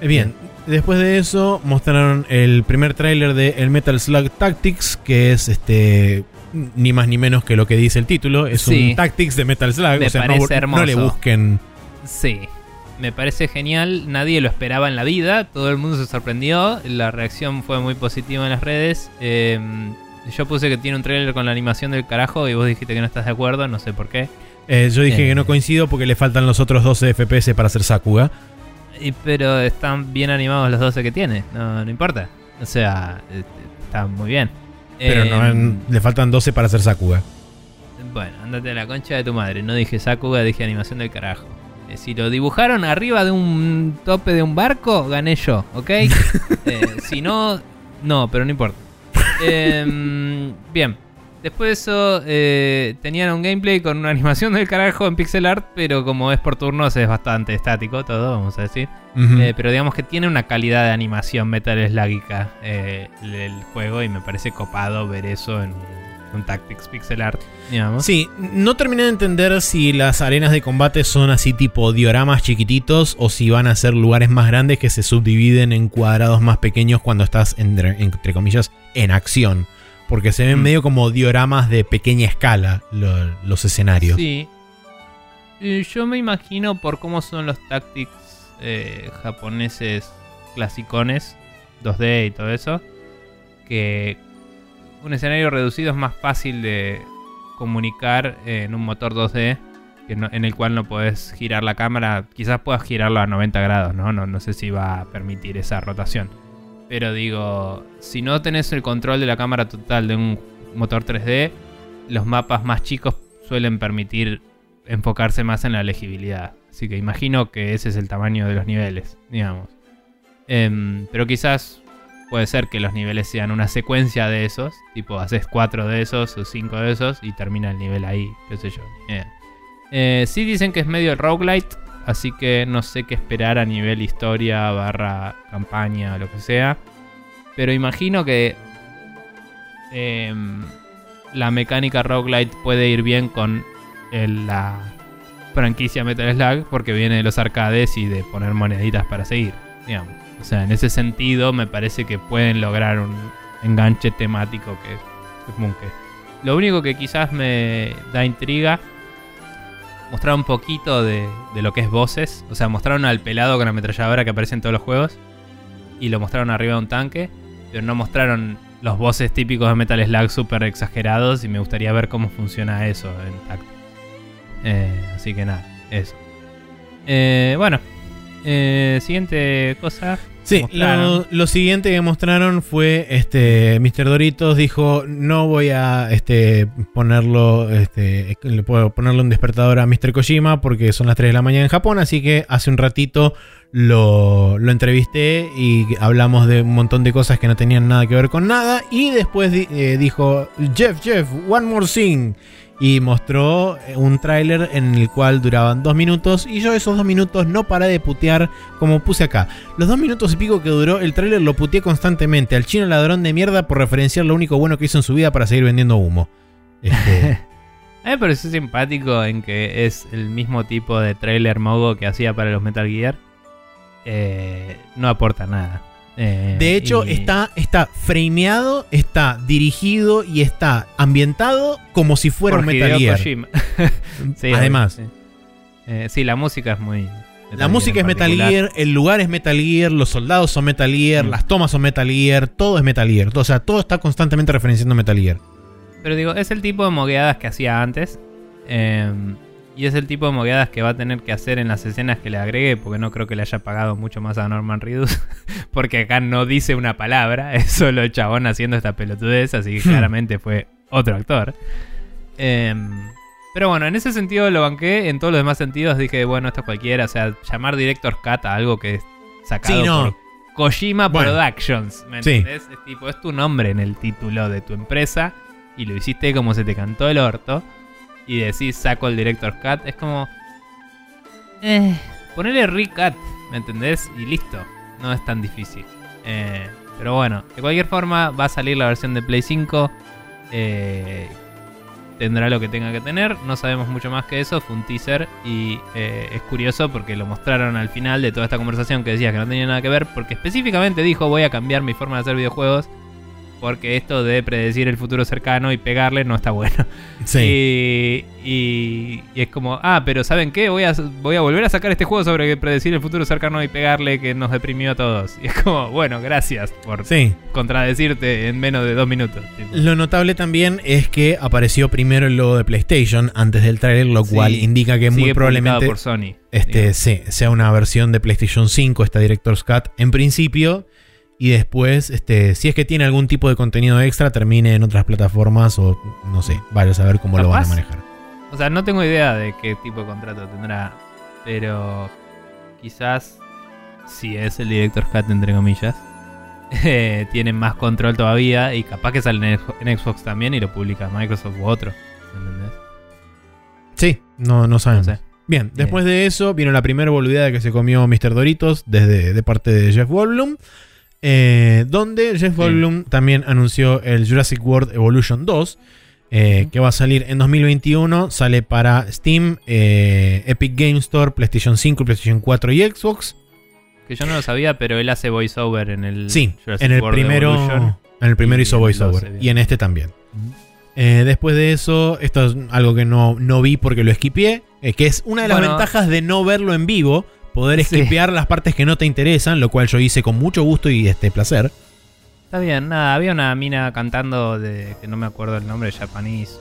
Eh, Bien, después de eso mostraron el primer tráiler de el Metal Slug Tactics, que es este ni más ni menos que lo que dice el título, es Sí. un Tactics de Metal Slug, Me o sea, no, parece no le hermoso. busquen Sí, me parece genial. Nadie lo esperaba en la vida. Todo el mundo se sorprendió. La reacción fue muy positiva en las redes. Eh, yo puse que tiene un trailer con la animación del carajo y vos dijiste que no estás de acuerdo. No sé por qué. Eh, yo dije Eh. que no coincido porque le faltan los otros 12 FPS para hacer Sakuga. Y- pero están bien animados los 12 que tiene. No, no importa. O sea, eh, está muy bien. Pero no, en- le faltan 12 para hacer Sakuga. Bueno, andate a la concha de tu madre. No dije Sakuga, dije animación del carajo. Eh, si lo dibujaron arriba de un tope de un barco, gané yo, ¿ok? Eh, si no, no, pero no importa. Em, bien. Después de eso, eh, tenían un gameplay con una animación del carajo en pixel art, pero como es por turnos es bastante estático todo, vamos a decir. Eh, pero digamos que tiene una calidad de animación metal slágica eh, el, el juego y me parece copado ver eso en, un Tactics pixel art, digamos. Sí, no terminé de entender si las arenas de combate son así tipo dioramas chiquititos o si van a ser lugares más grandes que se subdividen en cuadrados más pequeños cuando estás, entre, entre comillas, en acción. Porque se ven Mm. medio como dioramas de pequeña escala lo- los escenarios. Sí. Yo me imagino por cómo son los tactics eh, japoneses clasicones, 2D y todo eso, que un escenario reducido es más fácil de comunicar en un motor 2D que no- en el cual no puedes girar la cámara. Quizás puedas girarlo a 90 grados, ¿no? No, no sé si va a permitir esa rotación. Pero digo, si no tenés el control de la cámara total de un motor 3D, los mapas más chicos suelen permitir enfocarse más en la legibilidad. Así que imagino que ese es el tamaño de los niveles, digamos. Em, pero quizás puede ser que los niveles sean una secuencia de esos. Tipo, haces cuatro de esos o cinco de esos y termina el nivel ahí, qué sé yo. Eh, sí dicen que es medio roguelite, así que no sé qué esperar a nivel historia, barra campaña, lo que sea. Pero imagino que em, la mecánica roguelite puede ir bien con el- la franquicia Metal Slug porque viene de los arcades y de poner moneditas para seguir. O sea, en ese sentido me parece que pueden lograr un enganche temático que es. Lo único que quizás me da intriga, mostrar un poquito de, de lo que es voces. O sea, mostraron al pelado con la ametralladora que aparece en todos los juegos. Y lo mostraron arriba de un tanque. Pero no mostraron los voces típicos de Metal Slug súper exagerados. Y me gustaría ver cómo funciona eso en Tactics. Eh, así que nada, eso. Eh, bueno, eh, siguiente cosa. Sí, lo, lo siguiente que mostraron fue este Mr. Doritos dijo no voy a este ponerlo este le puedo ponerle un despertador a Mr. Kojima porque son las 3 de la mañana en Japón, así que hace un ratito lo, lo entrevisté y hablamos de un montón de cosas que no tenían nada que ver con nada y después eh, dijo Jeff Jeff one more thing y mostró eh, un tráiler en el cual duraban dos minutos y yo esos dos minutos no paré de putear como puse acá. Los dos minutos y pico que duró el tráiler lo puteé constantemente al chino ladrón de mierda por referenciar lo único bueno que hizo en su vida para seguir vendiendo humo. Este, A mí me pareció simpático en que es el mismo tipo de trailer mogo que hacía para los Metal Gear. Eh, no aporta nada. Eh, de hecho, y- está, está frameado, está dirigido y está ambientado como si fuera por un Metal Gear. Sí, Además, sí. Eh, sí, la música es muy. la música es Metal Gear, el lugar es Metal Gear, los soldados son Metal Gear, Mm. las tomas son Metal Gear, todo es Metal Gear. O sea, todo está constantemente referenciando Metal Gear. Pero digo, es el tipo de mogueadas que hacía antes. eh, y es el tipo de mogueadas que va a tener que hacer en las escenas que le agregue. Porque no creo que le haya pagado mucho más a Norman Reedus. porque acá no dice una palabra. Es solo el chabón haciendo esta pelotudez. Así que Hmm. claramente fue otro actor. Eh, pero bueno, en ese sentido lo banqué. En todos los demás sentidos dije, bueno, esto es cualquiera. O sea, llamar Director Cut a algo que es sacado Sí, no. por Kojima Bueno. Productions. ¿Me Sí. entendés? Es tipo, es tu nombre en el título de tu empresa y lo hiciste como se te cantó el orto y decís saco el director cut, es como eh, ponerle recut, ¿me entendés? Y listo, no es tan difícil. Eh, pero bueno, de cualquier forma va a salir la versión de Play 5. eh, tendrá lo que tenga que tener, no sabemos mucho más que eso, fue un teaser y eh, es curioso porque lo mostraron al final de toda esta conversación que decía que no tenía nada que ver, porque específicamente dijo voy a cambiar mi forma de hacer videojuegos porque esto de predecir el futuro cercano y pegarle no está bueno. Sí. Y, y- y es como, ah, pero ¿saben qué? Voy a, voy a volver a sacar este juego sobre predecir el futuro cercano y pegarle que nos deprimió a todos. Y es como, bueno, gracias por Sí. contradecirte en menos de dos minutos. tipo. Lo notable también es que apareció primero el logo de PlayStation antes del trailer, lo Sí, cual indica que Sigue muy probablemente por Sony. este, digamos. sí, sea una versión de PlayStation 5, esta Director's Cut, en principio. Y después, este, si es que tiene algún tipo de contenido extra, termine en otras plataformas o no sé, vaya a saber cómo lo van a manejar. O sea, no tengo idea de qué tipo de contrato tendrá, pero quizás si es el director cut entre comillas, eh, tiene más control todavía y capaz que sale en, Xbox también y lo publica Microsoft u otro. ¿Entendés? Sí, no, no sé. Bien, después de eso vino la primera boludeada que se comió Mr. Doritos desde de parte de Jeff Goldblum. Eh, donde Jeff Sí. Goldblum también anunció el Jurassic World Evolution 2. eh, que va a salir en 2021. Sale para Steam, eh, Epic Game Store, PlayStation 5, PlayStation 4 y Xbox. Que yo no lo sabía, pero él hace voiceover en el Sí, Jurassic en el World primero, Evolution. en el primero hizo voiceover 12, bien. y en este también. Eh, después de eso, esto es algo que no, no vi porque lo esquipié, eh, que es una de las Bueno. ventajas de no verlo en vivo, poder Sí. esquipear las partes que no te interesan, lo cual yo hice con mucho gusto y este placer. Está bien, nada, había una mina cantando de que no me acuerdo el nombre, Japanese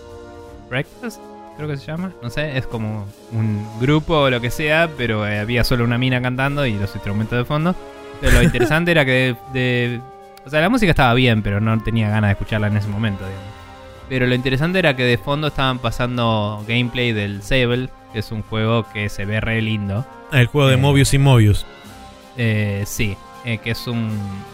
Breakfast, creo que se llama. No sé, es como un grupo o lo que sea, pero eh, había solo una mina cantando y los instrumentos de fondo. Pero lo interesante era que de, de- O sea, la música estaba bien, pero no tenía ganas de escucharla en ese momento, digamos. Pero lo interesante era que de fondo estaban pasando gameplay del Sable, que es un juego que se ve re lindo. El juego de Eh. Mobius y Mobius. Eh, sí, eh, que es un,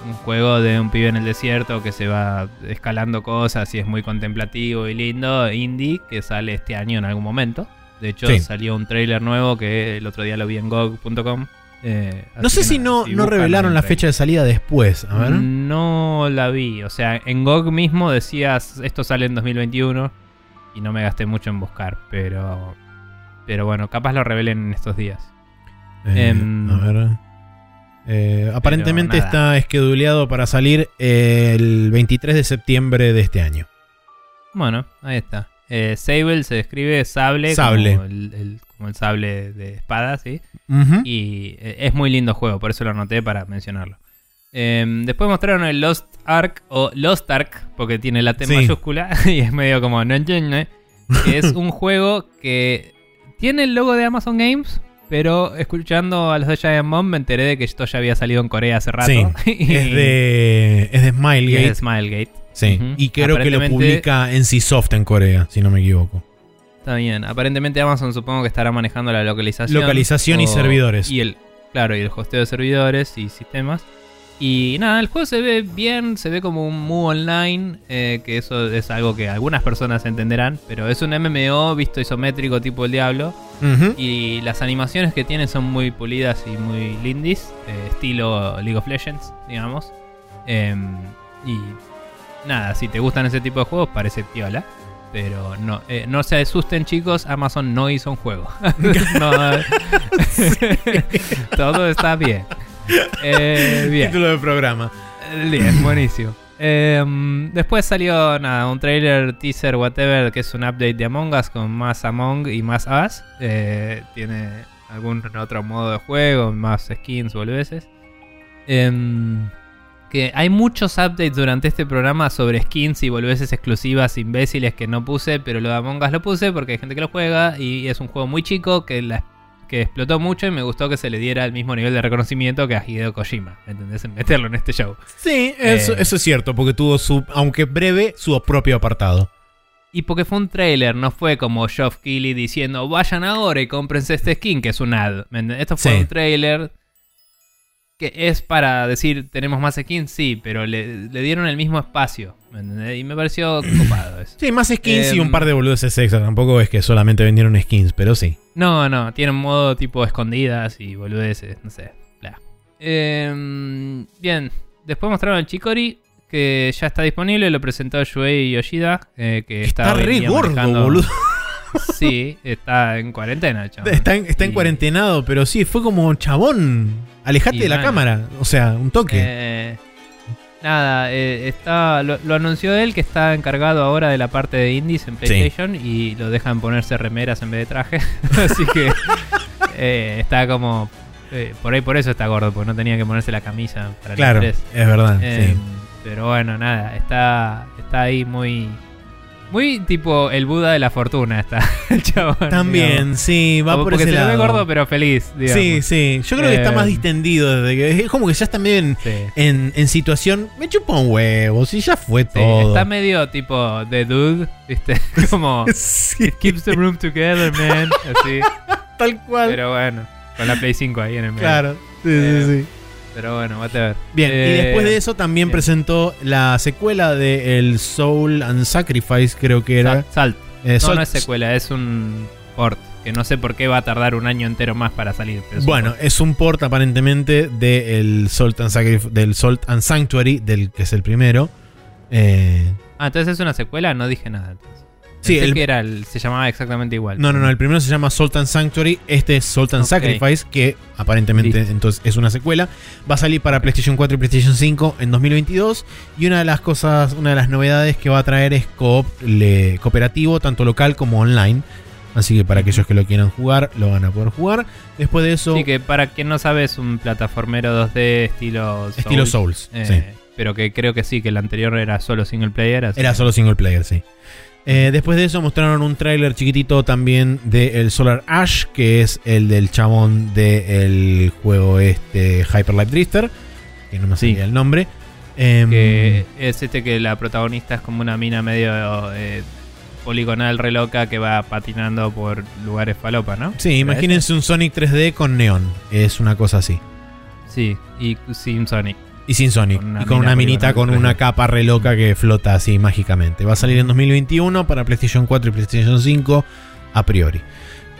un juego de un pibe en el desierto que se va escalando cosas y es muy contemplativo y lindo, indie, que sale este año en algún momento. De hecho, Sí. salió un trailer nuevo que el otro día lo vi en GOG.com. eh, No sé si no, si no revelaron el la fecha de salida después. A ver. No la vi, o sea, en GOG mismo decías esto sale en 2021 y no me gasté mucho en buscar, pero pero bueno, capaz lo revelen en estos días. Eh, em, a ver. Eh, aparentemente nada. está esqueduleado para salir el 23 de septiembre de este año. Bueno, ahí está. Eh, Sable se escribe sable, Sable. Como, el, el- como el sable de espada. Y eh, es muy lindo juego, por eso lo anoté para mencionarlo. Em, después mostraron el Lost Ark o Lost Ark, porque tiene la T Sí. mayúscula y es medio como no entiende. Que es un juego que tiene el logo de Amazon Games, pero escuchando a los de Giant Bomb me enteré de que esto ya había salido en Corea hace rato. Sí, Y- es de, es de y es Smilegate. de Smilegate. Sí, y creo que lo publica NCSoft en Corea, si no me equivoco. Está bien. Aparentemente Amazon supongo que estará manejando la localización. Localización y servidores. Y el, claro, y el hosteo de servidores y sistemas. Y nada, el juego se ve bien, se ve como un MU online, eh, que eso es algo que algunas personas entenderán, pero es un MMO visto isométrico tipo el diablo. Y las animaciones que tiene son muy pulidas y muy lindis, eh, estilo League of Legends, digamos. Em, y nada, si te gustan ese tipo de juegos, parece piola. Pero no, eh, no se asusten chicos, Amazon no hizo un juego. No, todo está bien. Eh, bien. Título de programa. Bien, buenísimo. Em, después salió nada, un trailer, teaser, whatever, que es un update de Among Us con más Among y más Us. Eh, tiene algún otro modo de juego, más skins, boludeces. Em, que hay muchos updates durante este programa sobre skins y boludeces exclusivas imbéciles que no puse, pero lo de Among Us lo puse porque hay gente que lo juega y es un juego muy chico que la que explotó mucho y me gustó que se le diera el mismo nivel de reconocimiento que a Hideo Kojima, ¿me ¿entendés? En meterlo en este show. Sí, eso, Eh. eso es cierto, porque tuvo su, aunque breve, su propio apartado. Y porque fue un trailer, no fue como Geoff Keighley diciendo vayan ahora y cómprense este skin, que es un ad. Esto fue Sí. un trailer que es para decir tenemos más skins, sí, pero le, le dieron el mismo espacio. Y me pareció copado eso. Sí, más skins y Em. un par de boludeces extra. Tampoco es que solamente vendieron skins, pero sí. No, no, tiene un modo tipo escondidas y boludeces, no sé. bla. Em, bien, después mostraron el Chikori, que ya está disponible, lo presentó Shuei Yoshida, eh, que Está en re gordo, boludo. Sí, está en cuarentena, chaval. Está, en- está en cuarentenado, pero sí, fue como chabón. Alejate Y de la cámara. O sea, un toque. Eh, nada, eh, está, lo, lo anunció él que está encargado ahora de la parte de indies en PlayStation y lo dejan ponerse remeras en vez de traje. Así que eh, está como. por ahí por eso está gordo, porque no tenía que ponerse la camisa para el claro, estrés. es verdad. Sí. Pero bueno, nada, está, está ahí muy. Muy tipo el Buda de la fortuna está el chabón. También, digamos. sí, va Como por porque ese se lado. ve gordo pero feliz, digamos. Sí, sí. Yo creo que está Eh, más distendido desde que. Es como que ya está medio en, Sí. en, en situación. Me chupa un huevo, si ya fue Sí, todo. está medio tipo de dude, ¿viste? Como Sí, keeps the room together, man. Así. tal cual. Pero bueno, con la Play 5 ahí en el medio. claro. Sí, Eh, sí, sí. Pero bueno, whatever. Bien, y Eh, después de eso también bien. presentó la secuela de el Soul and Sacrifice, creo que era. Salt. Salt. Eh, no, Soul- no es secuela, es un port. Que no sé por qué va a tardar un año entero más para salir. es Bueno, es un port aparentemente del Salt and, del Salt and Sanctuary, del que es el primero. Eh, Ah, entonces es una secuela, no dije nada. entonces. Sí, el- que era el- se llamaba exactamente igual. No, no, no. El primero se llama Salt and Sanctuary. Este es Ok. Sacrifice, que aparentemente Listo. entonces es una secuela. Va a salir para PlayStation 4 y PlayStation 5 en 2022. Y una de las cosas, una de las novedades que va a traer es le- cooperativo, tanto local como online. Así que para aquellos que lo quieran jugar, lo van a poder jugar. Después de eso, Sí, que para quien no sabe es un plataformero 2D estilo Souls. estilo Souls. Eh, sí. Pero que creo que sí, que el anterior era solo single player. así Era solo single player, sí. Eh, después de eso mostraron un tráiler chiquitito también del Solar Ash, que es el del chabón del juego este Hyper Light Drifter, que no me Sí. salía el nombre. Em, Que es este que la protagonista es como una mina medio eh, poligonal re loca que va patinando por lugares falopa, ¿no? sí, ¿Era imagínense un Sonic 3D con neón. Es una cosa así. Sí, y sin Sonic. Y sin Sonic. Con y con mina una minita con una 3D. capa re loca que flota así mágicamente. Va a salir en 2021 para PlayStation 4 y PlayStation 5 a priori.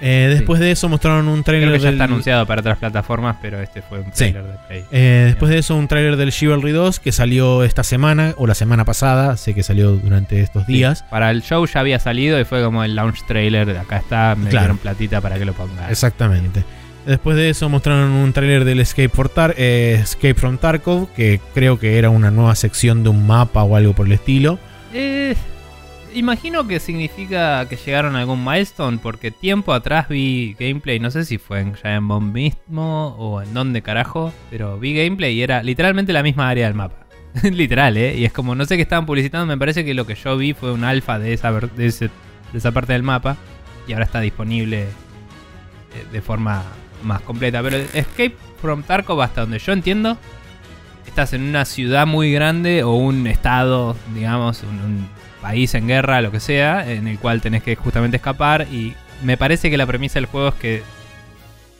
Eh, después de eso mostraron un Creo tráiler que ya del- está anunciado para otras plataformas, pero este fue un Sí. trailer de Play. Eh, después de eso, un tráiler del Chivalry 2 que salió esta semana o la semana pasada. Sé que salió durante estos días. Para el show ya había salido y fue como el launch trailer. Acá está, me Claro. dieron platita para que lo ponga. Exactamente. Después de eso mostraron un tráiler del Escape, for eh, Escape from Tarkov, que creo que era una nueva sección de un mapa o algo por el estilo. Eh, imagino que significa que llegaron a algún milestone, porque tiempo atrás vi gameplay, no sé si fue en Giant Bomb mismo o en dónde carajo, pero vi gameplay y era literalmente la misma área del mapa. Literal, ¿eh? Y es como, no sé qué estaban publicitando, me parece que lo que yo vi fue un alfa de esa, de ese- de esa parte del mapa y ahora está disponible eh, de forma más completa. Pero Escape from Tarkov, hasta donde yo entiendo, estás en una ciudad muy grande o un estado, digamos, un, un país en guerra, lo que sea, en el cual tenés que justamente escapar. Y me parece que la premisa del juego es que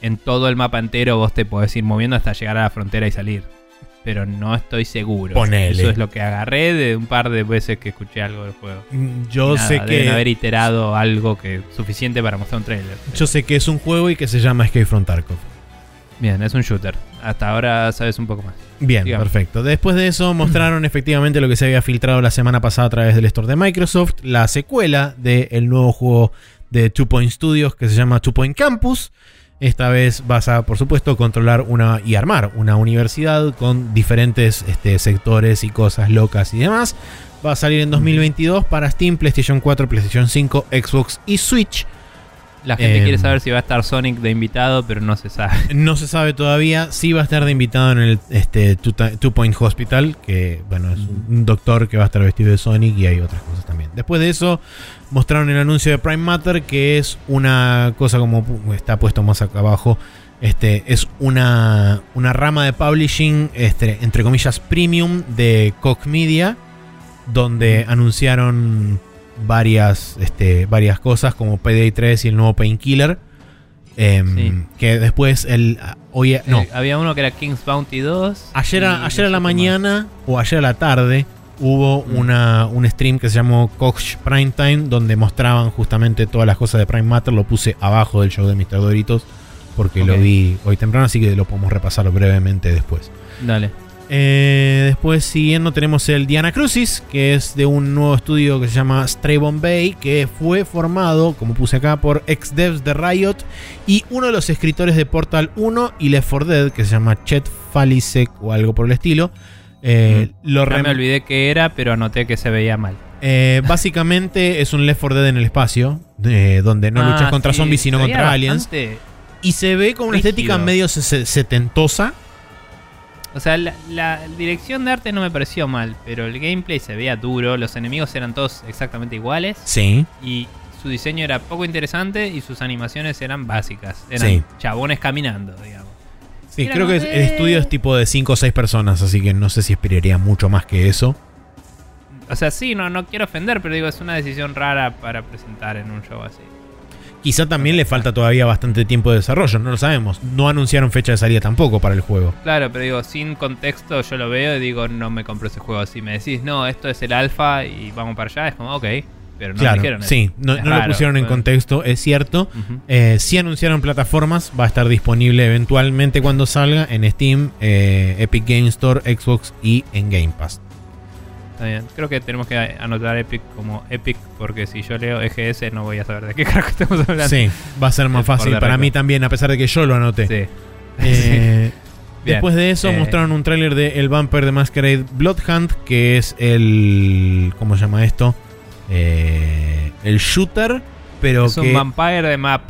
en todo el mapa entero vos te podés ir moviendo hasta llegar a la frontera y salir. Pero no estoy seguro. Ponele. Eso es lo que agarré de un par de veces que escuché algo del juego. Mm, Yo Nada, sé deben haber que iterado algo que suficiente para mostrar un trailer. yo sé que es un juego y que se llama Escape from Tarkov. Bien, es un shooter. Hasta ahora sabes un poco más. Bien, Digamos. perfecto. Después de eso mostraron efectivamente lo que se había filtrado la semana pasada a través del store de Microsoft, la secuela del nuevo juego de Two Point Studios que se llama Two Point Campus. Esta vez vas a, por supuesto, controlar una y armar una universidad con diferentes este, sectores y cosas locas y demás. Va a salir en 2022 para Steam, PlayStation 4, PlayStation 5, Xbox y Switch. La gente Em. quiere saber si va a estar Sonic de invitado, pero no se sabe. No se sabe todavía si va a estar de invitado en el este, Two, Point Hospital, que bueno, es un, doctor que va a estar vestido de Sonic y hay otras cosas también. Después de eso, mostraron el anuncio de Prime Matter, que es una cosa como está puesto más acá abajo. Este, es una, una rama de publishing, este, entre comillas, premium de Koch Media, donde anunciaron varias, este, varias cosas como Payday 3 y el nuevo Painkiller. Em, Sí. Que después el hoy no Eh, había uno que era King's Bounty 2. ayer a, no ayer a la mañana o ayer a la tarde hubo Mm. una, un stream que se llamó Koch Prime Time donde mostraban justamente todas las cosas de Prime Matter. Lo puse abajo del show de Mr. Doritos porque lo vi hoy temprano, así que lo podemos repasar brevemente después. Dale. Eh, después, siguiendo, tenemos el Diana Crucis, que es de un nuevo estudio que se llama Stray Bombay, que fue formado, como puse acá, por ex devs de Riot y uno de los escritores de Portal 1 y Left 4 Dead, que se llama Chet Falisek o algo por el estilo. Eh, lo Ya me olvidé que era, pero anoté que se veía mal. eh, básicamente es un Left 4 Dead en el espacio, donde no Ah, luchas contra sí, zombies, sino contra aliens. bastante- Y se ve con una rígido. estética medio se- se- setentosa. O sea, la, la dirección de arte no me pareció mal, pero el gameplay se veía duro, los enemigos eran todos exactamente iguales Sí. y su diseño era poco interesante y sus animaciones eran básicas. Eran Sí. chabones caminando, digamos. Sí, Mira, creo no que sé. el estudio es tipo de 5 o 6 personas, así que no sé si esperaría mucho más que eso. O sea, sí, no, no quiero ofender, pero digo, es una decisión rara para presentar en un show así. Quizá también le falta todavía bastante tiempo de desarrollo, no lo sabemos. No anunciaron fecha de salida tampoco para el juego. Claro, pero digo, sin contexto yo lo veo y digo, no me compro ese juego. Si me decís, no, esto es el alfa y vamos para allá, es como, ok, pero no claro, dijeron eso. sí, no, lo pusieron en contexto, es cierto. Eh, sí anunciaron plataformas, va a estar disponible eventualmente cuando salga en Steam, eh, Epic Game Store, Xbox y en Game Pass. Está bien. Creo que tenemos que anotar Epic como Epic, porque si yo leo EGS no voy a saber de qué carajo estamos hablando. Sí, va a ser más fácil para mí también, a pesar de que yo lo anoté. Sí. Eh. Después de eso Eh, mostraron un tráiler de El Vampire de Masquerade Bloodhunt, que es el... ¿Cómo se llama esto? Eh, el shooter, pero es un vampire de map.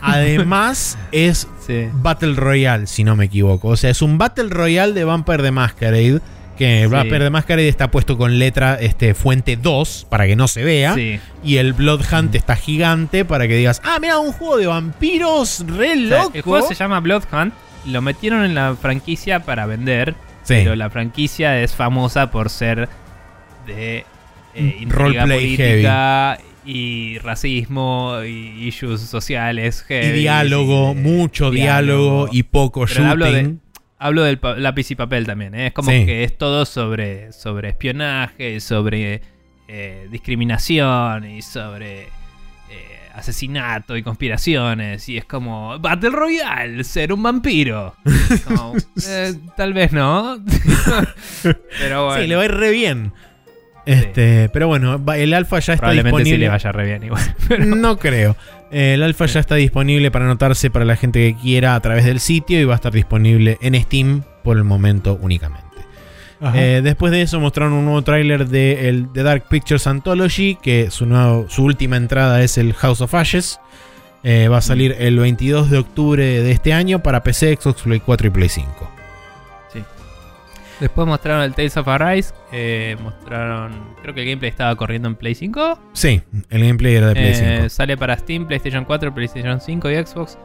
además es Sí. Battle Royale, si no me equivoco. O sea, es un Battle Royale de Vampire de Masquerade. Que Sí. Vampire de Masquerade está puesto con letra este, fuente 2 para que no se vea. Sí. Y el Bloodhunt está gigante para que digas, ah, mira, un juego de vampiros re O sea, loco. el juego se llama Bloodhunt. Lo metieron en la franquicia para vender. Sí. Pero la franquicia es famosa por ser de eh, Roleplay política y racismo y issues sociales. y heavy, diálogo, sí, mucho diálogo, diálogo. y poco Pero shooting. Hablo del lápiz y papel también, ¿eh? es como Sí. que es todo sobre, sobre espionaje, sobre eh, discriminación y sobre eh, asesinato y conspiraciones. Y es como Battle Royale, ser un vampiro. Como, eh, tal vez no. Pero bueno, Sí, le va a ir re bien. Este, Pero bueno, el alfa ya está probablemente sí disponible. le vaya re bien igual. No creo. Eh, El alfa ya está disponible para anotarse para la gente que quiera a través del sitio y va a estar disponible en Steam por el momento únicamente. Eh, después de eso mostraron un nuevo tráiler de el The Dark Pictures Anthology, que su, nuevo- su última entrada es el House of Ashes. Eh, va a salir el 22 de octubre de este año para PC, Xbox, Play 4 y Play 5. Después mostraron el Tales of Arise. eh, mostraron. Creo que el gameplay estaba corriendo en Play 5. Sí, el gameplay era de Play Eh, 5. Sale para Steam, PlayStation 4, PlayStation 5 y Xbox.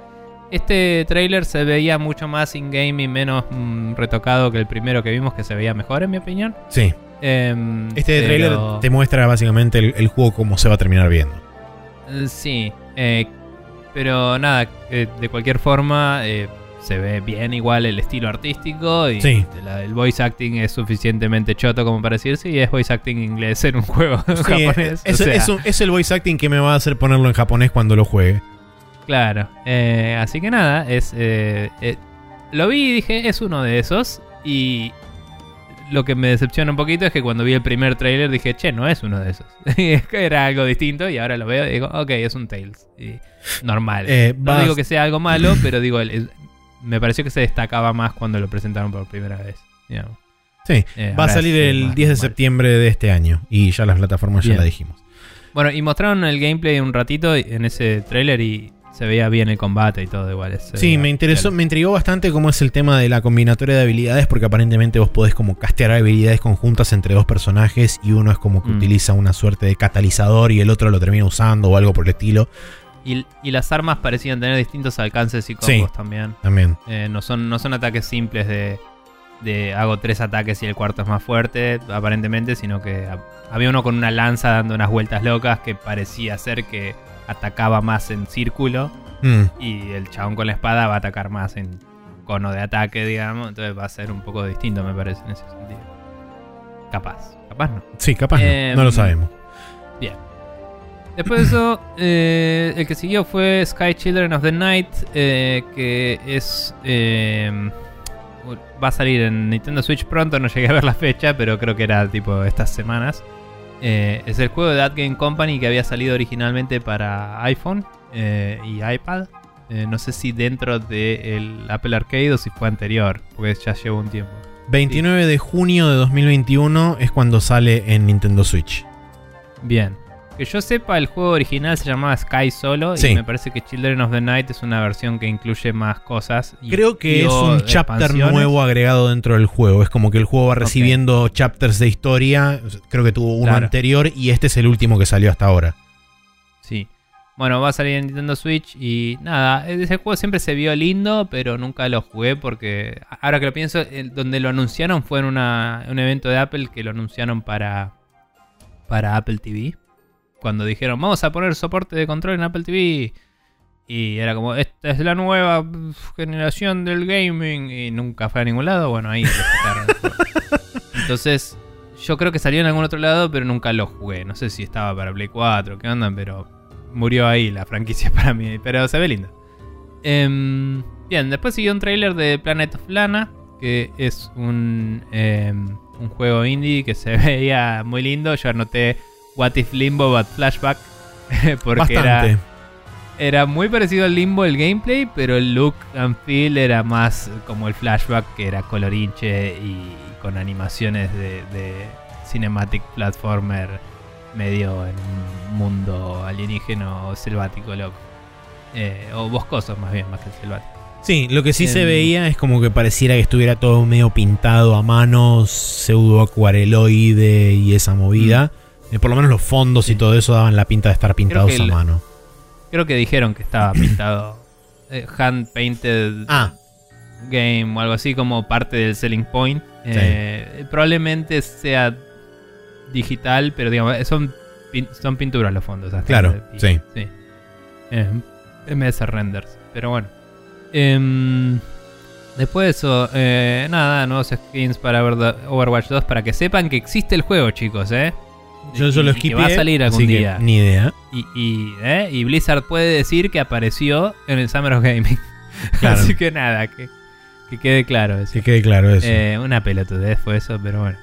Este trailer se veía mucho más in-game y menos mm, retocado que el primero que vimos, que se veía mejor, en mi opinión. Sí, Em, este pero- tráiler te muestra básicamente el, el juego como se va a terminar viendo. Eh, Sí, eh, pero nada, eh, de cualquier forma eh, se ve bien igual el estilo artístico y Sí. la- el voice acting es suficientemente choto como para decir, sí, es voice acting inglés en un juego Sí, japonés. es, o sea, es un- es el voice acting que me va a hacer ponerlo en japonés cuando lo juegue. Claro, eh, así que nada, es eh, eh, lo vi y dije, es uno de esos y lo que me decepciona un poquito es que cuando vi el primer trailer dije, che, no es uno de esos. Era algo distinto y ahora lo veo y digo, ok, es un Tales. Y normal. No vas- digo que sea algo malo, pero digo, el- me pareció que se destacaba más cuando lo presentaron por primera vez. digamos. Sí, Eh, va a salir el más 10 de normal. septiembre de este año y ya las plataformas ya Bien. la dijimos. Bueno, y mostraron el gameplay un ratito en ese trailer y se veía bien el combate y todo igual. Sí, me interesó, me intrigó bastante cómo es el tema de la combinatoria de habilidades, porque aparentemente vos podés como castear habilidades conjuntas entre dos personajes y uno es como que Mm. utiliza una suerte de catalizador y el otro lo termina usando o algo por el estilo. Y, y las armas parecían tener distintos alcances y combos Sí. también. También. Eh, no, son, no son ataques simples de, de hago tres ataques y el cuarto es más fuerte, aparentemente, sino que ha- había uno con una lanza dando unas vueltas locas que parecía ser que atacaba más en círculo Mm, y el chabón con la espada va a atacar más en cono de ataque, digamos. Entonces va a ser un poco distinto, me parece, en ese sentido. Capaz, capaz no. Sí, capaz no, Em, no lo sabemos. Después de eso, eh, el que siguió fue Sky Children of the Night, eh, que es... eh, va a salir en Nintendo Switch pronto, no llegué a ver la fecha, pero creo que era tipo estas semanas. Es el juego de That Game Company que había salido originalmente para iPhone y iPad. No sé si dentro del Apple Arcade o si fue anterior, porque ya llevo un tiempo. 29 de junio de 2021 es cuando sale en Nintendo Switch. Bien. Que yo sepa, el juego original se llamaba Sky Solo Sí. y me parece que Children of the Night es una versión que incluye más cosas. y- Creo que es un chapter nuevo agregado dentro del juego. Es como que el juego va recibiendo chapters de historia. Creo que tuvo uno Claro. anterior y este es el último que salió hasta ahora. Sí. Bueno, va a salir en Nintendo Switch y nada, ese juego siempre se vio lindo, pero nunca lo jugué porque ahora que lo pienso, donde lo anunciaron fue en una- un evento de Apple que lo anunciaron para, para Apple TV. Cuando dijeron, vamos a poner soporte de control en Apple TV. Y era como, esta es la nueva generación del gaming. Y nunca fue a ningún lado. Bueno, ahí lo. Entonces, yo creo que salió en algún otro lado, pero nunca lo jugué. No sé si estaba para Play 4, qué onda, pero murió ahí la franquicia para mí. Pero se ve linda. Em, bien, después siguió un tráiler de Planet of Lana, que es un, em, un juego indie que se veía muy lindo. Yo anoté What If Limbo but Flashback. porque era, Bastante. era muy parecido al Limbo el gameplay, pero el look and feel era más como el Flashback, que era colorinche y con animaciones de, de cinematic platformer medio en un mundo alienígeno o selvático loco. Eh, o boscoso más bien, más que selvático. Sí, lo que sí se veía es como que pareciera que estuviera todo medio pintado a mano, pseudo acuareloide y esa movida. Eh, por lo menos los fondos y Sí. todo eso daban la pinta de estar pintados a el- mano. Creo que dijeron que estaba pintado eh, hand painted Ah, game o algo así como parte del selling point. Eh, Probablemente sea digital, pero digamos, son, pin- son pinturas los fondos. hasta Claro, sí. En vez de ser renders. Pero bueno. Em, después de eso, eh, nada, nuevos skins para Overwatch 2 para que sepan que existe el juego, chicos, ¿eh? Yo Y- solo que va a salir algún día. Ni idea. Y, y, ¿eh? y Blizzard puede decir que apareció en el Summer of Gaming. Claro. Así que nada, que, que quede claro eso. Que quede claro eso. Eh, una pelotudez fue eso, pero bueno.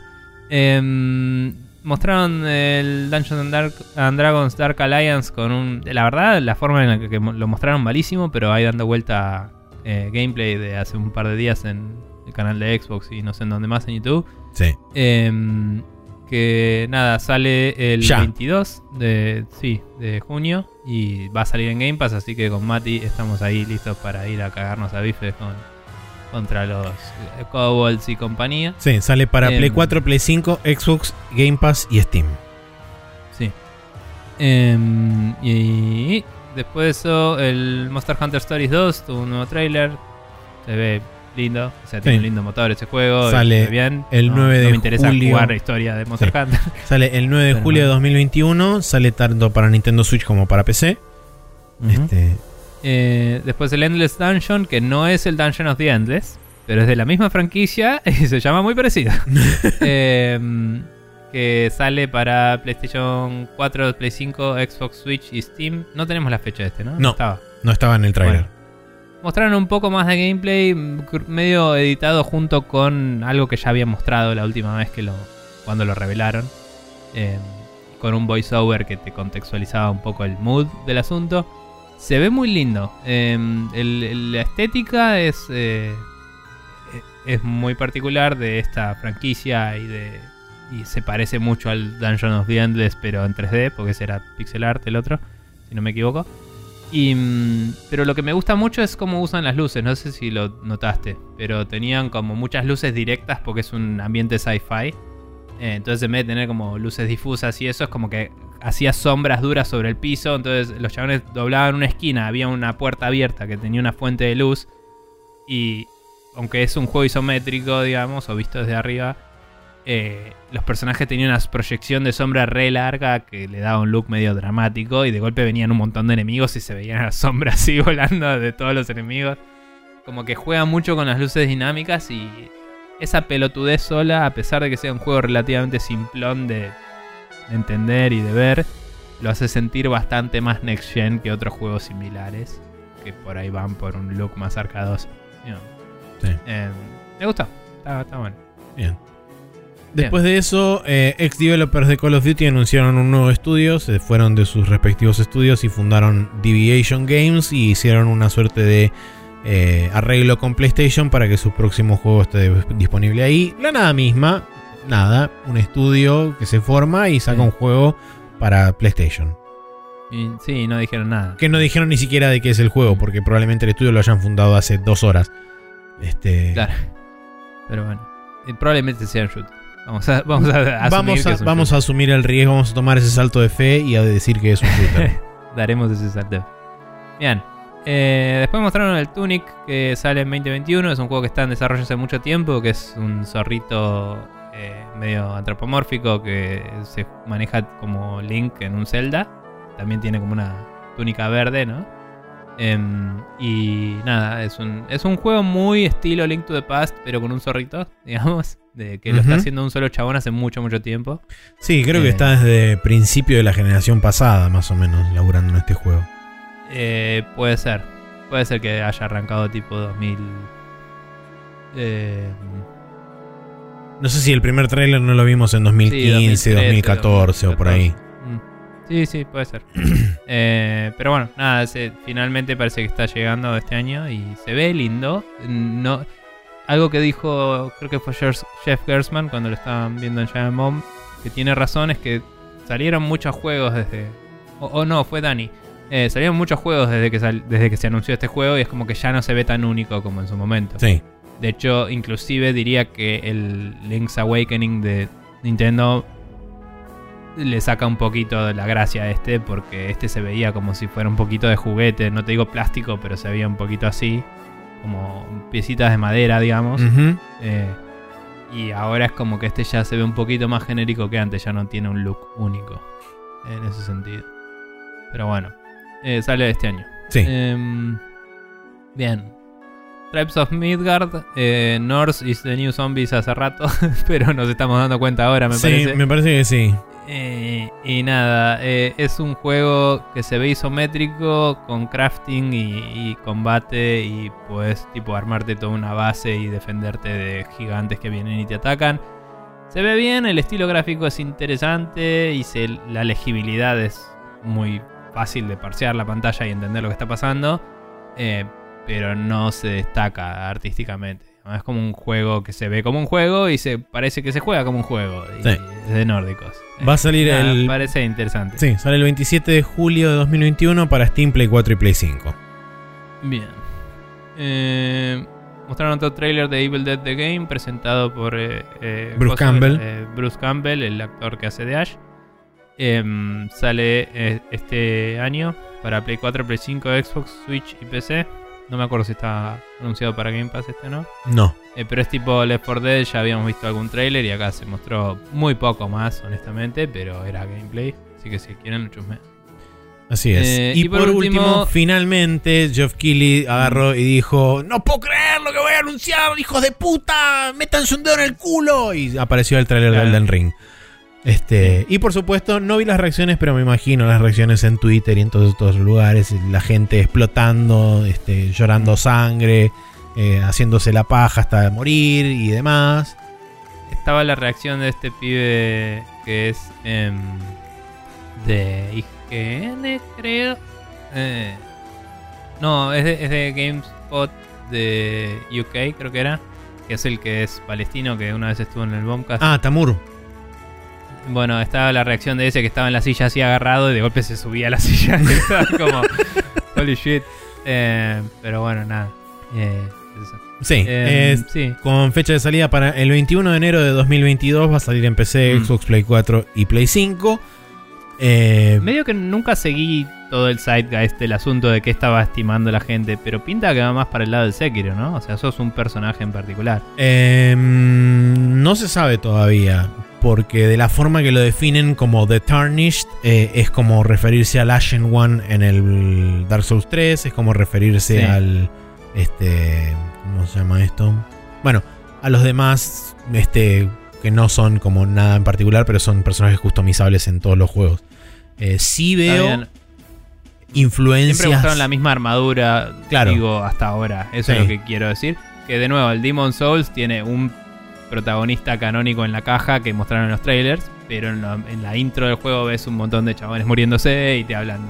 Em, mostraron el Dungeons and, Dark- and Dragons Dark Alliance con un... La verdad, la forma en la que, lo mostraron malísimo, pero ahí dando vuelta eh, gameplay de hace un par de días en el canal de Xbox y no sé en dónde más en YouTube. sí. Em, que nada, sale el Ya. 22 de, sí, de junio y va a salir en Game Pass, así que con Mati estamos ahí listos para ir a cagarnos a bifes con, contra los eh, Kobolds y compañía. Sí, sale para. Play 4, Play 5, Xbox, Game Pass y Steam. Sí. Em, y después de eso, el Monster Hunter Stories 2 tuvo un nuevo trailer. Se ve lindo, o sea, tiene Sí. un lindo motor ese juego. Sale bien. el No- 9 no de me interesa julio. jugar la historia de Monster Sí. Hunter. Sale el 9 de Pero julio de no. 2021. Sale tanto para Nintendo Switch como para PC. Este, Eh, después el Endless Dungeon, que no es el Dungeon of the Endless, pero es de la misma franquicia y se llama muy parecido. Em, que sale para PlayStation 4, Play 5, Xbox Switch y Steam. No tenemos la fecha de este, ¿no? No. Estaba. no estaba en el trailer. Bueno. Mostraron un poco más de gameplay, mm, medio editado junto con algo que ya había mostrado la última vez que lo cuando lo revelaron. Em, con un voiceover que te contextualizaba un poco el mood del asunto. Se ve muy lindo. Em, la estética es, eh, e- es muy particular de esta franquicia y de y se parece mucho al Dungeon of the Endless, pero en 3D, porque ese era pixel art el otro, si no me equivoco. Y, mm, pero lo que me gusta mucho es cómo usan las luces. No sé si lo notaste, pero tenían como muchas luces directas porque es un ambiente sci-fi. Eh, entonces, en vez de tener como luces difusas y eso, es como que hacía sombras duras sobre el piso. Entonces, los chabones doblaban una esquina, había una puerta abierta que tenía una fuente de luz. Y aunque es un juego isométrico, digamos, o visto desde arriba, eh, los personajes tenían una proyección de sombra re larga que le daba un look medio dramático y de golpe venían un montón de enemigos y se veían las sombras así volando de todos los enemigos. Como que juega mucho con las luces dinámicas y esa pelotudez sola, a pesar de que sea un juego relativamente simplón de, de entender y de ver, lo hace sentir bastante más next gen que otros juegos similares que por ahí van por un look más arcadoso. You know. Sí. Eh, me gusta, está, está bueno. Bien. Después de eso, eh, ex developers de Call of Duty anunciaron un nuevo estudio, se fueron de sus respectivos estudios y fundaron Deviation Games y hicieron una suerte de eh, arreglo con PlayStation para que su próximo juego esté disponible ahí. La nada misma, nada, un estudio que se forma y saca Sí. un juego para PlayStation. Y, sí, no dijeron nada. Que no dijeron ni siquiera de qué es el juego, porque probablemente el estudio lo hayan fundado hace dos horas. Este, Claro. Pero bueno. Y probablemente sea un shooter. Vamos a, vamos a asumir vamos a, vamos asumir el riesgo, vamos a tomar ese salto de fe y a decir que es un shooter. Daremos ese salto. Bien. Eh, después mostraron el Tunic que sale en 2021. Es un juego que está en desarrollo hace mucho tiempo. Que es un zorrito eh, medio antropomórfico que se maneja como Link en un Zelda. También tiene como una túnica verde, ¿no? Em, y nada, es un, es un juego muy estilo Link to the Past, pero con un zorrito, digamos. De que lo está haciendo un solo chabón hace mucho, mucho tiempo. Sí, creo que Eh. está desde principio de la generación pasada, más o menos, laburando en este juego. Eh, puede ser. Puede ser que haya arrancado tipo 2000. Eh, No sé si el primer tráiler no lo vimos en 2015, 2013, 2014 o por ahí. Sí, sí, puede ser. Eh, pero bueno, nada, se- finalmente parece que está llegando este año y se ve lindo. No, algo que dijo, creo que fue Jeff Gersman cuando lo estaban viendo en Giant Bomb, que tiene razón, es que salieron muchos juegos desde... O, o no, fue Dani. Eh, salieron muchos juegos desde que, sal- desde que se anunció este juego y es como que ya no se ve tan único como en su momento. Sí. De hecho, inclusive diría que el Link's Awakening de Nintendo le saca un poquito de la gracia a este, porque este se veía como si fuera un poquito de juguete, no te digo plástico, pero se veía un poquito así, como piecitas de madera, digamos. Eh, y ahora es como que este ya se ve un poquito más genérico que antes, ya no tiene un look único en ese sentido. Pero bueno, eh, sale este año. Sí. Em, bien. Tribes of Midgard, eh, Norse is the New Zombies hace rato, pero nos estamos dando cuenta ahora, me sí, parece. me parece que sí. Eh, y nada, eh, es un juego que se ve isométrico con crafting y, y combate y puedes tipo armarte toda una base y defenderte de gigantes que vienen y te atacan. Se ve bien, el estilo gráfico es interesante y se- la legibilidad es muy fácil de parsear la pantalla y entender lo que está pasando, eh, pero no se destaca artísticamente. Es como un juego que se ve como un juego y se parece que se juega como un juego. Sí. es de nórdicos. Va a salir Nada, el- Parece interesante. Sí, sale el 27 de julio de 2021 para Steam, Play 4 y Play 5. Bien. Eh, mostraron otro trailer de Evil Dead The Game presentado por eh, eh, Bruce Campbell. eh, Bruce Campbell, el actor que hace de Ash. Em, sale este año para Play 4, Play 5, Xbox, Switch y PC. No me acuerdo si está anunciado para Game Pass este o no. No. Eh, pero es tipo Left 4 Dead, ya habíamos visto algún trailer y acá se mostró muy poco más, honestamente, pero era gameplay. Así que si quieren, lo chusmean. Así es. Eh, y, y por, por último, último- finalmente, Geoff Keighley agarró y dijo: No puedo creer lo que voy a anunciar, hijos de puta, métanse un dedo en el culo. Y apareció el trailer de Claro. Elden Ring. Este, y por supuesto, no vi las reacciones, pero me imagino las reacciones en Twitter y en todos estos lugares. La gente explotando, este, llorando sangre, eh, haciéndose la paja hasta morir y demás. Estaba la reacción de este pibe que es em, de IGN, creo. Eh, no, es de, es de GameSpot de UK, creo que era. Que es el que es palestino, que una vez estuvo en el Bombcast. Ah, Tamur. Bueno, estaba la reacción de ese que estaba en la silla así agarrado y de golpe se subía a la silla. y estaba como, holy shit. Eh, pero bueno, nada. Eh, eso. Sí, Eh, es sí. con fecha de salida para el 21 de enero de 2022. Va a salir en PC, Mm. Xbox Play 4 y Play 5. Eh, Medio que nunca seguí todo el zeitgeist del asunto de qué estaba estimando la gente, pero pinta que va más para el lado del Sekiro, ¿no? O sea, sos un personaje en particular. eh, no se sabe todavía. Porque de la forma que lo definen como The Tarnished, eh, es como referirse al Ashen One en el Dark Souls 3, es como referirse Sí. al. Este. ¿Cómo se llama esto? Bueno, a los demás, este. Que no son como nada en particular, pero son personajes customizables en todos los juegos. Eh, sí veo influencias. Siempre mostraron la misma armadura, Claro. digo, hasta ahora. Eso es lo que quiero decir. Que de nuevo, el Demon Souls tiene un protagonista canónico en la caja que mostraron en los trailers, pero en la, en la intro del juego ves un montón de chabones muriéndose y te hablan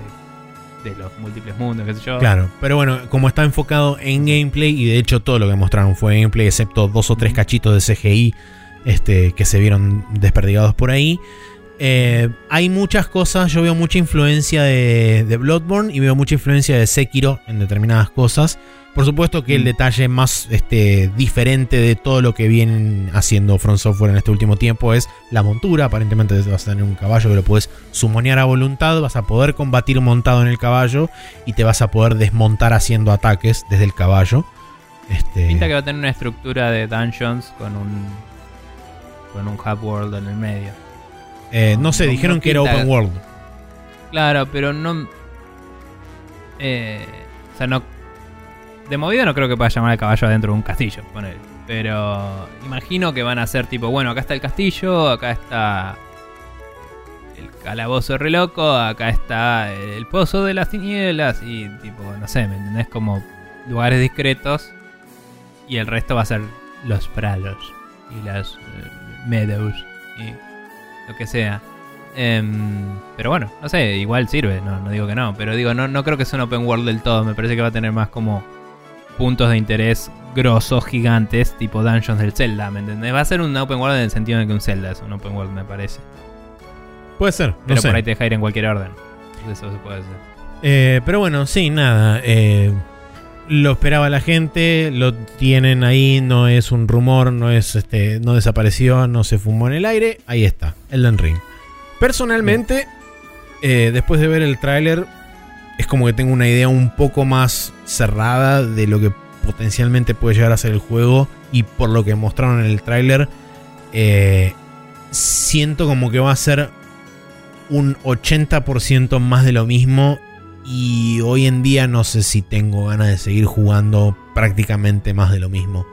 de, de los múltiples mundos, qué sé yo. Claro, pero bueno, como está enfocado en gameplay, y de hecho todo lo que mostraron fue gameplay, excepto dos o tres cachitos de CGI este, que se vieron desperdigados por ahí. eh, hay muchas cosas, yo veo mucha influencia de, de Bloodborne y veo mucha influencia de Sekiro en determinadas cosas. Por supuesto que el Mm. detalle más este, diferente de todo lo que vienen haciendo From Software en este último tiempo es la montura. Aparentemente vas a tener un caballo que lo puedes sumonear a voluntad, vas a poder combatir montado en el caballo y te vas a poder desmontar haciendo ataques desde el caballo. Este, Pinta que va a tener una estructura de dungeons con un con un hub world en el medio. eh, no sé, no- dijeron no que era open world. Claro, pero no. Eh, o sea, no. De movida no creo que pueda llamar al caballo adentro de un castillo, ponele. Pero imagino que van a ser tipo, bueno, acá está el castillo, acá está el calabozo re loco, acá está el pozo de las tinieblas y tipo, no sé, ¿me entendés? Como lugares discretos y el resto va a ser los prados y las, eh, Meadows y lo que sea. Em, pero bueno, no sé, igual sirve, no, no digo que no, pero digo, no, no creo que sea un open world del todo, me parece que va a tener más como puntos de interés grosos, gigantes, tipo Dungeons del Zelda, ¿me entendés? Va a ser un open world en el sentido de que un Zelda es un open world, me parece. Puede ser, no Pero sé. por ahí te deja ir en cualquier orden. Eso se puede hacer. Eh, pero bueno, sí, nada. eh, lo esperaba la gente, lo tienen ahí, no es un rumor, no es este, no desapareció, no se fumó en el aire. Ahí está, Elden Ring. Personalmente, eh, después de ver el tráiler, es como que tengo una idea un poco más cerrada de lo que potencialmente puede llegar a ser el juego. Y por lo que mostraron en el tráiler, eh, siento como que va a ser un 80% más de lo mismo. Y hoy en día no sé si tengo ganas de seguir jugando prácticamente más de lo mismo.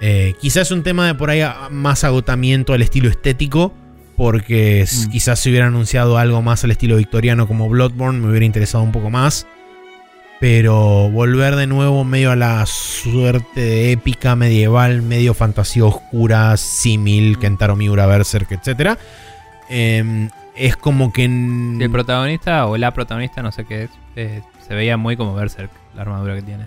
Eh, quizás un tema de por ahí más agotamiento al estilo estético. Porque Mm. quizás si hubiera anunciado algo más al estilo victoriano como Bloodborne me hubiera interesado un poco más. Pero volver de nuevo medio a la suerte de épica medieval, medio fantasía oscura, símil, Kentaro Miura, Berserk, etc. es como que... en- el protagonista o la protagonista, no sé qué es, eh, se veía muy como Berserk, la armadura que tiene.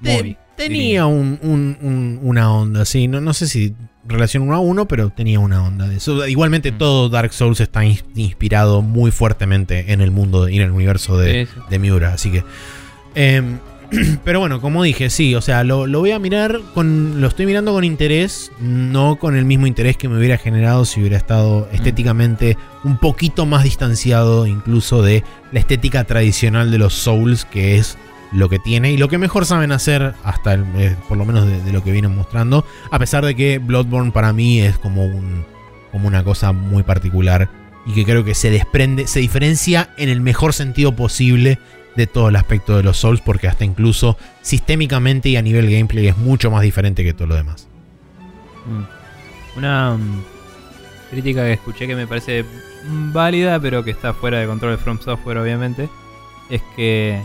Muy, tenía un- un- un- una onda, sí. No, no sé si relación uno a uno, pero tenía una onda de eso. Igualmente Mm. todo Dark Souls está ins- inspirado muy fuertemente en el mundo y en el universo de, Sí, sí. de Miura, así que... em, pero bueno, como dije, sí, o sea, lo, lo voy a mirar con... Lo estoy mirando con interés, no con el mismo interés que me hubiera generado si hubiera estado estéticamente un poquito más distanciado incluso de la estética tradicional de los Souls, que es lo que tiene y lo que mejor saben hacer hasta el- eh, por lo menos de, lo que vienen mostrando a pesar de que Bloodborne para mí es como un como una cosa muy particular y que creo que se desprende se diferencia en el mejor sentido posible de todo el aspecto de los Souls porque hasta incluso sistémicamente y a nivel gameplay es mucho más diferente que todo lo demás Mm. Una mm, crítica que escuché que me parece válida, pero que está fuera de control de From Software, obviamente, es que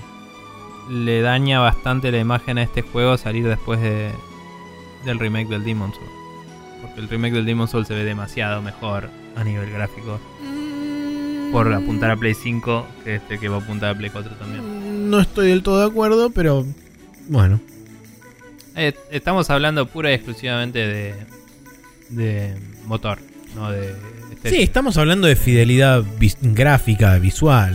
le daña bastante la imagen a este juego salir después de, del remake del Demon Soul. Porque el remake del Demon Soul se ve demasiado mejor a nivel gráfico por apuntar a Play 5 que este que va a apuntar a Play 4 también. no estoy del todo de acuerdo pero bueno Eh, estamos hablando pura y exclusivamente de, de motor, no de Sí, estamos hablando de fidelidad vis- gráfica, visual,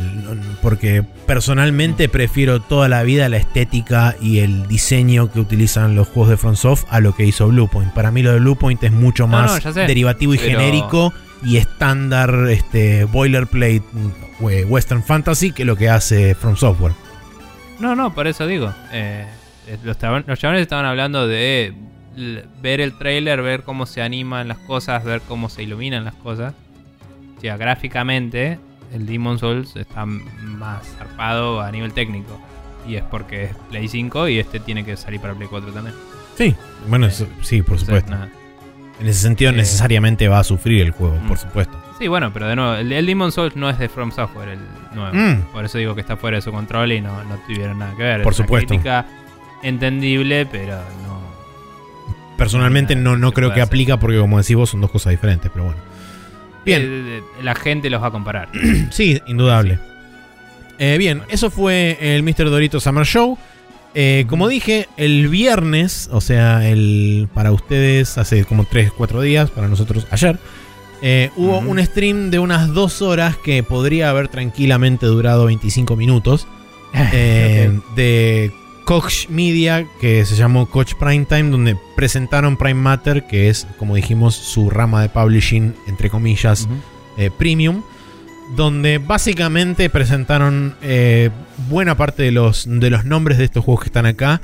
porque personalmente prefiero toda la vida la estética y el diseño que utilizan los juegos de FromSoft a lo que hizo Bluepoint. Para mí lo de Bluepoint es mucho más no, derivativo y pero- genérico y estándar este, boilerplate eh, western fantasy que lo que hace From Software. No, no, por eso digo. eh, los, los chavales estaban hablando de ver el trailer, ver cómo se animan las cosas, ver cómo se iluminan las cosas. O sea, gráficamente, el Demon Souls está más zarpado a nivel técnico. Y es porque es Play 5 y este tiene que salir para Play 4 también. Sí, bueno, Eh, eso- sí, por supuesto. En ese sentido Eh, necesariamente va a sufrir el juego, mm. por supuesto. Sí, bueno, pero de nuevo, el, el Demon Souls no es de From Software, el nuevo. Mm. Por eso digo que está fuera de su control y no, no tuvieron nada que ver. Por Es una supuesto. crítica entendible, pero no. Personalmente no, no creo que aplica porque como decís vos son dos cosas diferentes, pero bueno. Bien. La gente los va a comparar. Sí, indudable. Eh, bien, eso fue el Mr. Dorito Summer Show. Eh, como dije, el viernes, o sea, el para ustedes hace como 3, 4 días, para nosotros ayer, eh, hubo un stream de unas 2 horas que podría haber tranquilamente durado 25 minutos. de Koch Media, que se llamó Koch Prime Time, donde presentaron Prime Matter, que es, como dijimos, su rama de publishing, entre comillas, eh, Premium, donde básicamente presentaron eh, buena parte de los, de los nombres de estos juegos que están acá.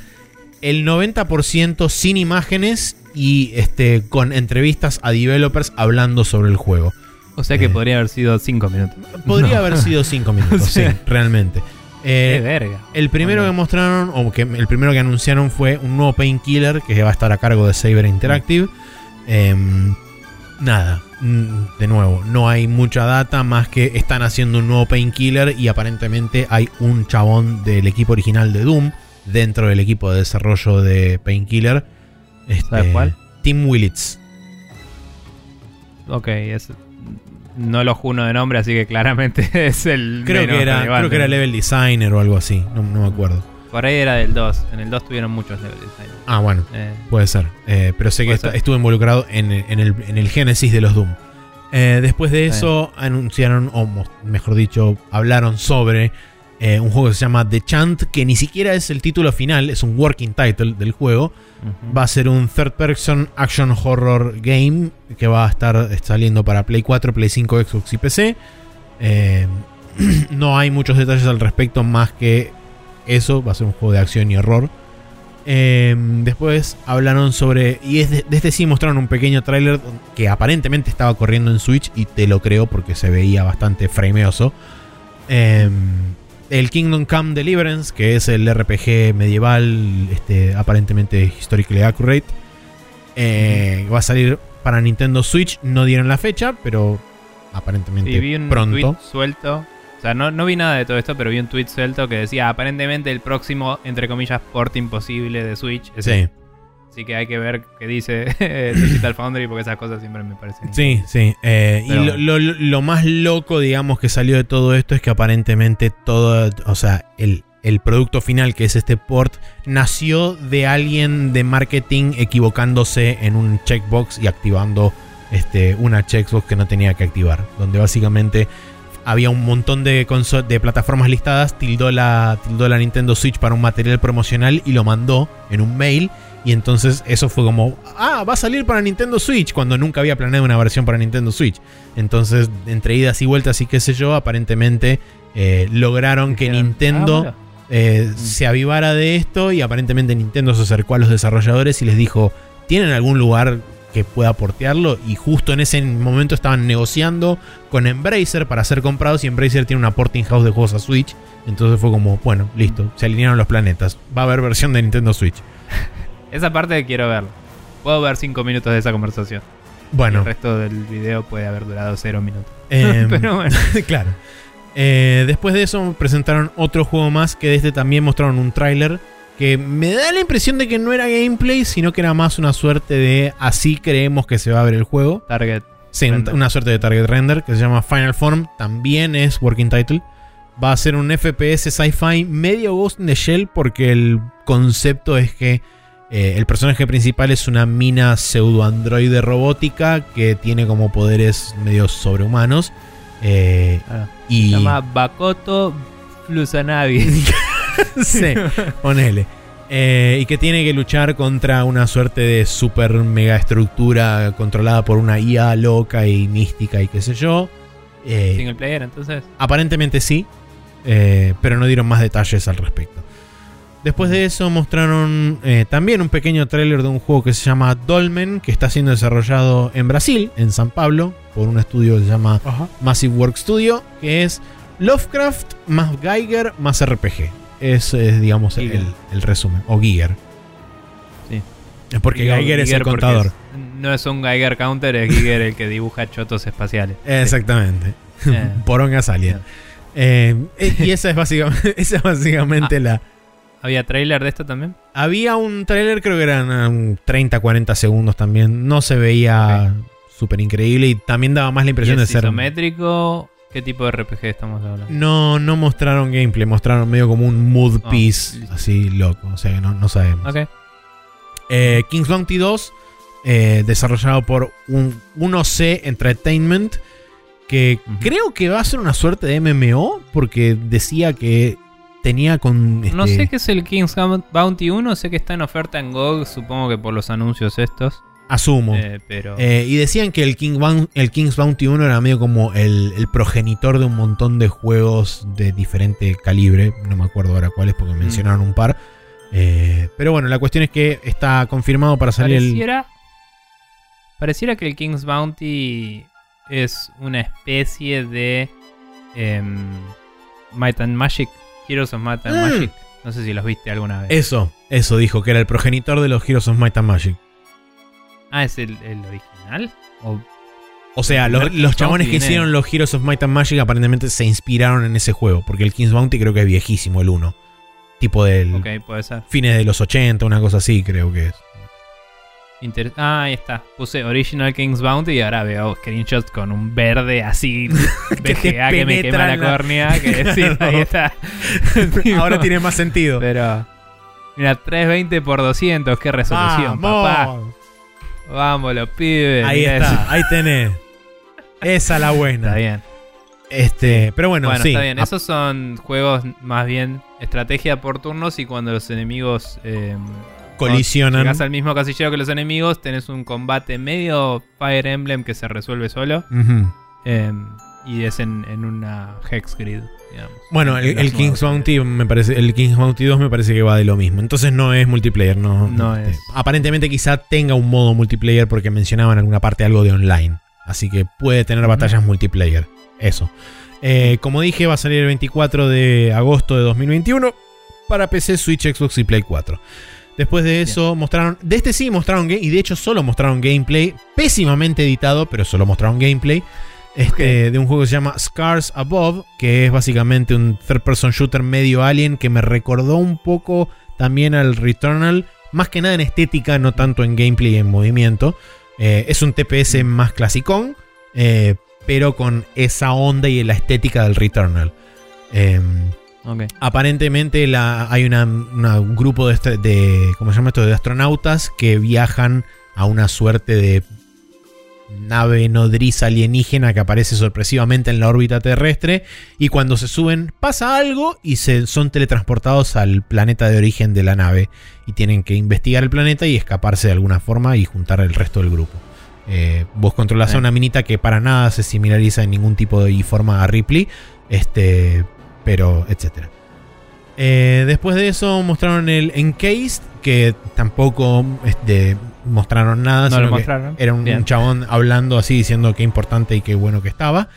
El 90% sin imágenes y este, con entrevistas a developers hablando sobre el juego. O sea que Eh. podría haber sido 5 minutos. Podría No. haber sido 5 minutos, O sea. sí, realmente. Qué Eh, verga. el primero que mostraron, o que el primero que anunciaron fue un nuevo Painkiller que va a estar a cargo de Saber Interactive. Em, nada, de nuevo, no hay mucha data más que están haciendo un nuevo Painkiller y aparentemente hay un chabón del equipo original de Doom dentro del equipo de desarrollo de Painkiller. Este, ¿Sabes cuál? Tim Willits. ok, es. No lo juno de nombre, así que claramente es el. Creo menos que, era, relevante. creo que era level designer o algo así. No, no me acuerdo. Por ahí era del 2. En el 2 tuvieron muchos level design. Ah, bueno. Eh, Puede ser. Eh, pero sé que ser. estuve involucrado en, en el, en el génesis de los Doom. Eh, después de eso, anunciaron, o mejor dicho, hablaron sobre eh, un juego que se llama The Chant, que ni siquiera es el título final, es un working title del juego. Va a ser un third person action horror game que va a estar saliendo para Play 4, Play 5, Xbox y PC. Eh, no hay muchos detalles al respecto más que eso. Va a ser un juego de acción y horror. Eh, después hablaron sobre. Y es de, de este sí mostraron un pequeño tráiler que aparentemente estaba corriendo en Switch. Y te lo creo porque se veía bastante frameoso. Eh, el Kingdom Come Deliverance, que es el RPG medieval, este, aparentemente historically accurate. eh, Va a salir para Nintendo Switch. No dieron la fecha, pero aparentemente Sí, vi un pronto. tweet suelto. O sea, no, no vi nada de todo esto, pero vi un tweet suelto que decía aparentemente el próximo, entre comillas, port imposible de Switch. es Sí. Así que hay que ver qué dice Digital Foundry porque esas cosas siempre me parecen. Sí, sí. eh, Pero- y lo, lo- lo más loco, digamos, que salió de todo esto es que aparentemente todo, o sea, el, el producto final, que es este port, nació de alguien de marketing equivocándose en un checkbox y activando este, una checkbox que no tenía que activar. Donde básicamente había un montón de, de plataformas listadas, tildó la, tildó la Nintendo Switch para un material promocional y lo mandó en un mail. Y entonces eso fue como, ah, va a salir para Nintendo Switch, cuando nunca había planeado una versión para Nintendo Switch. Entonces, entre idas y vueltas y qué sé yo, aparentemente eh, lograron que Nintendo "Ah, bueno". eh, se avivara de esto y aparentemente Nintendo se acercó a los desarrolladores y les dijo, ¿tienen algún lugar que pueda portearlo? Y justo en ese momento estaban negociando con Embracer para ser comprados y Embracer tiene una porting house de juegos a Switch. Entonces fue como, bueno, listo, se alinearon los planetas. Va a haber versión de Nintendo Switch. Esa parte quiero verla. Puedo ver 5 minutos de esa conversación. Bueno, El resto del video puede haber durado 0 minutos. em, Pero bueno. claro. Eh, después de eso presentaron otro juego más que de este también mostraron un tráiler que me da la impresión de que no era gameplay, sino que era más una suerte de así creemos que se va a ver el juego. Target. Sí, Render. una suerte de target render que se llama Final Form, también es working title. Va a ser un FPS sci-fi medio Ghost in the Shell porque el concepto es que eh, el personaje principal es una mina pseudo-androide robótica que tiene como poderes medio sobrehumanos. Eh, Ah, y Se llama Bakoto Flusanavi. sí, ponele. Eh, y que tiene que luchar contra una suerte de super mega estructura controlada por una IA loca y mística y qué sé yo. Eh, Single player, entonces. Aparentemente sí, eh, pero no dieron más detalles al respecto. Después de eso mostraron eh, también un pequeño tráiler de un juego que se llama Dolmen, que está siendo desarrollado en Brasil, en San Pablo, por un estudio que se llama Massive Work Studio, que es Lovecraft más Geiger más RPG. Ese es, digamos, el, resumen. O Giger. Sí. Es porque Geiger, es el contador. es- no es un Geiger Counter, es Giger el que dibuja chotos espaciales. Exactamente. Eh. Porongas Alien. Eh, y esa es básicamente, esa es básicamente Ah. la, ¿Había trailer de esto también? Había un tráiler, creo que eran um, 30, 40 segundos también. No se veía súper increíble y también daba más la ¿Y impresión de es ser... isométrico? ¿Qué tipo de RPG estamos hablando? No, no mostraron gameplay, mostraron medio como un mood Ah, piece así loco. O sea que no, no sabemos. Ok. Eh, King's Bounty 2, eh, desarrollado por un 1C Entertainment, que creo que va a ser una suerte de MMO, porque decía que tenía con... No este, sé qué es el King's Bounty 1, sé que está en oferta en GOG, supongo que por los anuncios estos. Asumo. eh, pero. Eh, y decían que el, King Boun- el King's Bounty 1 era medio como el, el progenitor de un montón de juegos de diferente calibre. No me acuerdo ahora cuáles porque mencionaron un par. Eh, pero bueno, la cuestión es que está confirmado para salir el... pareciera. Pareciera que el King's Bounty es una especie de. em, Might and Magic. Heroes of Might and Mm. Magic. No sé si los viste alguna vez. Eso, eso dijo, que era el progenitor de los Heroes of Might and Magic. Ah, ¿es el, el original? ¿O O sea, los, chabones que hicieron los Heroes of Might and Magic aparentemente se inspiraron en ese juego. Porque el King's Bounty creo que es viejísimo, el 1. Tipo del Ok, puede ser. fines de los 80, una cosa así creo que es. Inter- ah, ahí está. Puse Original King's Bounty y ahora veo screenshots con un verde así VGA que me quema la córnea. Que sí, ahí está. Ahora tiene más sentido. Pero. Mira, 320 por 200, qué resolución, papá. Vamos. Los pibes. Ahí está, eso. ahí tenés. Esa la buena. Está bien. Este, pero bueno, Bueno, sí. está bien. Esos son juegos más bien estrategia por turnos y cuando los enemigos eh, colisionan. llegas al mismo casillero que los enemigos, tenés un combate medio Fire Emblem que se resuelve solo. Eh, y es en, en una Hex Grid, digamos. Bueno, En el, el King's. Bounty me parece, el King's Bounty 2 me parece que va de lo mismo. Entonces no es multiplayer, no. No este, es. Aparentemente quizá tenga un modo multiplayer porque mencionaba en alguna parte algo de online. Así que puede tener batallas multiplayer. Eso. Eh, como dije, va a salir el 24 de agosto de 2021 para PC, Switch, Xbox y Play 4. Después de eso mostraron, de este sí mostraron game, y de hecho solo mostraron gameplay, pésimamente editado, pero solo mostraron gameplay, este, de un juego que se llama Scars Above, que es básicamente un third person shooter medio alien que me recordó un poco también al Returnal, más que nada en estética, no tanto en gameplay y en movimiento. Eh, es un TPS más clasicón, eh, pero con esa onda y la estética del Returnal. Em, Aparentemente la, hay una, una- un grupo de, este- de ¿cómo se llama esto? de astronautas que viajan a una suerte de nave nodriza alienígena que aparece sorpresivamente en la órbita terrestre y cuando se suben pasa algo y se son teletransportados al planeta de origen de la nave y tienen que investigar el planeta y escaparse de alguna forma y juntar el resto del grupo. Eh, vos controlás a una minita que para nada se similariza en ningún tipo de forma a Ripley, este, pero etcétera. Eh, después de eso mostraron el Encased, que tampoco este, mostraron nada. No sino lo que mostraron. Era un, chabón hablando así, diciendo qué importante y qué bueno que estaba.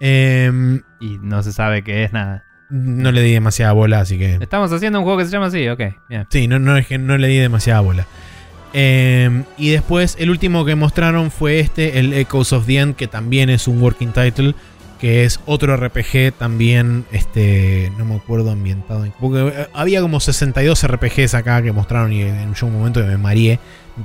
Em, Y no se sabe qué es nada. no le di demasiada bola, así que... Estamos haciendo un juego que se llama así, ok. Bien. Sí, no, no, es que no le di demasiada bola. Em, y después el último que mostraron fue este, el Echoes of the End, que también es un working title, que es otro RPG también, este, no me acuerdo ambientado. en- Porque eh, había como 62 RPGs acá que mostraron y en un momento me mareé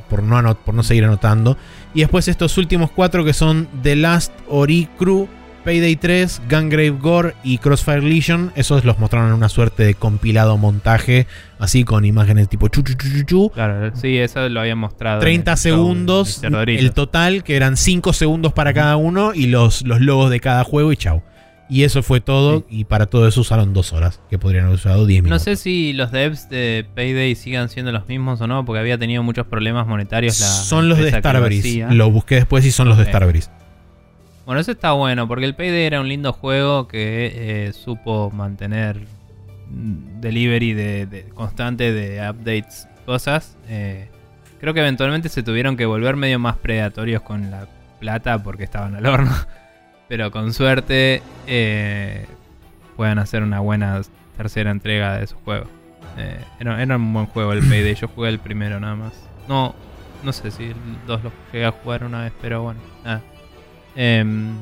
por no, por no seguir anotando. Y después estos últimos cuatro que son The Last Ori Crew, Payday 3, Gungrave Gore y Crossfire Legion. Esos los mostraron en una suerte de compilado montaje, así con imágenes tipo chu chu chu chu. Claro, sí, eso lo había mostrado. en 30 el show de segundos el total, que eran 5 segundos para cada uno y los, los logos de cada juego y chau. Y eso fue todo, y para todo eso usaron 2 horas, que podrían haber usado 10 No minutos. sé si los devs de Payday sigan siendo los mismos o no, porque había tenido muchos problemas monetarios. La son los de Starbreeze. Lo busqué después y son los de. Starbreeze. Bueno, eso está bueno, porque el Payday era un lindo juego que eh, supo mantener mm, delivery de, de- constante de updates, cosas. Eh, creo que eventualmente se tuvieron que volver medio más predatorios con la plata porque estaban al horno. Pero con suerte eh, puedan hacer una buena tercera entrega de esos juegos. Eh, era, un buen juego el Payday, yo jugué el primero nada más. No, no sé si el 2 lo llegué a jugar una vez, pero bueno. Em,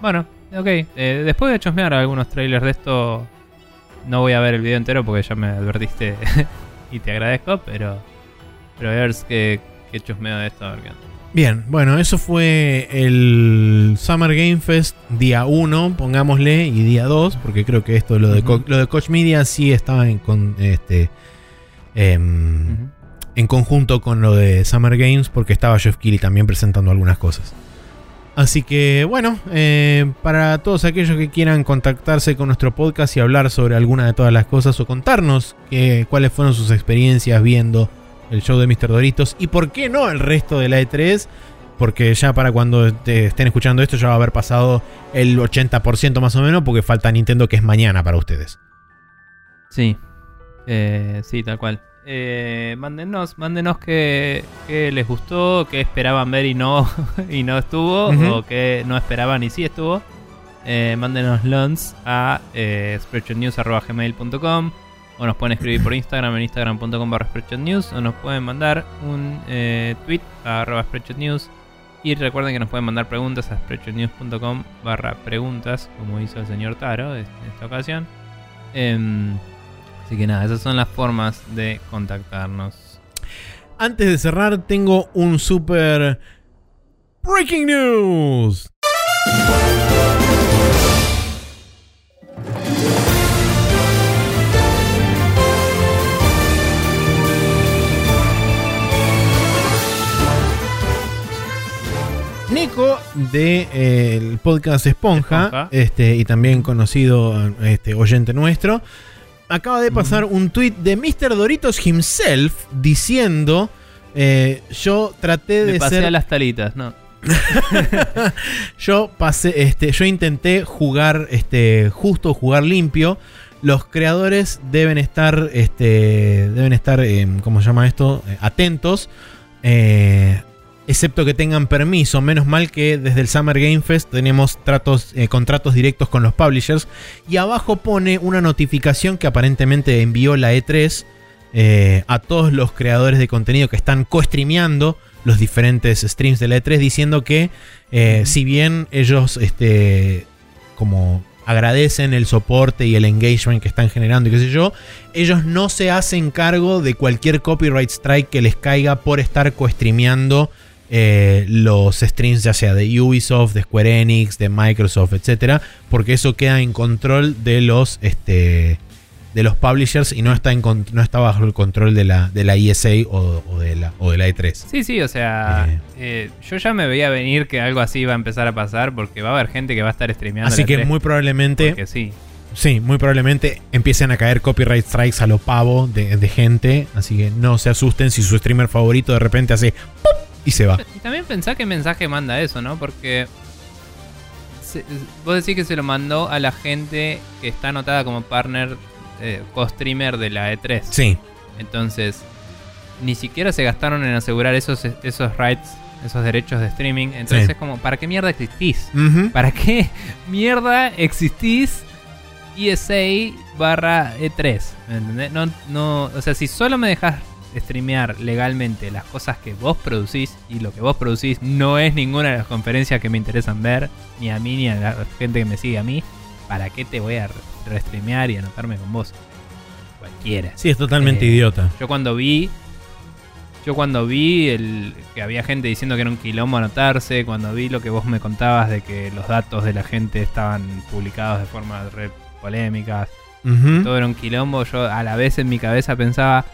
bueno, ok. eh, después de chusmear algunos trailers de esto, no voy a ver el video entero porque ya me advertiste y te agradezco, pero, pero voy a ver qué, qué chusmeo de esto. A ver qué onda. Bien, bueno, eso fue el Summer Game Fest día 1, pongámosle, y día 2, porque creo que esto, lo de, Ujú. lo de Coach Media sí estaba en, con, este, em, en conjunto con lo de Summer Games, porque estaba Jeff Keighley también presentando algunas cosas. Así que, bueno, eh, para todos aquellos que quieran contactarse con nuestro podcast y hablar sobre alguna de todas las cosas o contarnos cuáles fueron sus experiencias viendo el show de Mr. Doritos y por qué no el resto de la E3, porque ya para cuando te estén escuchando esto ya va a haber pasado el 80% más o menos, porque falta Nintendo que es mañana para ustedes. Sí, eh, sí, tal cual. Eh, mándenos, mándenos qué, qué les gustó, qué esperaban ver y no, y no estuvo, o qué no esperaban y sí estuvo. Eh, mándenos lons a eh, spreadshotnews.gmail.com o nos pueden escribir por Instagram en instagram.com barra spreadshotnews o nos pueden mandar un eh, tweet a arroba spreadshotnews y recuerden que nos pueden mandar preguntas a spreadshotnews.com barra preguntas como hizo el señor Taro en esta ocasión. Así que nada, esas son las formas de contactarnos. Antes de cerrar, tengo un super breaking news. Nico del podcast Esponja, Esponja. Este, y también conocido este, oyente nuestro, acaba de pasar un tweet de Mr. Doritos himself diciendo: eh, Yo traté de Me pasé ser. a las talitas, no. Yo pasé, este, yo intenté jugar, este, justo jugar limpio. Los creadores deben estar, este, deben estar, eh, ¿cómo se llama esto? Eh, atentos. eh, excepto que tengan permiso. Menos mal que desde el Summer Game Fest tenemos tratos, eh, contratos directos con los publishers. Y abajo pone una notificación que aparentemente envió la E3 eh, a todos los creadores de contenido que están co-streameando los diferentes streams de la E3 diciendo que eh, si bien ellos este, como agradecen el soporte y el engagement que están generando y qué sé yo, ellos no se hacen cargo de cualquier copyright strike que les caiga por estar co-streameando eh, los streams ya sea de Ubisoft, de Square Enix, de Microsoft, etcétera, porque eso queda en control de los este, de los publishers y no está, en, con- no está bajo el control de la, de la ESA o, o de la, o de la E E3. Sí, sí, o sea, Eh. eh, yo ya me veía venir que algo así iba a empezar a pasar porque va a haber gente que va a estar streameando. Así que E3, muy probablemente, sí. sí, muy probablemente empiecen a caer copyright strikes a lo pavo de, de gente. Así que no se asusten si su streamer favorito de repente hace ¡pum! Y se va. Y también pensá qué mensaje manda eso, ¿no? Porque se- vos decís que se lo mandó a la gente que está anotada como partner, eh, co-streamer de la E3. Sí, Entonces, ni siquiera se gastaron en asegurar esos, esos rights, esos derechos de streaming. Entonces Sí. es como, ¿para qué mierda existís? ¿Para qué mierda existís ESA barra E3? ¿Me entendés? No, no, o sea, si solo me dejas streamear legalmente las cosas que vos producís y lo que vos producís no es ninguna de las conferencias que me interesan ver, ni a mí ni a la gente que me sigue a mí, ¿para qué te voy a restreamear y anotarme con vos? Cualquiera. sí, es totalmente Eh, idiota. Yo cuando vi. Yo cuando vi el, que había gente diciendo que era un quilombo anotarse, cuando vi lo que vos me contabas de que los datos de la gente estaban publicados de forma re polémicas, todo era un quilombo, yo a la vez en mi cabeza pensaba,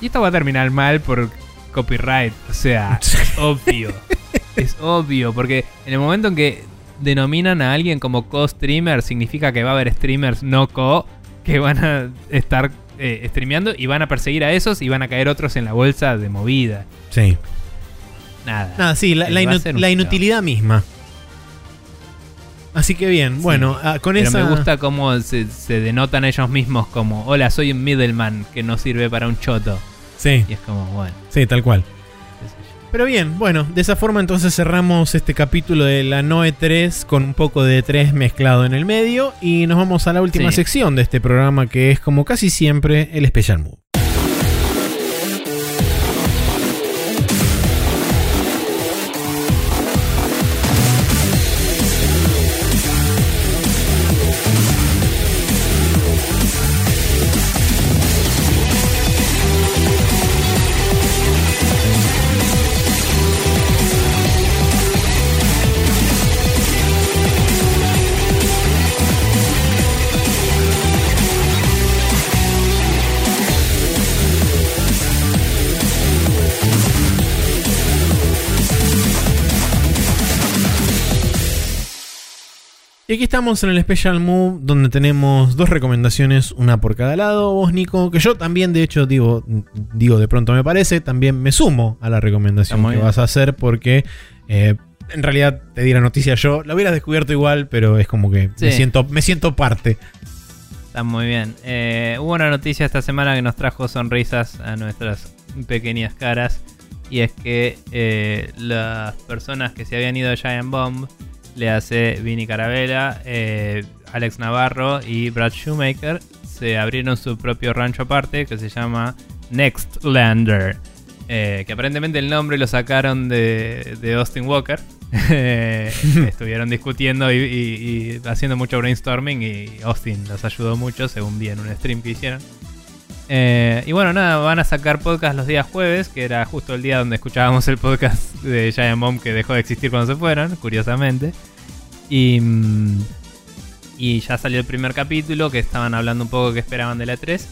y esto va a terminar mal por copyright, o sea, es obvio, es obvio, porque en el momento en que denominan a alguien como co-streamer, significa que va a haber streamers no co que van a estar eh, streameando y van a perseguir a esos y van a caer otros en la bolsa de movida. Sí. Nada. Nada, sí, la, Eh, la inu- la inutilidad misma. Así que bien, Sí. bueno, ah, con Pero esa. me gusta cómo se, se denotan ellos mismos como, hola, soy un middleman que no sirve para un choto. Sí, Y es como, bueno, sí, tal cual. Pero bien, bueno, de esa forma entonces cerramos este capítulo de la Noe 3 con un poco de 3 mezclado en el medio y nos vamos a la última Sí. sección de este programa que es como casi siempre el Special Move. Y aquí estamos en el Special Move donde tenemos dos recomendaciones, una por cada lado. Vos, Nico, que yo también, de hecho, digo, digo de pronto me parece, también me sumo a la recomendación que bien. vas a hacer porque eh, en realidad te di la noticia yo. La hubieras descubierto igual, pero es como que me, siento, me siento parte. Está muy bien. Eh, hubo una noticia esta semana que nos trajo sonrisas a nuestras pequeñas caras. Y es que eh, las personas que se habían ido a Giant Bomb, le hace Vini Carabela, eh, Alex Navarro y Brad Shoemaker, se abrieron su propio rancho aparte que se llama Nextlander. Eh, que aparentemente el nombre lo sacaron de, de Austin Walker. Eh, estuvieron discutiendo y, y- y haciendo mucho brainstorming y Austin los ayudó mucho, según vi en un stream que hicieron. Eh, y bueno, nada, van a sacar podcast los días jueves, que era justo el día donde escuchábamos el podcast de Giant Bomb que dejó de existir cuando se fueron, curiosamente. Y, mm, y ya salió el primer capítulo, que estaban hablando un poco que esperaban de la 3.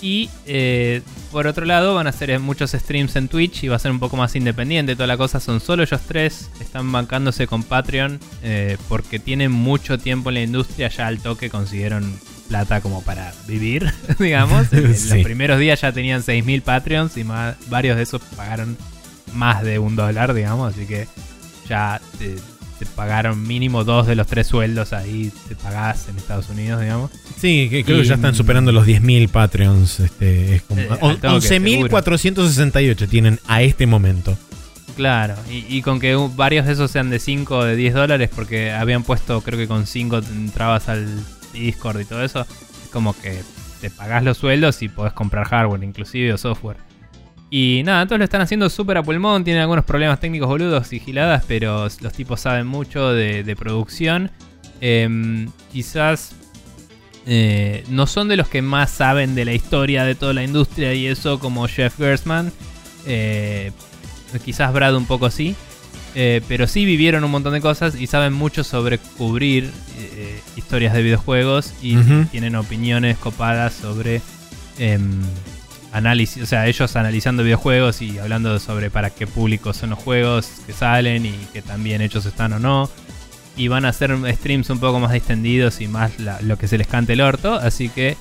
Y eh, por otro lado, van a hacer muchos streams en Twitch y va a ser un poco más independiente. Toda la cosa son solo ellos tres. Están bancándose con Patreon eh, porque tienen mucho tiempo en la industria. Ya al toque consiguieron plata como para vivir, digamos. En Sí. los primeros días ya tenían 6.000 Patreons y más- varios de esos pagaron más de un dólar, digamos. Así que ya te, te pagaron mínimo dos de los tres sueldos ahí. Te pagás en Estados Unidos, digamos. Sí, que creo que ya están superando los 10.000 Patreons. Este, es como, Eh, on- al toque, 11.468 tienen a este momento. Claro, y, y con que varios de esos sean de 5 o de 10 dólares, porque habían puesto, creo que con 5 entrabas al Discord y todo eso, es como que te pagás los sueldos y podés comprar hardware, inclusive, o software. Y nada, entonces lo están haciendo súper a pulmón, tienen algunos problemas técnicos boludos y giladas, pero los tipos saben mucho de, producción. Em, quizás eh, no son de los que más saben de la historia de toda la industria y eso, como Jeff Gersman. Eh, quizás Brad un poco sí. eh, pero sí vivieron un montón de cosas y saben mucho sobre cubrir historias de videojuegos y tienen opiniones copadas sobre em, análisis, o sea, ellos analizando videojuegos y hablando sobre para qué público son los juegos que salen y que tan bien hechos están o no. Y van a hacer streams un poco más distendidos y más la- lo que se les cante el orto. Así que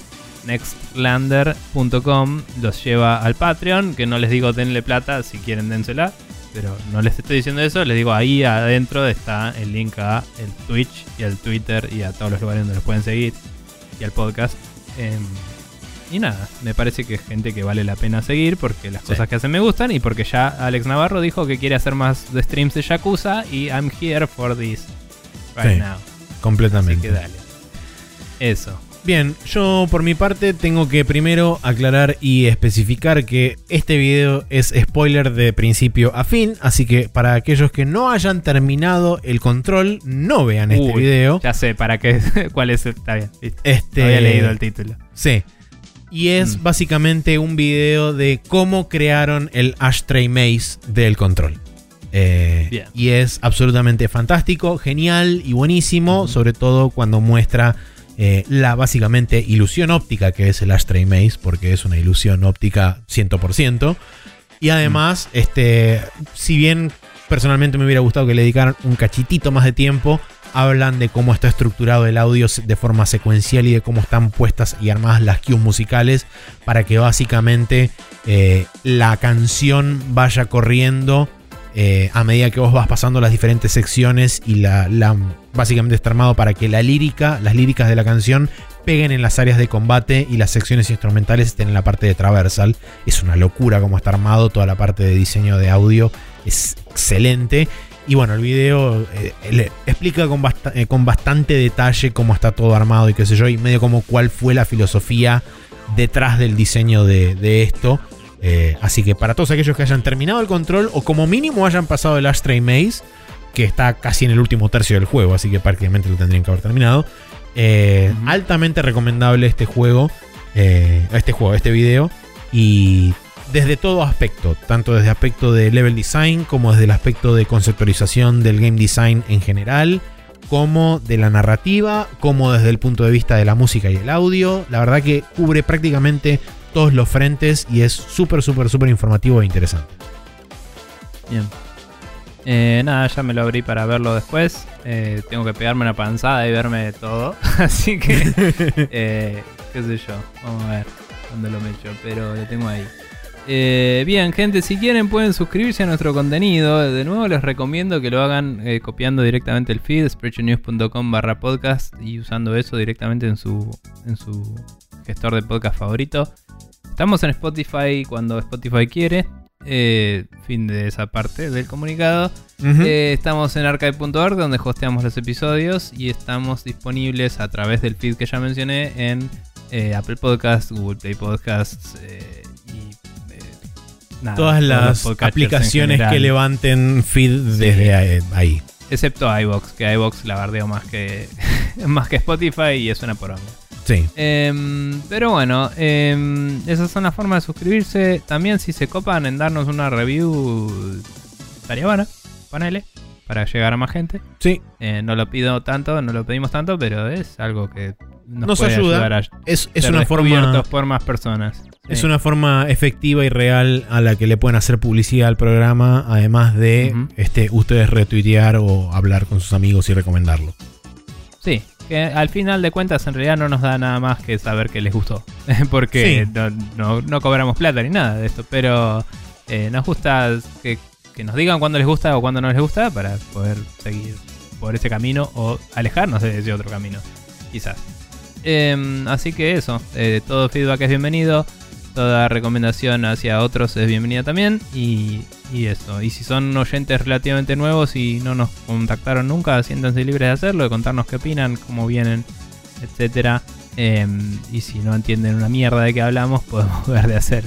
nextlander.com los lleva al Patreon. Que no les digo denle plata, si quieren dénsela. Pero no les estoy diciendo eso, les digo ahí adentro está el link a el Twitch y al Twitter y a todos los lugares donde los pueden seguir. Y al podcast. Em, y nada, me parece que es gente que vale la pena seguir porque las Sí. cosas que hacen me gustan y porque ya Alex Navarro dijo que quiere hacer más de streams de Yakuza y I'm here for this right Sí, now. Así Completamente. que dale. Eso. Bien, yo por mi parte tengo que primero aclarar y especificar que este video es spoiler de principio a fin, así que para aquellos que no hayan terminado el control, no vean este video. Ya sé para qué, cuál es. Está bien. Este, No había leído el título. Sí. Y es Mm. básicamente un video de cómo crearon el Ashtray Maze del control. Eh, y es absolutamente fantástico, genial y buenísimo, sobre todo cuando muestra eh, la básicamente ilusión óptica que es el Ashtray Maze, porque es una ilusión óptica 100%. Y además, este, si bien personalmente me hubiera gustado que le dedicaran un cachitito más de tiempo, hablan de cómo está estructurado el audio de forma secuencial y de cómo están puestas y armadas las cues musicales para que básicamente eh, la canción vaya corriendo eh, a medida que vos vas pasando las diferentes secciones y la, la- básicamente está armado para que la lírica, las líricas de la canción peguen en las áreas de combate y las secciones instrumentales estén en la parte de traversal. Es una locura cómo está armado, toda la parte de diseño de audio es excelente. Y bueno, el video eh, le explica eh, con bastante detalle cómo está todo armado y qué sé yo, y medio como cuál fue la filosofía detrás del diseño de, de esto. Eh, así que para todos aquellos que hayan terminado el control o como mínimo hayan pasado el Ashtray Maze, que está casi en el último tercio del juego, así que prácticamente lo tendrían que haber terminado. eh. Altamente recomendable este juego, eh, este juego, este video. Y desde todo aspecto, tanto desde aspecto de level design como desde el aspecto de conceptualización del game design en general, como de la narrativa, como desde el punto de vista de la música y el audio. La verdad que cubre prácticamente todos los frentes y es súper, súper, súper informativo e interesante. Bien. Eh, nada, ya me lo abrí para verlo después. Eh, tengo que pegarme una panzada y verme todo. Así que, eh, qué sé yo. Vamos a ver dónde lo meto, pero lo tengo ahí. Bien, gente, si quieren pueden suscribirse a nuestro contenido. De nuevo les recomiendo que lo hagan copiando directamente el feed, sprechonews.com barra podcast y usando eso directamente en su, en su gestor de podcast favorito. Estamos en Spotify cuando Spotify quiere. Eh, fin de esa parte del comunicado. Eh, estamos en archive.org donde hosteamos los episodios y estamos disponibles a través del feed que ya mencioné en eh, Apple Podcasts, Google Play Podcasts y nada, Todas las aplicaciones que levanten feed desde ahí. Excepto iBox, que iBox la bardeo más que, más que Spotify y es una poronga. Sí. Em, pero bueno, em, esas son las formas de suscribirse. También si se copan en darnos una review, estaría buena, ponele, para llegar a más gente. Sí. Eh, no lo pido tanto, no lo pedimos tanto, pero es algo que nos, Nos puede ayuda. ayudar a Es, es ser una forma. por más personas. Es Sí. una forma efectiva y real a la que le pueden hacer publicidad al programa, además de este, ustedes retuitear o hablar con sus amigos y recomendarlo. Sí, que al final de cuentas en realidad no nos da nada más que saber que les gustó. Porque Sí. no, no- no cobramos plata ni nada de esto. Pero eh, nos gusta que, que nos digan cuándo les gusta o cuándo no les gusta para poder seguir por ese camino o alejarnos de ese otro camino. Quizás. Em, así que eso, eh, todo feedback es bienvenido. Toda recomendación hacia otros es bienvenida también. Y, y eso. Y si son oyentes relativamente nuevos y no nos contactaron nunca, siéntanse libres de hacerlo, de contarnos qué opinan, cómo vienen, etcétera. Em, y si no entienden una mierda de qué hablamos, podemos ver de hacer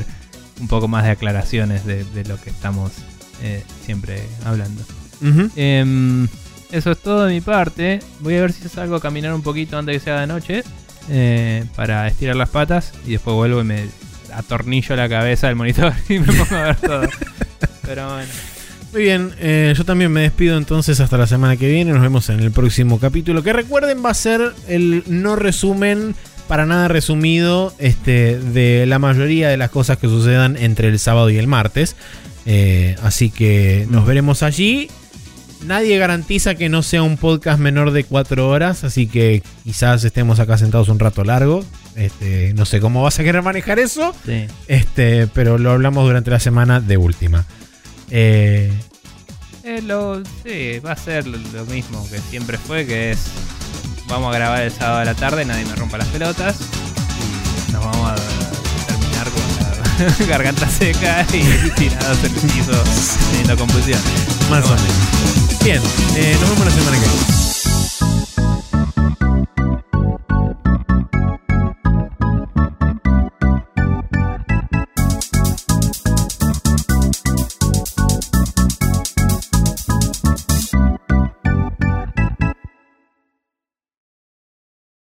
un poco más de aclaraciones de, de lo que estamos eh, siempre hablando. Em, eso es todo de mi parte. Voy a ver si salgo a caminar un poquito antes de que sea de noche. eh, para estirar las patas. Y después vuelvo y me atornillo la cabeza del monitor y me pongo a ver todo. Pero bueno. Muy bien, eh, yo también me despido entonces hasta la semana que viene. Nos vemos en el próximo capítulo. Que recuerden, va a ser el no resumen, para nada resumido, este, de la mayoría de las cosas que sucedan entre el sábado y el martes. Eh, así que nos Mm. veremos allí. Nadie garantiza que no sea un podcast menor de 4 horas, así que quizás estemos acá sentados un rato largo. Este, no sé cómo vas a querer manejar eso. Sí. Este, pero lo hablamos durante la semana de última. Eh, Eh, lo, sí, va a ser lo, lo mismo que siempre fue, que es vamos a grabar el sábado a la tarde, nadie me rompa las pelotas y nos vamos a terminar con la garganta seca y tirados en el piso teniendo confusión. más o menos. Bien, eh, nos vemos la semana que viene.